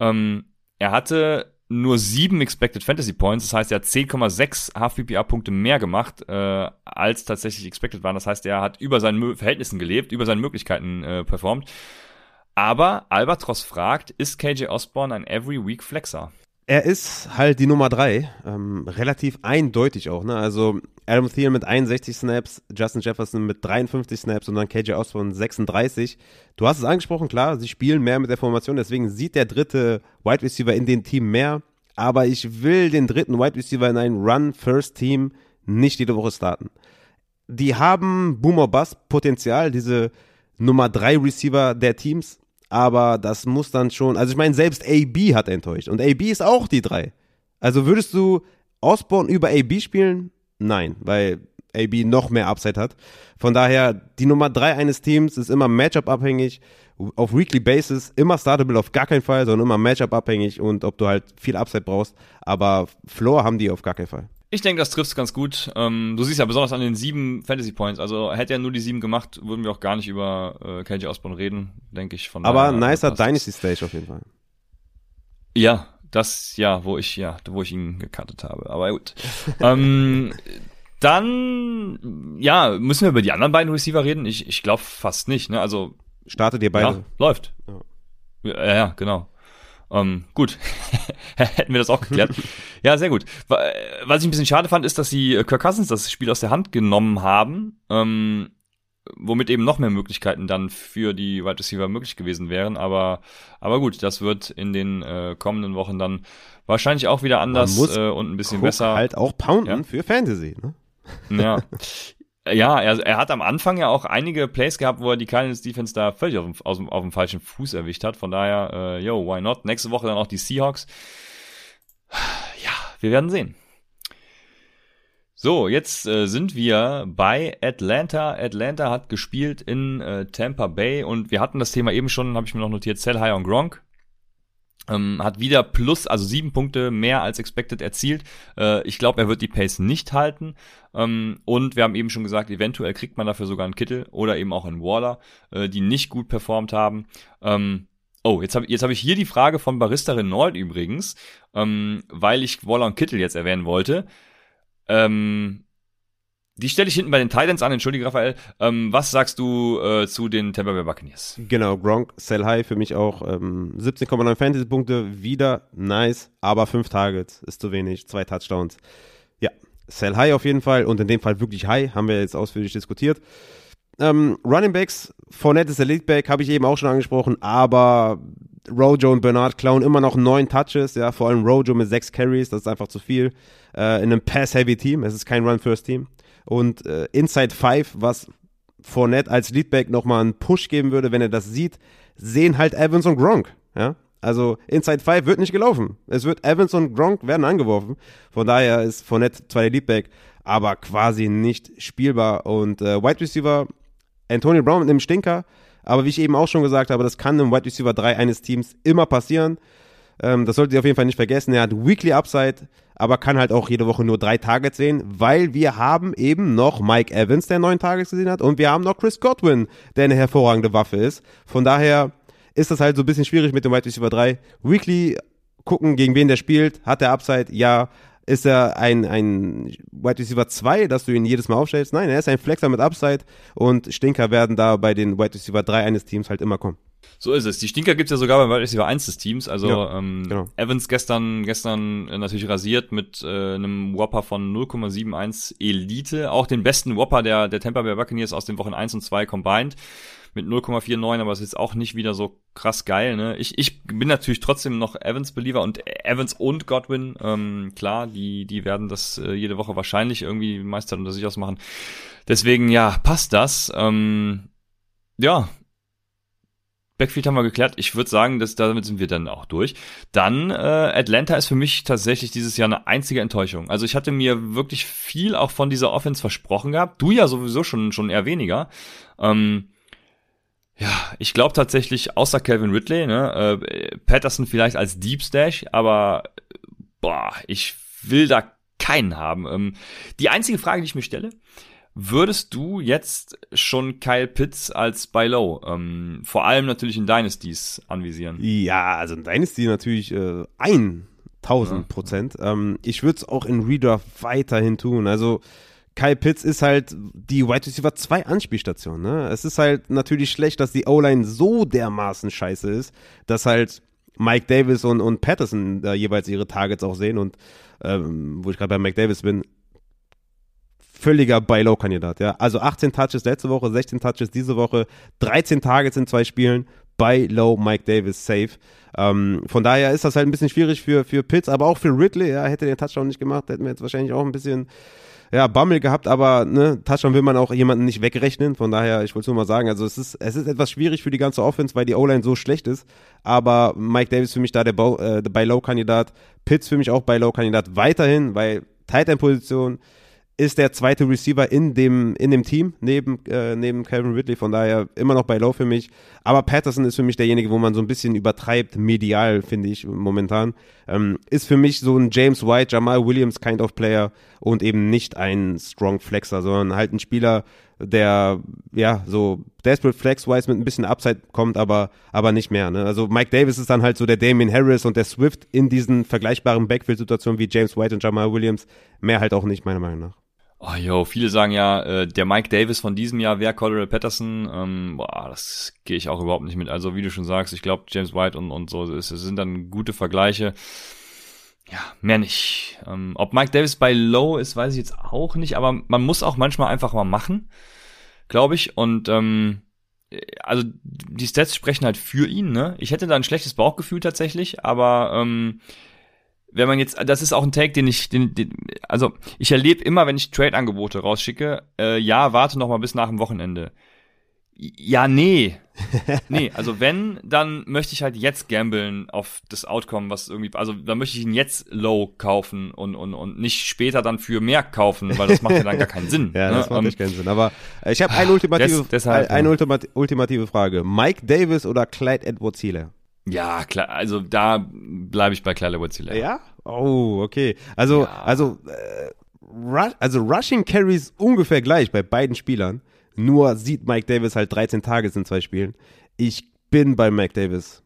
Ähm, er hatte nur sieben Expected Fantasy Points, das heißt, er hat 10,6 Half-PPA-Punkte mehr gemacht, äh, als tatsächlich expected waren. Das heißt, er hat über seinen Verhältnissen gelebt, über seinen Möglichkeiten äh, performt. Aber Albatros fragt, ist KJ Osborne ein Every Week Flexer? Er ist halt die Nummer drei, ähm, relativ eindeutig auch. Ne? Also Adam Thielen mit 61 Snaps, Justin Jefferson mit 53 Snaps und dann KJ Osborne 36. Du hast es angesprochen, klar, sie spielen mehr mit der Formation, deswegen sieht der dritte Wide Receiver in den Team mehr. Aber ich will den dritten Wide Receiver in ein Run-First-Team nicht jede Woche starten. Die haben Boomer Bass Potenzial, diese Nummer drei Receiver der Teams, aber das muss dann schon, also ich meine, selbst AB hat enttäuscht und AB ist auch die drei. Also würdest du Osborne über AB spielen? Nein, weil AB noch mehr Upside hat. Von daher, die Nummer drei eines Teams ist immer Matchup-abhängig, auf Weekly Basis, immer startable auf gar keinen Fall, sondern immer Matchup-abhängig und ob du halt viel Upside brauchst. Aber Floor haben die auf gar keinen Fall. Ich denke, das trifft ganz gut. Ähm, du siehst ja besonders an den sieben Fantasy Points. Also hätte er nur die sieben gemacht, würden wir auch gar nicht über äh, KJ Osborne reden, denke ich. Von Aber nicer Dynasty Stage auf jeden Fall. Ja, das ja, wo ich ja, wo ich ihn gekartet habe. Aber gut. ähm, [LAUGHS] dann ja, müssen wir über die anderen beiden Receiver reden. Ich, ich glaube fast nicht. Ne? Also startet ihr beide? Ja, läuft. Ja, ja, ja genau. Ähm, gut, [LAUGHS] hätten wir das auch geklärt. ja, sehr gut. Was ich ein bisschen schade fand, ist, dass sie Kirk Cousins das Spiel aus der Hand genommen haben. Ähm, womit eben noch mehr Möglichkeiten dann für die Wide Receiver möglich gewesen wären. Aber, aber gut, das wird in den äh, kommenden Wochen dann wahrscheinlich auch wieder anders äh, und ein bisschen Cook besser. Halt auch pounden ja. für Fantasy, ne? Ja. [LAUGHS] Ja, er, er hat am Anfang ja auch einige Plays gehabt, wo er die Cardinals Defense da völlig auf dem, dem, auf dem falschen Fuß erwischt hat. Von daher, äh, yo, why not? Nächste Woche dann auch die Seahawks. Ja, wir werden sehen. So, jetzt äh, sind wir bei Atlanta. Atlanta hat gespielt in äh, Tampa Bay und wir hatten das Thema eben schon, habe ich mir noch notiert, Sell High on Gronk. Ähm, hat wieder plus, also sieben Punkte mehr als expected erzielt. Äh, ich glaube, er wird die Pace nicht halten. Ähm, und wir haben eben schon gesagt, eventuell kriegt man dafür sogar einen Kittel oder eben auch einen Waller, äh, die nicht gut performt haben. Ähm, Oh, jetzt habe jetzt hab ich hier die Frage von Barista Renault übrigens, ähm, weil ich Waller und Kittel jetzt erwähnen wollte. Ähm, Die stelle ich hinten bei den Titans an, entschuldige Raphael. Ähm, was sagst du äh, zu den Tampa Bay Buccaneers? Genau, Gronk, Sell High für mich auch. Ähm, 17,9 Fantasy-Punkte, wieder nice, aber 5 Targets ist zu wenig, zwei Touchdowns. Ja, Sell High auf jeden Fall und in dem Fall wirklich High, haben wir jetzt ausführlich diskutiert. Ähm, Running Backs, Fournette ist der Leadback, habe ich eben auch schon angesprochen, aber Rojo und Bernard klauen immer noch neun Touches, ja, vor allem Rojo mit sechs Carries, das ist einfach zu viel. Äh, in einem Pass-Heavy-Team, es ist kein Run-First-Team. Und äh, Inside 5, was Fournette als Leadback nochmal einen Push geben würde, wenn er das sieht, sehen halt Evans und Gronk. Ja? Also Inside 5 wird nicht gelaufen. Es wird Evans und Gronk werden angeworfen. Von daher ist Fournette zwar der Leadback, aber quasi nicht spielbar. Und äh, Wide Receiver Antonio Brown mit einem Stinker, aber wie ich eben auch schon gesagt habe, das kann im Wide Receiver 3 eines Teams immer passieren. Ähm, das solltet ihr auf jeden Fall nicht vergessen. Er hat Weekly Upside, aber kann halt auch jede Woche nur drei Targets sehen, weil wir haben eben noch Mike Evans, der neun Targets gesehen hat, und wir haben noch Chris Godwin, der eine hervorragende Waffe ist. Von daher ist das halt so ein bisschen schwierig mit dem Wide Receiver 3. Weekly gucken, gegen wen der spielt. Hat der Upside? Ja. Ist er ein, ein Wide Receiver 2, dass du ihn jedes Mal aufstellst? Nein, er ist ein Flexer mit Upside und Stinker werden da bei den Wide Receiver 3 eines Teams halt immer kommen. So ist es. Die Stinker gibt's ja sogar beim Wide Receiver 1 des Teams. Also ja, ähm, genau. Evans gestern gestern äh, natürlich rasiert mit äh, einem Whopper von 0,71 Elite. Auch den besten Whopper der, der Tampa Bay Buccaneers aus den Wochen 1 und 2 combined mit 0,49, aber es ist jetzt auch nicht wieder so krass geil. Ne? Ich, ich bin natürlich trotzdem noch Evans-Believer und Evans und Godwin, ähm, klar, die, die werden das äh, jede Woche wahrscheinlich irgendwie Meister unter sich ausmachen. Deswegen, ja, passt das. Ähm, ja, Backfield haben wir geklärt. Ich würde sagen, dass damit sind wir dann auch durch. Dann äh, Atlanta ist für mich tatsächlich dieses Jahr eine einzige Enttäuschung. Also ich hatte mir wirklich viel auch von dieser Offense versprochen gehabt. Du ja sowieso schon schon eher weniger. Ähm, ja, ich glaube tatsächlich, außer Calvin Ridley, ne, äh, Patterson vielleicht als Deep Stash, aber boah, ich will da keinen haben. Ähm, die einzige Frage, die ich mir stelle, Würdest du jetzt schon Kyle Pitts als Buy Low, ähm, vor allem natürlich in Dynasties anvisieren? Ja, also in Dynasty natürlich äh, 1000 Prozent. Ja. Ähm, ich würde es auch in Redraft weiterhin tun. Also Kyle Pitts ist halt die Wide Receiver 2 Anspielstation. Ne? Es ist halt natürlich schlecht, dass die O-Line so dermaßen scheiße ist, dass halt Mike Davis und, und Patterson da jeweils ihre Targets auch sehen und ähm, wo ich gerade bei Mike Davis bin, völliger Buy-Low-Kandidat, ja. Also 18 Touches letzte Woche, 16 Touches diese Woche, 13 Targets in zwei Spielen, Buy-Low Mike Davis safe. Ähm, von daher ist das halt ein bisschen schwierig für, für Pitts, aber auch für Ridley, ja, hätte den Touchdown nicht gemacht, hätten wir jetzt wahrscheinlich auch ein bisschen ja, Bammel gehabt, aber ne, Touchdown will man auch jemanden nicht wegrechnen. Von daher, ich wollte es nur mal sagen, also es ist, es ist etwas schwierig für die ganze Offense, weil die O-Line so schlecht ist. Aber Mike Davis für mich da der, äh, der Buy-Low-Kandidat, Pitts für mich auch Buy-Low-Kandidat weiterhin, weil Tight End-Position ist der zweite Receiver in dem, in dem Team neben, äh, neben Calvin Ridley, von daher immer noch bei Low für mich. Aber Patterson ist für mich derjenige, wo man so ein bisschen übertreibt, medial, finde ich momentan. Ähm, ist für mich so ein James White, Jamal Williams kind of Player und eben nicht ein Strong Flexer, sondern halt ein Spieler, der ja so Desperate Flex-wise mit ein bisschen Upside kommt, aber, aber nicht mehr. Ne? Also Mike Davis ist dann halt so der Damien Harris und der Swift in diesen vergleichbaren Backfield-Situationen wie James White und Jamal Williams. Mehr halt auch nicht, meiner Meinung nach. Oh, yo, viele sagen ja, äh, der Mike Davis von diesem Jahr wäre Cordell Patterson. Ähm, boah, das gehe ich auch überhaupt nicht mit. Also wie du schon sagst, ich glaube James White und, und so, es, es sind dann gute Vergleiche. Ja, mehr nicht. Ähm, ob Mike Davis bei Low ist, weiß ich jetzt auch nicht, aber man muss auch manchmal einfach mal machen, glaube ich. Und ähm, also die Stats sprechen halt für ihn, ne? Ich hätte da ein schlechtes Bauchgefühl tatsächlich, aber ähm, wenn man jetzt, das ist auch ein Take, den ich, den, den, also ich erlebe immer, wenn ich Trade-Angebote rausschicke, äh, ja, warte noch mal bis nach dem Wochenende. Ja, nee. [LAUGHS] nee, also wenn, dann möchte ich halt jetzt gambeln auf das Outcome, was irgendwie, also dann möchte ich ihn jetzt low kaufen und, und, und nicht später dann für mehr kaufen, weil das macht ja dann gar keinen Sinn. [LAUGHS] ja, ne? das macht um, keinen Sinn. Aber ich habe eine ultimative, des, deshalb, eine ultimative Frage. Mike Davis oder Clyde Edwards Hiele? Ja, klar, also da bleibe ich bei Clyde Woodsy. Ja? Oh, okay. Also, ja. also, äh, Rush, also Rushing Carries ungefähr gleich bei beiden Spielern. Nur sieht Mike Davis halt 13 Tage in zwei Spielen. Ich bin bei Mike Davis.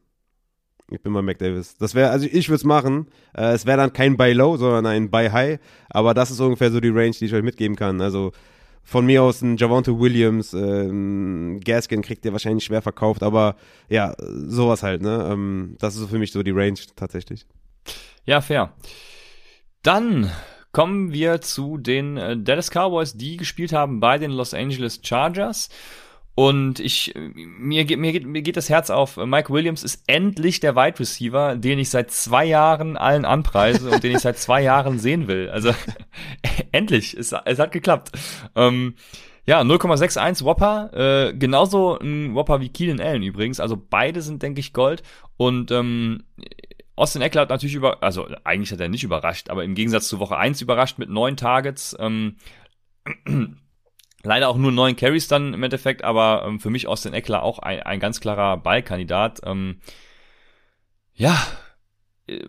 Ich bin bei Mike Davis. Das wäre, also ich würde es machen. Äh, es wäre dann kein Buy Low, sondern ein Buy High. Aber das ist ungefähr so die Range, die ich euch mitgeben kann. Also von mir aus ein Javante Williams, äh, Gaskin kriegt ihr wahrscheinlich schwer verkauft, aber ja, sowas halt, ne? Ähm, das ist für mich so die Range tatsächlich. Ja, fair. Dann kommen wir zu den äh, Dallas Cowboys, die gespielt haben bei den Los Angeles Chargers. Und ich, mir geht, mir geht, mir geht das Herz auf. Mike Williams ist endlich der Wide Receiver, den ich seit zwei Jahren allen anpreise und den ich seit zwei Jahren sehen will. Also, [LAUGHS] endlich. Es, es hat geklappt. Ähm, ja, 0,61 Whopper, äh, genauso ein Whopper wie Keenan Allen übrigens. Also beide sind, denke ich, Gold. Und ähm, Austin Eckler hat natürlich über, also eigentlich hat er nicht überrascht, aber im Gegensatz zu Woche 1 überrascht mit neun Targets. Ähm, leider auch nur neun Carries dann im Endeffekt, aber ähm, für mich Austin Eckler auch ein, ein ganz klarer Ballkandidat. Ähm, ja, äh,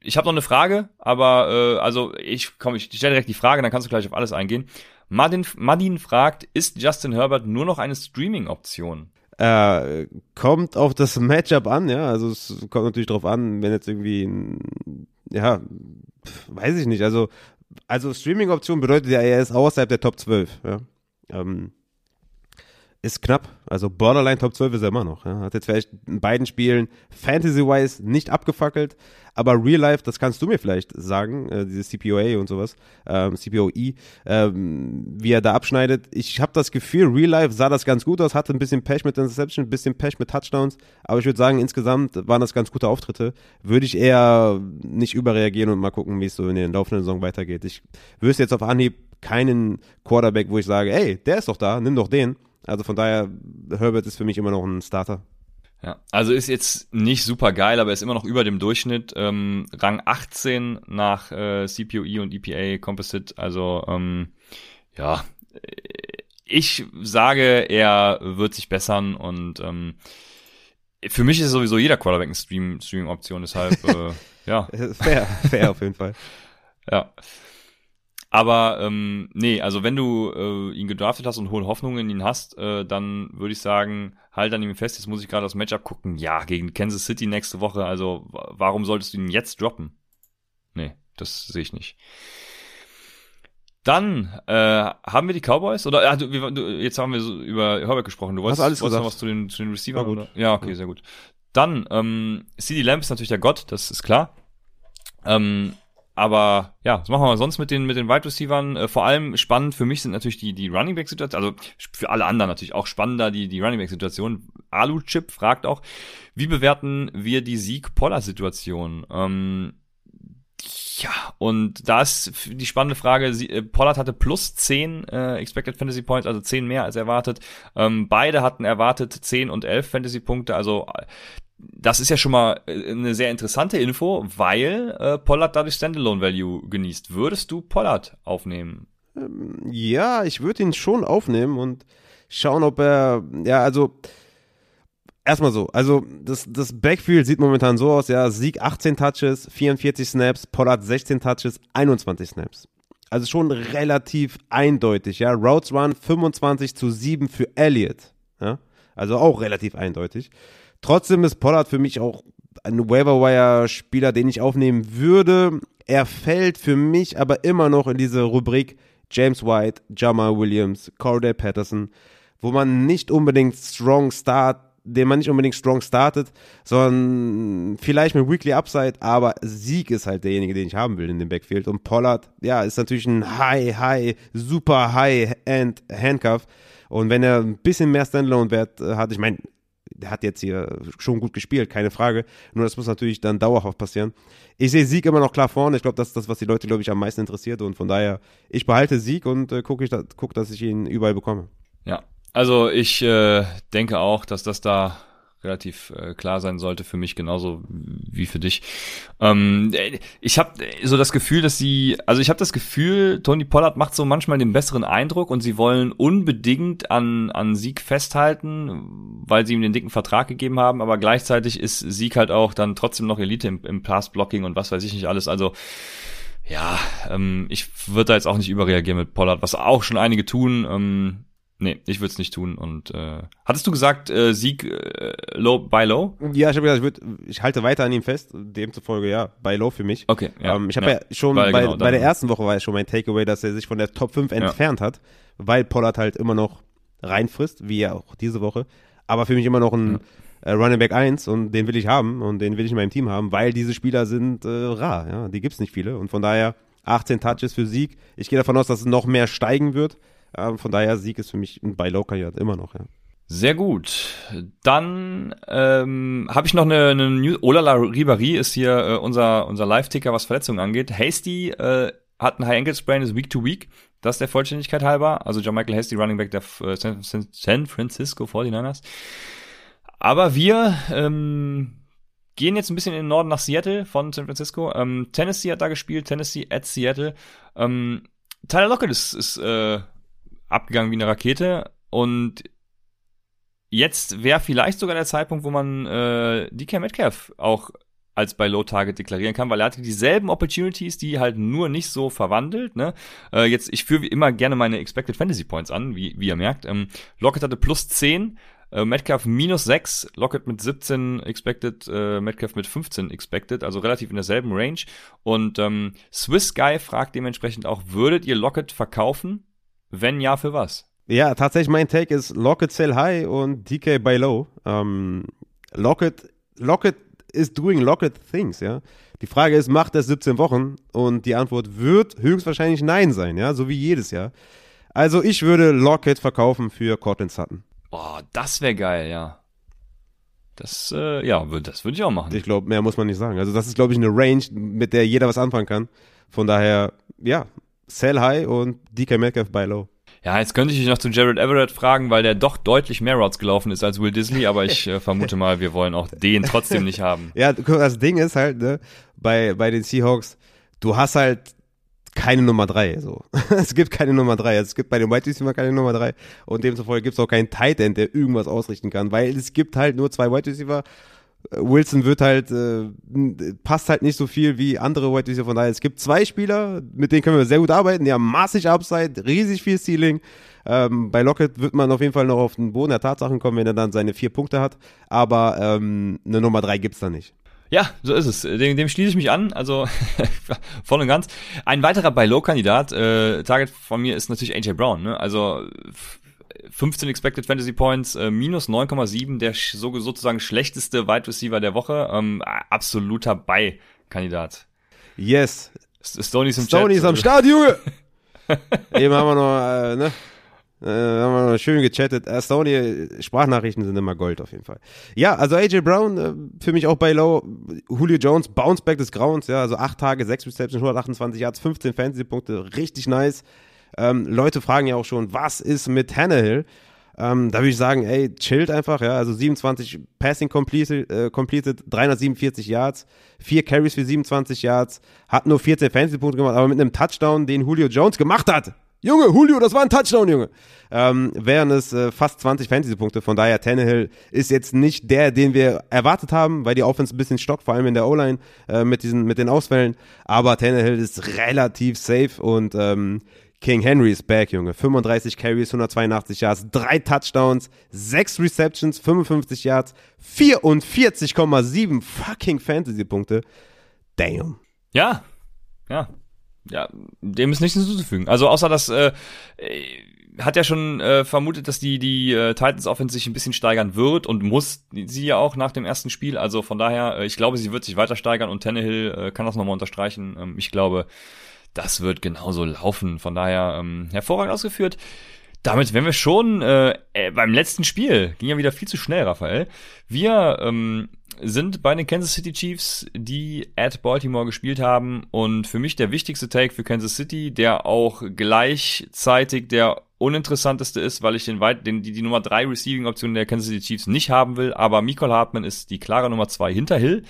ich habe noch eine Frage, aber äh, also ich komme, ich stelle direkt die Frage, dann kannst du gleich auf alles eingehen. Madin, Madin fragt, ist Justin Herbert nur noch eine Streaming-Option? Äh, kommt auf das Matchup an, ja. Also es kommt natürlich drauf an, wenn jetzt irgendwie, ja, weiß ich nicht. Also, also Streaming-Option bedeutet ja, er ist außerhalb der Top 12, ja. Ähm, ist knapp. Also Borderline Top 12 ist er immer noch. Ja. Hat jetzt vielleicht in beiden Spielen Fantasy-wise nicht abgefackelt, aber Real Life, das kannst du mir vielleicht sagen, äh, dieses CPOA und sowas, ähm, CPOE, ähm, wie er da abschneidet. Ich habe das Gefühl, Real Life sah das ganz gut aus, hatte ein bisschen Pech mit Interception, ein bisschen Pech mit Touchdowns, aber ich würde sagen, insgesamt waren das ganz gute Auftritte. Würde ich eher nicht überreagieren und mal gucken, wie es so in der laufenden Saison weitergeht. Ich wüsste jetzt auf Anhieb keinen Quarterback, wo ich sage, ey, der ist doch da, nimm doch den. Also von daher, Herbert ist für mich immer noch ein Starter. Ja, also ist jetzt nicht super geil, aber ist immer noch über dem Durchschnitt. Ähm, Rang 18 nach äh, CPOE und EPA Composite. Also ähm, ja, ich sage, er wird sich bessern und ähm, für mich ist sowieso jeder Quarterback eine Stream, Stream-Option, deshalb [LAUGHS] äh, ja. Fair, fair auf jeden Fall. [LAUGHS] Ja. Aber ähm, nee, also wenn du äh, ihn gedraftet hast und hohe Hoffnungen in ihn hast, äh, dann würde ich sagen, halt an ihm fest. Jetzt muss ich gerade das Matchup gucken. Ja, gegen Kansas City nächste Woche. Also warum solltest du ihn jetzt droppen? Nee, das sehe ich nicht. Dann äh, haben wir die Cowboys oder äh, du, du, jetzt haben wir so über Herbert gesprochen. Du wolltest, alles wolltest noch was zu den, zu den Receivern? Oder? Ja, okay, sehr gut. Dann ähm, CD Lamb ist natürlich der Gott, das ist klar. Ähm, aber ja, was machen wir sonst mit den mit den Wide Receivern? Äh, vor allem spannend für mich sind natürlich die die Running Back Situation, also für alle anderen natürlich auch spannender die die Running Back Situation. Alu Chip fragt auch, wie bewerten wir die Sieg Poller Situation? Ähm, ja, und da ist die spannende Frage, sie, äh, Pollard hatte plus 10 äh, Expected Fantasy Points, also 10 mehr als erwartet. Ähm, beide hatten erwartet 10 und 11 Fantasy Punkte, also das ist ja schon mal äh, eine sehr interessante Info, weil äh, Pollard dadurch Standalone Value genießt. Würdest du Pollard aufnehmen? Ähm, ja, ich würde ihn schon aufnehmen und schauen, ob er, ja, also erstmal so, also das, das Backfield sieht momentan so aus, ja, Sieg 18 Touches, 44 Snaps, Pollard 16 Touches, 21 Snaps. Also schon relativ eindeutig, ja. Routes Run 25 zu 7 für Elliott, ja. Also auch relativ eindeutig. Trotzdem ist Pollard für mich auch ein Waiver-Wire-Spieler, den ich aufnehmen würde. Er fällt für mich aber immer noch in diese Rubrik James White, Jamal Williams, Cordell Patterson, wo man nicht unbedingt strong start, den man nicht unbedingt strong startet, sondern vielleicht mit Weekly Upside, aber Sieg ist halt derjenige, den ich haben will in dem Backfield. Und Pollard, ja, ist natürlich ein High, High, super High-End Handcuff. Und wenn er ein bisschen mehr Standalone-Wert hat, ich meine, der hat jetzt hier schon gut gespielt, keine Frage. Nur das muss natürlich dann dauerhaft passieren. Ich sehe Sieg immer noch klar vorne. Ich glaube, das ist das, was die Leute, glaube ich, am meisten interessiert. Und von daher, ich behalte Sieg und äh, gucke, guck, dass ich ihn überall bekomme. Ja, also ich äh, denke auch, dass das da relativ äh, klar sein sollte für mich genauso wie für dich. Ähm, ich habe so das Gefühl, dass sie, also ich habe das Gefühl, Tony Pollard macht so manchmal den besseren Eindruck und sie wollen unbedingt an an Sieg festhalten, weil sie ihm den dicken Vertrag gegeben haben, aber gleichzeitig ist Sieg halt auch dann trotzdem noch Elite im, im Pass-Blocking und was weiß ich nicht alles. Also ja, ähm, ich würde da jetzt auch nicht überreagieren mit Pollard, was auch schon einige tun. Ähm, Nee, ich würde es nicht tun. Und äh, hattest du gesagt, äh, Sieg äh, low by low? Ja, ich habe gesagt, ich, würd, ich halte weiter an ihm fest. Demzufolge ja, by low für mich. Okay. Ja, ähm, ich habe ja. ja. schon bei, genau, bei der ersten Woche war ja schon mein Takeaway, dass er sich von der Top 5 entfernt ja. hat. weil Pollard halt immer noch reinfrisst, wie er auch diese Woche. Aber für mich immer noch ein ja. äh, Running Back 1 und den will ich haben und den will ich in meinem Team haben, weil diese Spieler sind äh, rar. Ja? Die gibt es nicht viele und von daher 18 Touches für Sieg. Ich gehe davon aus, dass es noch mehr steigen wird. Von daher, Sieg ist für mich ein Buy-Low-Kandidat immer noch. Ja. Sehr gut. Dann ähm, habe ich noch eine, eine News. Olala Ribari ist hier äh, unser, unser Live-Ticker, was Verletzungen angeht. Hasty äh, hat ein High Ankle Sprain, ist Week to Week. Das der Vollständigkeit halber. Also John Michael Hasty, Running Back der äh, San Francisco 49ers. Aber wir ähm, gehen jetzt ein bisschen in den Norden nach Seattle von San Francisco. Ähm, Tennessee hat da gespielt, Tennessee at Seattle. Ähm, Tyler Lockett ist, ist äh, abgegangen wie eine Rakete und jetzt wäre vielleicht sogar der Zeitpunkt, wo man äh, DK Metcalf auch als bei Low Target deklarieren kann, weil er hatte dieselben Opportunities, die halt nur nicht so verwandelt. Ne? Äh, jetzt, ich führe wie immer gerne meine Expected Fantasy Points an, wie, wie ihr merkt. Ähm, Lockett hatte plus 10, äh, Metcalf minus 6, Lockett mit 17 expected, äh, Metcalf mit 15 expected, also relativ in derselben Range. Und ähm, Swiss Guy fragt dementsprechend auch, würdet ihr Lockett verkaufen? Wenn ja, für was? Ja, tatsächlich mein Take ist Lockett sell high und DK buy low. Ähm, Lockett, Lockett is doing Lockett things, ja. Die Frage ist, macht er 17 Wochen? Und die Antwort wird höchstwahrscheinlich nein sein, ja, so wie jedes Jahr. Also ich würde Lockett verkaufen für Cortland Sutton. Boah, das wäre geil, ja. Das, äh, ja, das würde ich auch machen. Ich glaube, mehr muss man nicht sagen. Also das ist, glaube ich, eine Range, mit der jeder was anfangen kann. Von daher, ja, sell high und DK Metcalf buy low. Ja, jetzt könnte ich dich noch zu Jared Everett fragen, weil der doch deutlich mehr Routes gelaufen ist als Will Disley, aber ich äh, vermute mal, wir wollen auch den trotzdem nicht haben. [LAUGHS] Ja, das Ding ist halt, ne, bei, bei den Seahawks, du hast halt keine Nummer drei. So. [LAUGHS] es gibt keine Nummer drei. Es gibt bei den White Receiver keine Nummer drei und demzufolge gibt es auch keinen Tight End, der irgendwas ausrichten kann, weil es gibt halt nur zwei White Receiver Wilson wird halt, äh, passt halt nicht so viel wie andere Wide Receiver. Von daher, es gibt zwei Spieler, mit denen können wir sehr gut arbeiten. Die haben massig Upside, riesig viel Ceiling. Ähm, bei Lockett wird man auf jeden Fall noch auf den Boden der Tatsachen kommen, wenn er dann seine vier Punkte hat. Aber ähm, eine Nummer drei gibt's da nicht. Ja, so ist es. Dem, dem schließe ich mich an. Also [LAUGHS] voll und ganz. Ein weiterer bei Low-Kandidat, äh, Target von mir ist natürlich AJ Brown. Ne? Also 15 Expected Fantasy Points, äh, minus 9,7, der so, sozusagen schlechteste Wide Receiver der Woche. Ähm, absoluter Bei-Kandidat. Yes. Stoney ist im Stoney ist am Start, Junge! [LAUGHS] Eben haben wir noch, äh, ne? Äh, haben wir noch schön gechattet. Äh, Stoney, Sprachnachrichten sind immer Gold auf jeden Fall. Ja, also AJ Brown, äh, für mich auch bei Low. Julio Jones, Bounceback des Grauens, ja, also 8 Tage, 6 Receptions, 128 Yards, 15 Fantasy-Punkte, richtig nice. Ähm, Leute fragen ja auch schon, was ist mit Tannehill? Ähm, da würde ich sagen, ey, chillt einfach, ja. Also 27 Passing completed, äh, completed 347 Yards, 4 Carries für 27 Yards, hat nur 14 Fantasy-Punkte gemacht, aber mit einem Touchdown, den Julio Jones gemacht hat. Junge, Julio, das war ein Touchdown, Junge. Ähm, wären es äh, fast 20 Fantasy-Punkte. Von daher, Tannehill ist jetzt nicht der, den wir erwartet haben, weil die Offense ein bisschen stockt, vor allem in der O-Line äh, mit, diesen, mit den Ausfällen. Aber Tannehill ist relativ safe und ähm, King Henry ist back, Junge. 35 Carries, 182 Yards, 3 Touchdowns, 6 Receptions, 55 Yards, 44,7 fucking Fantasy-Punkte. Damn. Ja, ja. Ja, dem ist nichts hinzuzufügen. Also außer dass äh, hat ja schon äh, vermutet, dass die die äh, Titans Offense sich ein bisschen steigern wird und muss sie ja auch nach dem ersten Spiel. Also von daher, äh, ich glaube, sie wird sich weiter steigern und Tannehill äh, kann das nochmal unterstreichen. Ähm, ich glaube, das wird genauso laufen. Von daher ähm, hervorragend ausgeführt. Damit wären wir schon äh, äh, beim letzten Spiel. Ging ja wieder viel zu schnell, Raphael. Wir ähm, sind bei den Kansas City Chiefs, die at Baltimore gespielt haben. Und für mich der wichtigste Take für Kansas City, der auch gleichzeitig der uninteressanteste ist, weil ich den, weit, den die, die Nummer 3 Receiving Option der Kansas City Chiefs nicht haben will. Aber Michael Hartman ist die klare Nummer 2 hinter Hill.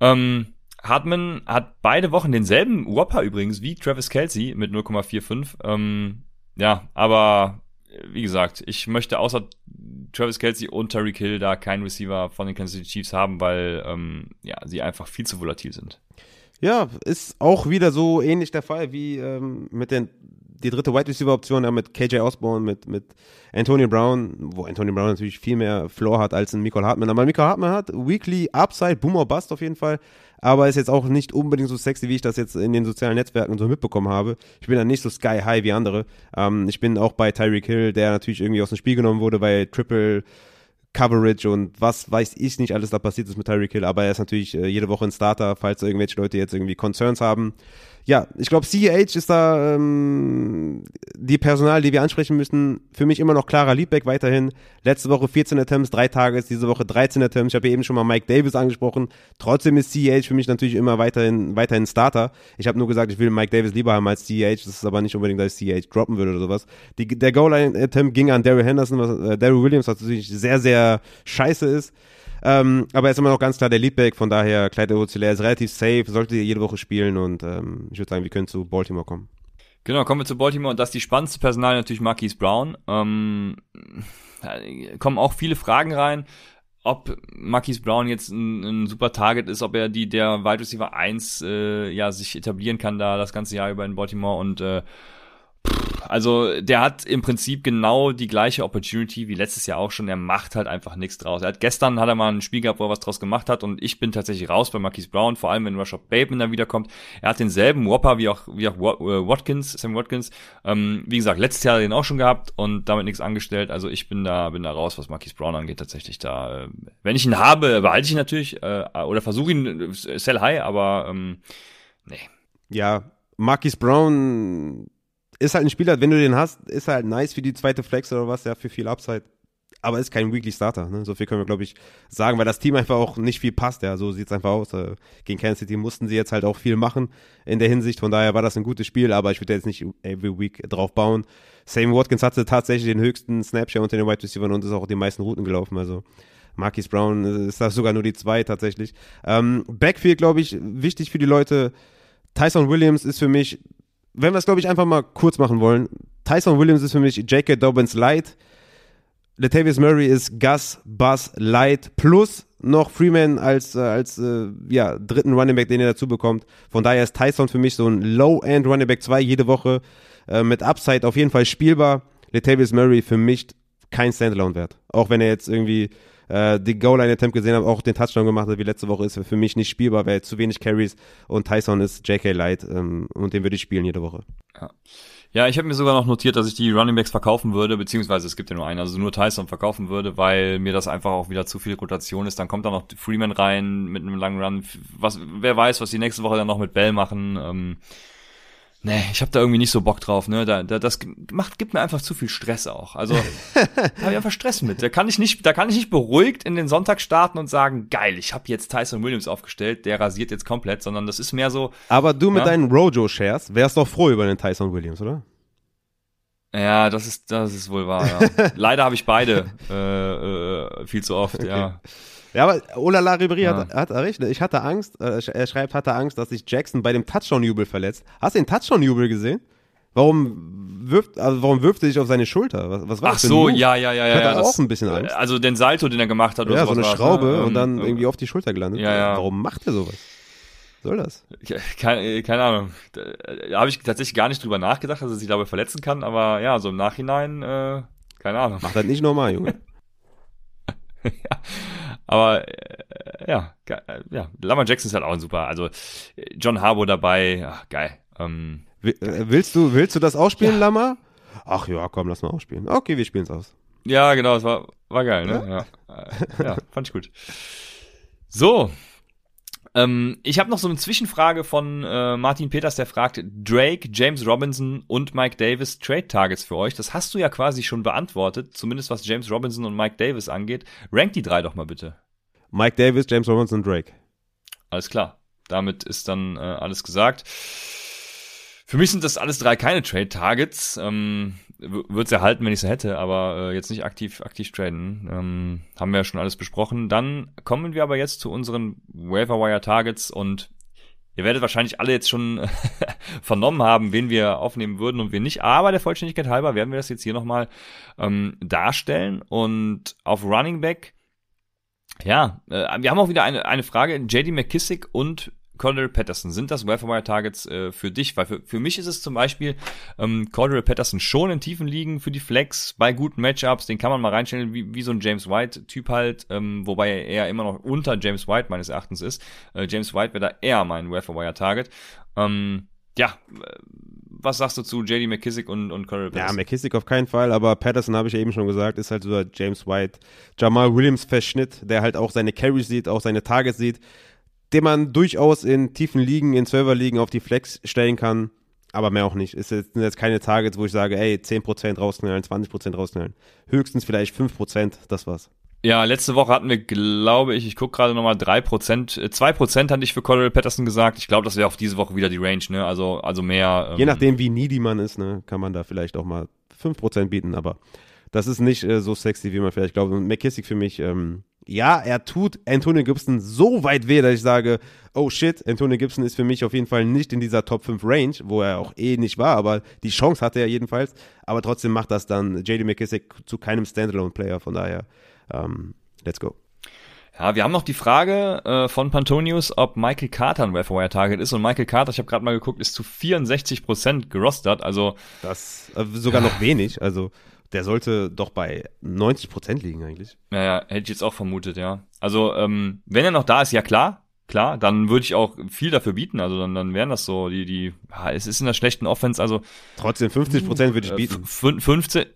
Ähm, Hartman hat beide Wochen denselben Whopper übrigens wie Travis Kelsey mit 0,45. Ähm, ja, aber wie gesagt, ich möchte außer Travis Kelsey und Tyreek Hill da keinen Receiver von den Kansas City Chiefs haben, weil ähm, ja, sie einfach viel zu volatil sind. Ja, ist auch wieder so ähnlich der Fall wie ähm, mit den die dritte Wide Receiver Option mit KJ Osborne, mit, mit Antonio Brown, wo Antonio Brown natürlich viel mehr Floor hat als ein Michael Hartman. Aber Michael Hartman hat Weekly Upside, Boom or Bust auf jeden Fall. Aber ist jetzt auch nicht unbedingt so sexy, wie ich das jetzt in den sozialen Netzwerken so mitbekommen habe. Ich bin da nicht so sky high wie andere. Ähm, ich bin auch bei Tyreek Hill, der natürlich irgendwie aus dem Spiel genommen wurde, bei Triple Coverage und was weiß ich nicht alles da passiert ist mit Tyreek Hill, aber er ist natürlich äh, jede Woche ein Starter, falls irgendwelche Leute jetzt irgendwie Concerns haben ja, ich glaube, CEH ist da ähm, die Personal, die wir ansprechen müssen. Für mich immer noch Clara Liebbeck weiterhin. Letzte Woche 14 Attempts, drei Tages, diese Woche 13 Attempts. Ich habe eben schon mal Mike Davis angesprochen. Trotzdem ist CEH für mich natürlich immer weiterhin, weiterhin Starter. Ich habe nur gesagt, ich will Mike Davis lieber haben als CEH. Das ist aber nicht unbedingt, dass ich CEH droppen würde oder sowas. Die, der Goal-Line-Attempt ging an Daryl Henderson, was, äh, Daryl Williams, was natürlich sehr, sehr scheiße ist. Ähm, aber er ist immer noch ganz klar der Leadback, von daher Clyde Ozile ist relativ safe, sollte jede Woche spielen und ähm, ich würde sagen, wir können zu Baltimore kommen. Genau, kommen wir zu Baltimore und das ist die spannendste Personal natürlich Marquise Brown. Ähm, da kommen auch viele Fragen rein, ob Marquise Brown jetzt ein, ein, super Target ist, ob er die der Wide Receiver 1 äh, ja sich etablieren kann da das ganze Jahr über in Baltimore und äh, also der hat im Prinzip genau die gleiche Opportunity wie letztes Jahr auch schon. Er macht halt einfach nichts draus. Er hat gestern hat er mal ein Spiel gehabt, wo er was draus gemacht hat und ich bin tatsächlich raus bei Marquise Brown, vor allem wenn Rashad Bateman dann wiederkommt. Er hat denselben Whopper wie auch wie auch äh, Watkins, Sam Watkins. Ähm, wie gesagt, letztes Jahr den auch schon gehabt und damit nichts angestellt. Also ich bin da bin da raus, was Marquise Brown angeht tatsächlich. Da, äh, wenn ich ihn habe, behalte ich ihn natürlich äh, oder versuche ihn äh, sell high, aber ähm, nee. Ja, Marquise Brown ist halt ein Spieler, wenn du den hast, ist halt nice für die zweite Flex oder was, ja, für viel Upside. Aber ist kein Weekly Starter, ne? So viel können wir, glaube ich, sagen, weil das Team einfach auch nicht viel passt, ja. So sieht's einfach aus. Äh, gegen Kansas City mussten sie jetzt halt auch viel machen in der Hinsicht. Von daher war das ein gutes Spiel, aber ich würde jetzt nicht every week drauf bauen. Sam Watkins hatte tatsächlich den höchsten Snapshare unter den Wide Receivers und ist auch die meisten Routen gelaufen. Also Marquis Brown ist das sogar nur die zwei tatsächlich. Ähm, Backfield, glaube ich, wichtig für die Leute. Tyson Williams ist für mich wenn wir es, glaube ich, einfach mal kurz machen wollen, Tyson Williams ist für mich J.K. Dobbins Light, Latavius Murray ist Gus Buzz Light plus noch Freeman als, äh, als äh, ja, dritten Running Back, den er dazu bekommt. Von daher ist Tyson für mich so ein Low-End Running Back 2 jede Woche äh, mit Upside auf jeden Fall spielbar. Latavius Murray für mich kein Standalone-Wert. Auch wenn er jetzt irgendwie äh, die Goal-Line-Attempt gesehen habe, auch den Touchdown gemacht hat wie letzte Woche, ist für mich nicht spielbar, weil zu wenig Carries und Tyson ist J.K. Light ähm, und den würde ich spielen jede Woche. Ja. Ja, ich habe mir sogar noch notiert, dass ich die Running Backs verkaufen würde, beziehungsweise es gibt ja nur einen, also nur Tyson verkaufen würde, weil mir das einfach auch wieder zu viel Rotation ist. Dann kommt da noch Freeman rein mit einem langen Run. Was, wer weiß, was die nächste Woche dann noch mit Bell machen. Ähm, Nee, ich habe da irgendwie nicht so Bock drauf, ne? Da, da, das macht, gibt mir einfach zu viel Stress auch. Also [LAUGHS] habe ich einfach Stress mit. Da kann ich nicht, da kann ich nicht beruhigt in den Sonntag starten und sagen, geil, ich habe jetzt Tyson Williams aufgestellt, der rasiert jetzt komplett, sondern das ist mehr so. Aber du mit ja? deinen Rojo-Shares wärst doch froh über den Tyson Williams, oder? Ja, das ist, das ist wohl wahr. Ja. [LAUGHS] Leider habe ich beide äh, äh, viel zu oft, ja. Ja, aber Olala Ribéry ja. hat, hat recht. Ne? Ich hatte Angst, äh, er schreibt, hatte Angst, dass sich Jackson bei dem Touchdown-Jubel verletzt. Hast du den Touchdown-Jubel gesehen? Warum wirft, also warum wirft er sich auf seine Schulter? Was, was war Ach das so, ja, ja, ja, ja. Ich hatte ja, auch ein bisschen Angst. Also den Salto, den er gemacht hat oder Ja, so eine Schraube ne? und dann irgendwie auf die Schulter gelandet. Ja, ja. Warum macht er sowas? Soll das? Keine, keine Ahnung. Da, da habe ich tatsächlich gar nicht drüber nachgedacht, dass er sich dabei verletzen kann, aber ja, so im Nachhinein, äh, keine Ahnung. Macht das nicht normal, Junge. [LAUGHS] [LAUGHS] ja. Aber äh, ja, äh, ja, Lamar Jackson ist halt auch ein super. Also John Harbour dabei, ach, geil. Ähm, äh, willst du, willst du das ausspielen, ja. Lamar? Ach ja, komm, lass mal ausspielen. Okay, wir spielen es aus. Ja, genau, es war, war geil, ne? Ja, ja, ja fand ich gut. So, ähm, ich habe noch so eine Zwischenfrage von äh, Martin Peters, der fragt, Drake, James Robinson und Mike Davis Trade Targets für euch. Das hast du ja quasi schon beantwortet, zumindest was James Robinson und Mike Davis angeht. Rank die drei doch mal bitte. Mike Davis, James Robinson und Drake. Alles klar. Damit ist dann äh, alles gesagt. Für mich sind das alles drei keine Trade Targets. Ähm, würde es erhalten, wenn ich es hätte, aber äh, jetzt nicht aktiv aktiv traden. Ähm, haben wir ja schon alles besprochen. Dann kommen wir aber jetzt zu unseren Waiver Targets und ihr werdet wahrscheinlich alle jetzt schon [LAUGHS] vernommen haben, wen wir aufnehmen würden und wen nicht. Aber der Vollständigkeit halber werden wir das jetzt hier nochmal ähm, darstellen und auf Running Back. Ja, äh, wir haben auch wieder eine, eine Frage. JD McKissick und Cordell Patterson, sind das Wire Targets äh, für dich? Weil für, für mich ist es zum Beispiel ähm, Cordell Patterson schon in tiefen Ligen für die Flex bei guten Matchups, den kann man mal reinstellen, wie, wie so ein James White-Typ halt, ähm, wobei er immer noch unter James White meines Erachtens ist. Äh, James White wäre da eher mein Wire Target. Ähm, ja, was sagst du zu JD McKissick und, und Cordell Patterson? Ja, McKissick auf keinen Fall, aber Patterson habe ich ja eben schon gesagt, ist halt so der James White, Jamal Williams Verschnitt, der halt auch seine Carries sieht, auch seine Targets sieht, den man durchaus in tiefen Ligen, in Server-Ligen auf die Flex stellen kann, aber mehr auch nicht. Es sind jetzt keine Targets, wo ich sage, ey, 10% rausknallen, 20% rausknallen. Höchstens vielleicht 5%, das war's. Ja, letzte Woche hatten wir, glaube ich, ich gucke gerade nochmal, drei Prozent, äh, zwei Prozent hatte ich für Cordell Patterson gesagt. Ich glaube, das wäre auch diese Woche wieder die Range, ne? Also, also mehr. Ähm Je nachdem, wie needy man ist, ne, kann man da vielleicht auch mal fünf Prozent bieten, aber das ist nicht äh, so sexy, wie man vielleicht glaubt. Und McKissick für mich, ähm, ja, er tut Antonio Gibson so weit weh, dass ich sage, oh shit, Antonio Gibson ist für mich auf jeden Fall nicht in dieser Top 5 Range, wo er auch eh nicht war, aber die Chance hatte er jedenfalls. Aber trotzdem macht das dann JD McKissick zu keinem Standalone-Player, von daher ähm, let's go. Ja, wir haben noch die Frage äh, von Pantonius, ob Michael Carter ein Wire Target ist. Und Michael Carter, ich habe gerade mal geguckt, ist zu 64 Prozent gerostert. Also das äh, sogar noch wenig. Also der sollte doch bei 90 Prozent liegen eigentlich. Ja, ja, hätte ich jetzt auch vermutet, ja. Also ähm, wenn er noch da ist, ja klar, klar, dann würde ich auch viel dafür bieten. Also dann, dann wären das so die die. Ja, es ist in der schlechten Offense, also trotzdem 50 Prozent würde ich bieten. Äh, 15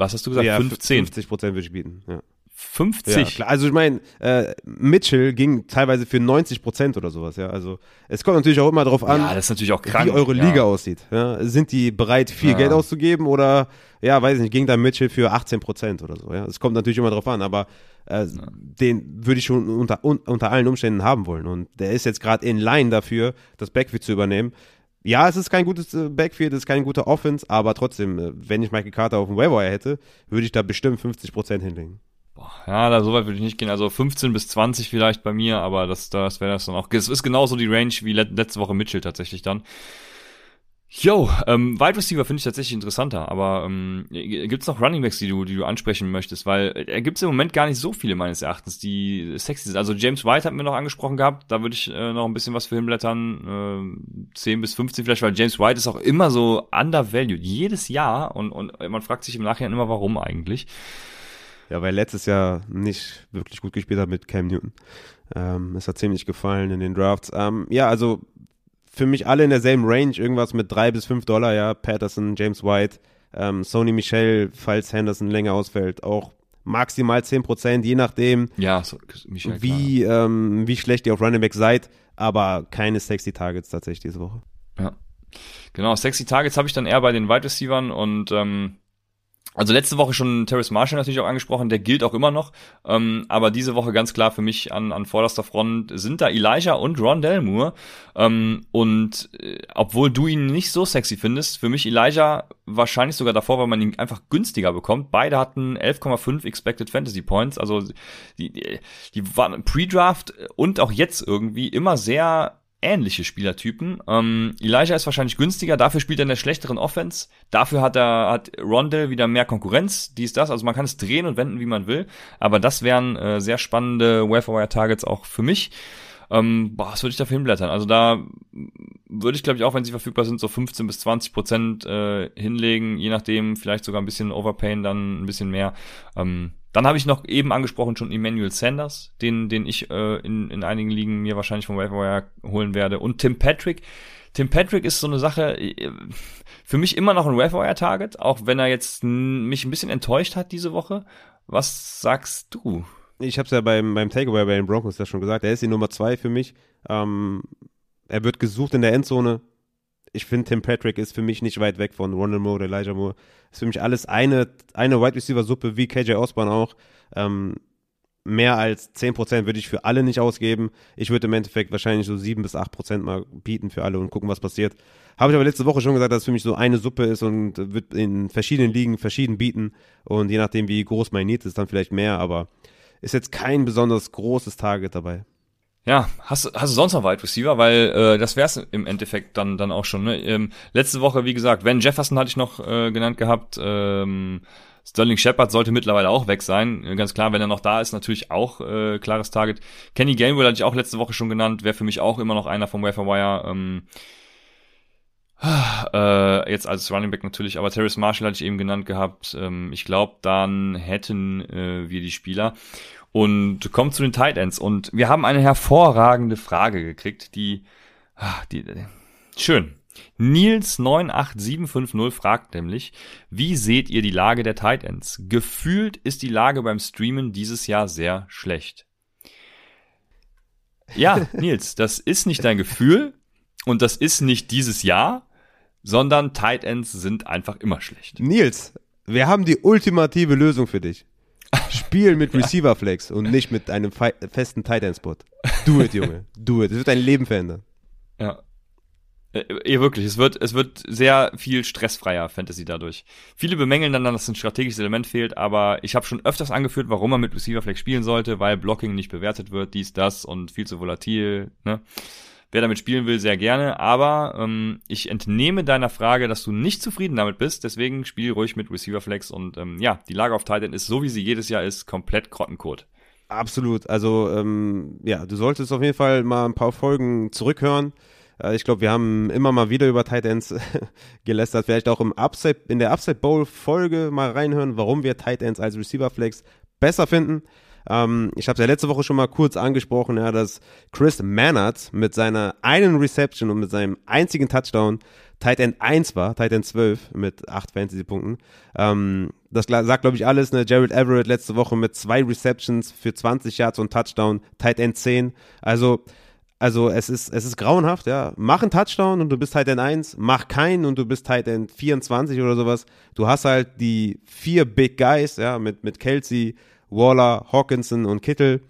was hast du gesagt? Ja, 15? 50 Prozent würde ich bieten, ja. 50? Ja. Also ich meine, äh, Mitchell ging teilweise für 90 Prozent oder sowas, ja. Also es kommt natürlich auch immer darauf an, ja, wie eure Liga ja. aussieht. Sind die bereit, viel Geld auszugeben oder, ja, weiß ich nicht, ging da Mitchell für 18 Prozent oder so, ja. Es kommt natürlich immer darauf an, aber äh, den würde ich schon unter, un, unter allen Umständen haben wollen. Und der ist jetzt gerade in Line dafür, das Backfield zu übernehmen ja, es ist kein gutes äh, Backfield, es ist kein guter Offense, aber trotzdem, äh, wenn ich Michael Carter auf dem Waiver hätte, würde ich da bestimmt 50% hinlegen. Ja, da so weit würde ich nicht gehen. Also 15 bis 20 vielleicht bei mir, aber das, das wäre das dann auch. Es ist genauso die Range wie letzte Woche Mitchell tatsächlich dann. Yo, ähm, Wide Receiver finde ich tatsächlich interessanter, aber ähm, gibt es noch Running Backs, die du, die du ansprechen möchtest? Weil äh, gibt es im Moment gar nicht so viele meines Erachtens, die sexy sind. Also James White hat mir noch angesprochen gehabt, da würde ich äh, noch ein bisschen was für hinblättern, äh, 10 bis 15 vielleicht, weil James White ist auch immer so undervalued, jedes Jahr und, und man fragt sich im Nachhinein immer, warum eigentlich. Ja, weil letztes Jahr nicht wirklich gut gespielt hat mit Cam Newton. Ähm, es hat ziemlich gefallen in den Drafts. Ähm, ja, also für mich alle in derselben Range, irgendwas mit drei bis fünf Dollar, ja. Patterson, James White, ähm, Sony Michel, falls Henderson länger ausfällt, auch maximal zehn Prozent, je nachdem, ja, so, Michel, wie, ähm, wie schlecht ihr auf Running Back seid, aber keine sexy Targets tatsächlich diese Woche. Ja. Genau, sexy Targets habe ich dann eher bei den Wide Receivers und ähm, also letzte Woche schon Terrace Marshall natürlich auch angesprochen, der gilt auch immer noch. Ähm, aber diese Woche ganz klar für mich an, an vorderster Front sind da Elijah und Ron Delmoore. Ähm, und äh, obwohl du ihn nicht so sexy findest, für mich Elijah wahrscheinlich sogar davor, weil man ihn einfach günstiger bekommt. Beide hatten 11,5 Expected Fantasy Points. Also die, die, die waren Pre-Draft und auch jetzt irgendwie immer sehr ähnliche Spielertypen. Ähm, Elijah ist wahrscheinlich günstiger, dafür spielt er in der schlechteren Offense. Dafür hat er hat Rondell wieder mehr Konkurrenz, dies, das. Also man kann es drehen und wenden, wie man will. Aber das wären äh, sehr spannende Wire-Targets auch für mich. Ähm, boah, was würde ich dafür hinblättern? Also da würde ich, glaube ich, auch, wenn sie verfügbar sind, so 15 bis 20 Prozent äh, hinlegen, je nachdem, vielleicht sogar ein bisschen Overpayen, dann ein bisschen mehr. Ähm, dann habe ich noch eben angesprochen schon Emmanuel Sanders, den, den ich äh, in, in einigen Ligen mir wahrscheinlich vom Wire holen werde. Und Tim Patrick. Tim Patrick ist so eine Sache, äh, für mich immer noch ein Wire-Target, auch wenn er jetzt mich ein bisschen enttäuscht hat diese Woche. Was sagst du? Ich habe es ja beim, beim Takeaway bei den Broncos ja schon gesagt, er ist die Nummer zwei für mich. Ähm, er wird gesucht in der Endzone ich finde, Tim Patrick ist für mich nicht weit weg von Ronald Moore oder Elijah Moore. Ist für mich alles eine, eine Wide Receiver Suppe, wie KJ Osborne auch. Ähm, mehr als 10% würde ich für alle nicht ausgeben. Ich würde im Endeffekt wahrscheinlich so 7 bis 8% mal bieten für alle und gucken, was passiert. Habe ich aber letzte Woche schon gesagt, dass es für mich so eine Suppe ist und wird in verschiedenen Ligen verschieden bieten. Und je nachdem, wie groß mein Need ist, dann vielleicht mehr, aber ist jetzt kein besonders großes Target dabei. Ja, hast, hast du sonst noch Wide Receiver? Weil äh, das wär's im Endeffekt dann dann auch schon. Ne? Ähm, letzte Woche, wie gesagt, Van Jefferson hatte ich noch äh, genannt gehabt. Ähm, Sterling Shepard sollte mittlerweile auch weg sein. Ganz klar, wenn er noch da ist, natürlich auch äh, klares Target. Kenny Gainwell hatte ich auch letzte Woche schon genannt, wäre für mich auch immer noch einer vom Wafer Wire. Ähm, [SIGHS] äh, jetzt als Running Back natürlich, aber Terrace Marshall hatte ich eben genannt gehabt. Ähm, ich glaube, dann hätten äh, wir die Spieler. Und kommt zu den Tight Ends. Und wir haben eine hervorragende Frage gekriegt, die, ah, die, die schön. Nils98750 fragt nämlich, wie seht ihr die Lage der Tight Ends? Gefühlt ist die Lage beim Streamen dieses Jahr sehr schlecht. Ja, [LAUGHS] Nils, das ist nicht dein Gefühl und das ist nicht dieses Jahr, sondern Tight Ends sind einfach immer schlecht. Nils, wir haben die ultimative Lösung für dich. Spiel mit Receiver Flex und nicht mit einem festen Tight End Spot. Do it, Junge. Do it. Das wird dein Leben verändern. Ja. Äh, wirklich, es wird, es wird sehr viel stressfreier Fantasy dadurch. Viele bemängeln dann, dass ein strategisches Element fehlt, aber ich habe schon öfters angeführt, warum man mit Receiver Flex spielen sollte, weil Blocking nicht bewertet wird, dies, das und viel zu volatil. Ne? Wer damit spielen will, sehr gerne. Aber ähm, ich entnehme deiner Frage, dass du nicht zufrieden damit bist. Deswegen spiel ruhig mit Receiver Flex. Und ähm, ja, die Lage auf Titan ist so, wie sie jedes Jahr ist, komplett Grottenkot. Absolut. Also ähm, ja, du solltest auf jeden Fall mal ein paar Folgen zurückhören. Äh, ich glaube, wir haben immer mal wieder über Tight Ends [LAUGHS] gelästert. Vielleicht auch im Upside, in der Upside Bowl Folge mal reinhören, warum wir Tight Ends als Receiver Flex besser finden. Ähm, ich habe es ja letzte Woche schon mal kurz angesprochen, ja, dass Chris Mannert mit seiner einen Reception und mit seinem einzigen Touchdown Tight End 1 war, Tight End 12 mit 8 Fantasy-Punkten. Ähm, das sagt, glaube ich, alles. Ne? Jared Everett letzte Woche mit zwei Receptions für 20 Yards und Touchdown, Tight End 10. Also, also es ist, es ist grauenhaft, ja. Mach einen Touchdown und du bist Tight End 1, mach keinen und du bist Tight End 24 oder sowas. Du hast halt die vier Big Guys, ja, mit, mit Kelsey, Waller, Hawkinson und Kittel.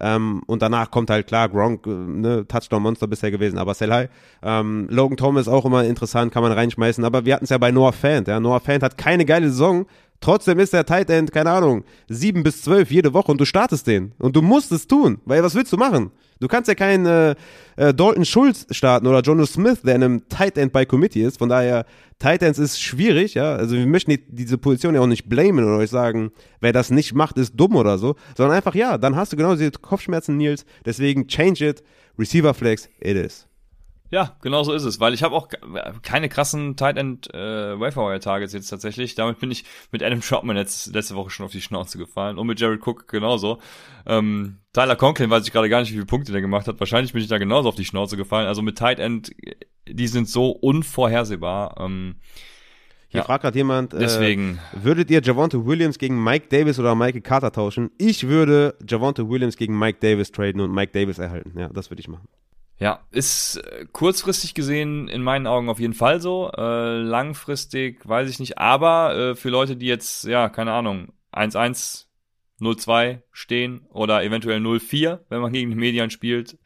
Ähm, und danach kommt halt klar Gronk, äh, ne, Touchdown-Monster bisher gewesen, aber Sell High. Ähm, Logan Thomas auch immer interessant, kann man reinschmeißen. Aber wir hatten es ja bei Noah Fant. Ja. Noah Fant hat keine geile Saison, Trotzdem ist der Tight End, keine Ahnung, sieben bis zwölf jede Woche und du startest den. Und du musst es tun, weil was willst du machen? Du kannst ja keinen äh, äh, Dalton Schulz starten oder Jono Smith, der in einem Tight End bei Committee ist. Von daher, Tight Ends ist schwierig, ja. Also wir möchten die, diese Position ja auch nicht blamen oder euch sagen, wer das nicht macht, ist dumm oder so. Sondern einfach, ja, dann hast du genau diese Kopfschmerzen, Nils. Deswegen change it. Receiver Flex, it is. Ja, genau so ist es, weil ich habe auch keine krassen Tight End äh, Wire Targets jetzt tatsächlich. Damit bin ich mit Adam Troutman jetzt letzte Woche schon auf die Schnauze gefallen und mit Jared Cook genauso. Ähm, Tyler Conklin weiß ich gerade gar nicht, wie viele Punkte der gemacht hat. Wahrscheinlich bin ich da genauso auf die Schnauze gefallen. Also mit Tight End, die sind so unvorhersehbar. Ähm, hier ja, fragt gerade jemand, äh, deswegen. Äh, würdet ihr Javonte Williams gegen Mike Davis oder Michael Carter tauschen? Ich würde Javonte Williams gegen Mike Davis traden und Mike Davis erhalten. Ja, das würde ich machen. Ja, ist äh, kurzfristig gesehen in meinen Augen auf jeden Fall so. Äh, langfristig weiß ich nicht. Aber äh, für Leute, die jetzt, ja, keine Ahnung, 1-1, 0-2 stehen oder eventuell 0-4, wenn man gegen die Medien spielt,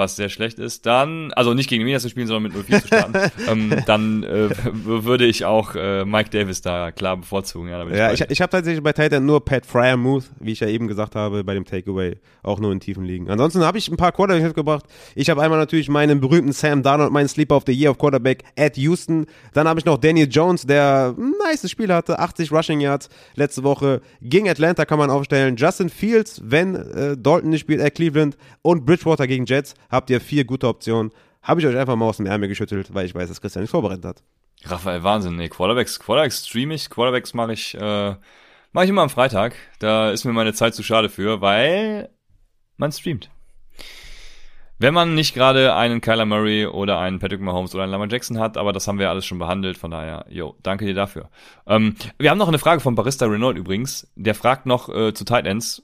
was sehr schlecht ist, dann, also nicht gegen Minas zu spielen, sondern mit 0-4 zu starten, [LAUGHS] ähm, dann äh, würde ich auch äh, Mike Davis da klar bevorzugen. Ja, ich, ja, ich, ich habe tatsächlich bei Titan nur Pat Fryermuth, wie ich ja eben gesagt habe, bei dem Takeaway auch nur in tiefen Ligen. Ansonsten habe ich ein paar Quarterbacks mitgebracht. Ich habe einmal natürlich meinen berühmten Sam Darnold, meinen Sleeper of the Year auf Quarterback at Houston. Dann habe ich noch Daniel Jones, der ein nice Spiel hatte, 80 Rushing Yards letzte Woche. Gegen Atlanta kann man aufstellen. Justin Fields, wenn äh, Dalton nicht spielt, at Cleveland. Und Bridgewater gegen Jets habt ihr vier gute Optionen. Habe ich euch einfach mal aus dem Ärmel geschüttelt, weil ich weiß, dass Christian nicht vorbereitet hat. Raphael, Wahnsinn. Nee, Quarterbacks, Quarterbacks streame ich, Quarterbacks mache ich, äh, mache ich immer am Freitag. Da ist mir meine Zeit zu schade für, weil man streamt. Wenn man nicht gerade einen Kyler Murray oder einen Patrick Mahomes oder einen Lamar Jackson hat, aber das haben wir alles schon behandelt, von daher, yo, danke dir dafür. Ähm, wir haben noch eine Frage von Barista Renault übrigens. Der fragt noch äh, zu Tight Ends.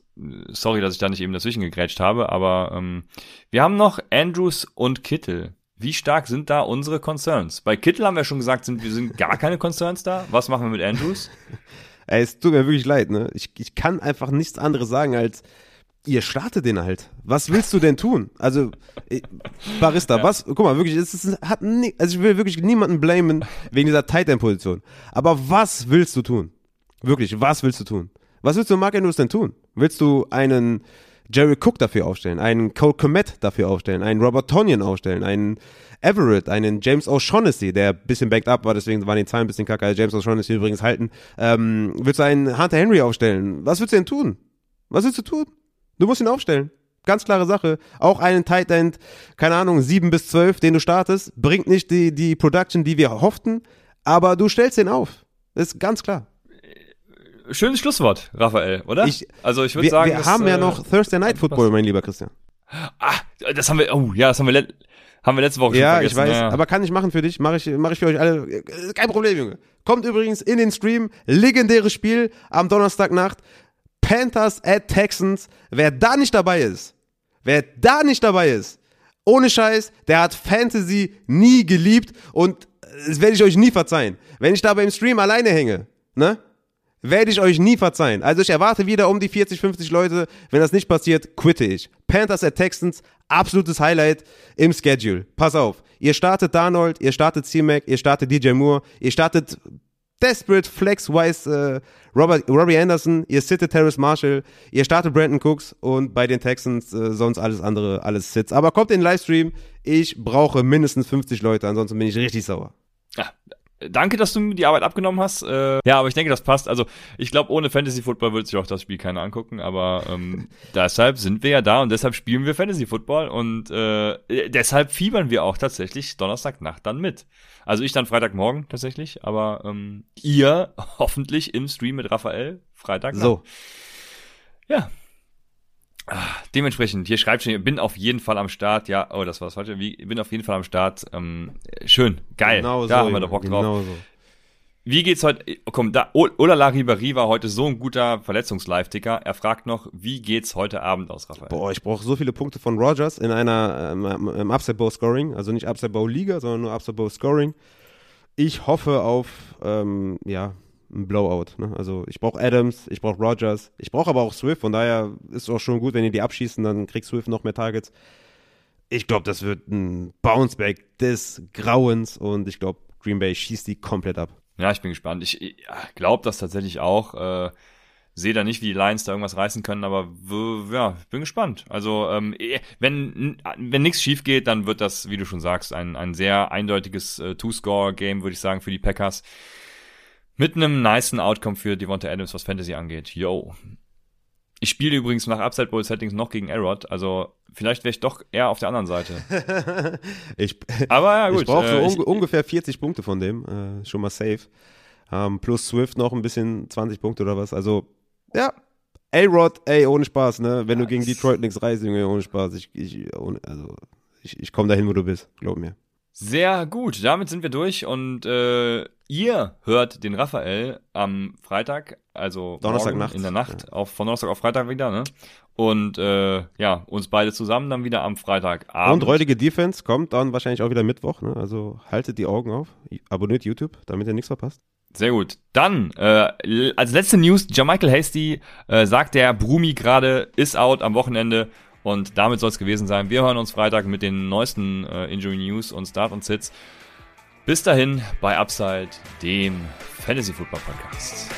Sorry, dass ich da nicht eben dazwischen gegrätscht habe, aber ähm, wir haben noch Andrews und Kittel. Wie stark sind da unsere Concerns? Bei Kittel haben wir schon gesagt, sind wir sind gar keine Concerns da. Was machen wir mit Andrews? [LAUGHS] Ey, es tut mir wirklich leid, ne? Ich, ich kann einfach nichts anderes sagen als ihr startet den halt. Was willst du denn tun? Also, äh, Barista, ja. was, guck mal, wirklich, es ist, hat nie, also ich will wirklich niemanden blamen wegen dieser Tight End Position. Aber was willst du tun? Wirklich, was willst du tun? Was willst du Mark Andrews denn tun? Willst du einen, Jerry Cook dafür aufstellen, einen Cole Komet dafür aufstellen, einen Robert Tonyan aufstellen, einen Everett, einen James O'Shaughnessy, der ein bisschen backed up war, deswegen waren die Zahlen ein bisschen kacke, also James O'Shaughnessy übrigens halten. Ähm, willst du einen Hunter Henry aufstellen? Was willst du denn tun? Was willst du tun? Du musst ihn aufstellen. Ganz klare Sache. Auch einen Tight End, keine Ahnung, 7 bis 12, den du startest, bringt nicht die, die Production, die wir hofften, aber du stellst den auf. Das ist ganz klar. Schönes Schlusswort, Raphael, oder? Ich, also ich würde wir, sagen, wir das, haben ja äh, noch Thursday Night Football, mein lieber Christian. Ah, das haben wir, oh ja, das haben wir, let, haben wir letzte Woche schon Ja, vergessen. ich weiß, ja. aber kann ich machen für dich, mache ich, mach ich für euch alle. Äh, Kein Problem, Junge. Kommt übrigens in den Stream, legendäres Spiel am Donnerstagnacht. Panthers at Texans. Wer da nicht dabei ist, wer da nicht dabei ist, ohne Scheiß, der hat Fantasy nie geliebt und das werde ich euch nie verzeihen. Wenn ich da beim Stream alleine hänge, ne? Werde ich euch nie verzeihen. Also ich erwarte wieder um die 40, 50 Leute. Wenn das nicht passiert, quitte ich. Panthers at Texans, absolutes Highlight im Schedule. Pass auf. Ihr startet Darnold, ihr startet C-Mac, ihr startet DJ Moore, ihr startet Desperate Flex-wise äh, Robbie Anderson, ihr sittet Terrace Marshall, ihr startet Brandon Cooks und bei den Texans äh, sonst alles andere, alles Sits. Aber kommt in den Livestream, ich brauche mindestens 50 Leute, ansonsten bin ich richtig sauer. Ja, danke, dass du mir die Arbeit abgenommen hast. Äh, ja, aber ich denke, das passt. Also ich glaube, ohne Fantasy Football würde sich auch das Spiel keiner angucken. Aber ähm, [LAUGHS] deshalb sind wir ja da und deshalb spielen wir Fantasy Football und äh, deshalb fiebern wir auch tatsächlich Donnerstagnacht dann mit. Also ich dann Freitagmorgen tatsächlich, aber ähm, ihr [LAUGHS] hoffentlich im Stream mit Raphael Freitag. So, Ja. Ah, Dementsprechend, hier schreibt schon, bin auf jeden Fall am Start. Ja, oh, das war das falsche. Wie, bin auf jeden Fall am Start. Ähm, schön, geil. genau da so. haben wir doch Bock drauf. Genau so. Wie geht's heute? Oh, Komm, da, Olala Ribéry war heute so ein guter Verletzungslive-Ticker. Er fragt noch, wie geht's heute Abend aus, Raphael? Boah, ich brauche so viele Punkte von Rogers in einer ähm, im Upside Bowl Scoring, also nicht Upside Bowl Liga, sondern nur Upside Bowl Scoring. Ich hoffe auf ähm, ja ein Blowout. Ne? Also ich brauche Adams, ich brauche Rogers, ich brauche aber auch Swift. Von daher ist es auch schon gut, wenn ihr die abschießen, dann kriegt Swift noch mehr Targets. Ich glaube, das wird ein Bounceback des Grauens und ich glaube, Green Bay schießt die komplett ab. Ja, ich bin gespannt. Ich, ich glaube das tatsächlich auch. Äh, Sehe da nicht, wie die Lions da irgendwas reißen können, aber ja, bin gespannt. Also ähm, eh, wenn wenn nichts schief geht, dann wird das, wie du schon sagst, ein, ein sehr eindeutiges äh, Two-Score-Game, würde ich sagen, für die Packers. Mit einem nicen Outcome für Devonta Adams, was Fantasy angeht. Yo. Ich spiele übrigens nach Upside Bowl Settings noch gegen Erod, also vielleicht wäre ich doch eher auf der anderen Seite. [LAUGHS] Ich, Aber ja, gut. ich brauche so äh, unge- ungefähr 40 Punkte von dem, äh, schon mal safe. Ähm, plus Swift noch ein bisschen 20 Punkte oder was. Also, ja. A-Rod, ey, ohne Spaß, ne? Wenn du gegen Detroit nichts reißt, Junge, ohne Spaß. Ich, ich, ohne, also, ich, ich komme dahin, wo du bist, glaub mir. Sehr gut, damit sind wir durch und äh, ihr hört den Raphael am Freitag, also Donnerstagnacht. in der Nacht, auf, von Donnerstag auf Freitag wieder, ne? Und äh, ja, uns beide zusammen dann wieder am Freitagabend. Und räudige Defense kommt dann wahrscheinlich auch wieder Mittwoch, ne? Also haltet die Augen auf, abonniert YouTube, damit ihr nichts verpasst. Sehr gut. Dann, äh, als letzte News, Jamichael Hasty äh, sagt der Brumi gerade, ist out am Wochenende. Und damit soll es gewesen sein. Wir hören uns Freitag mit den neuesten äh, Injury News und Start und Sits. Bis dahin bei Upside, dem Fantasy Football Podcast.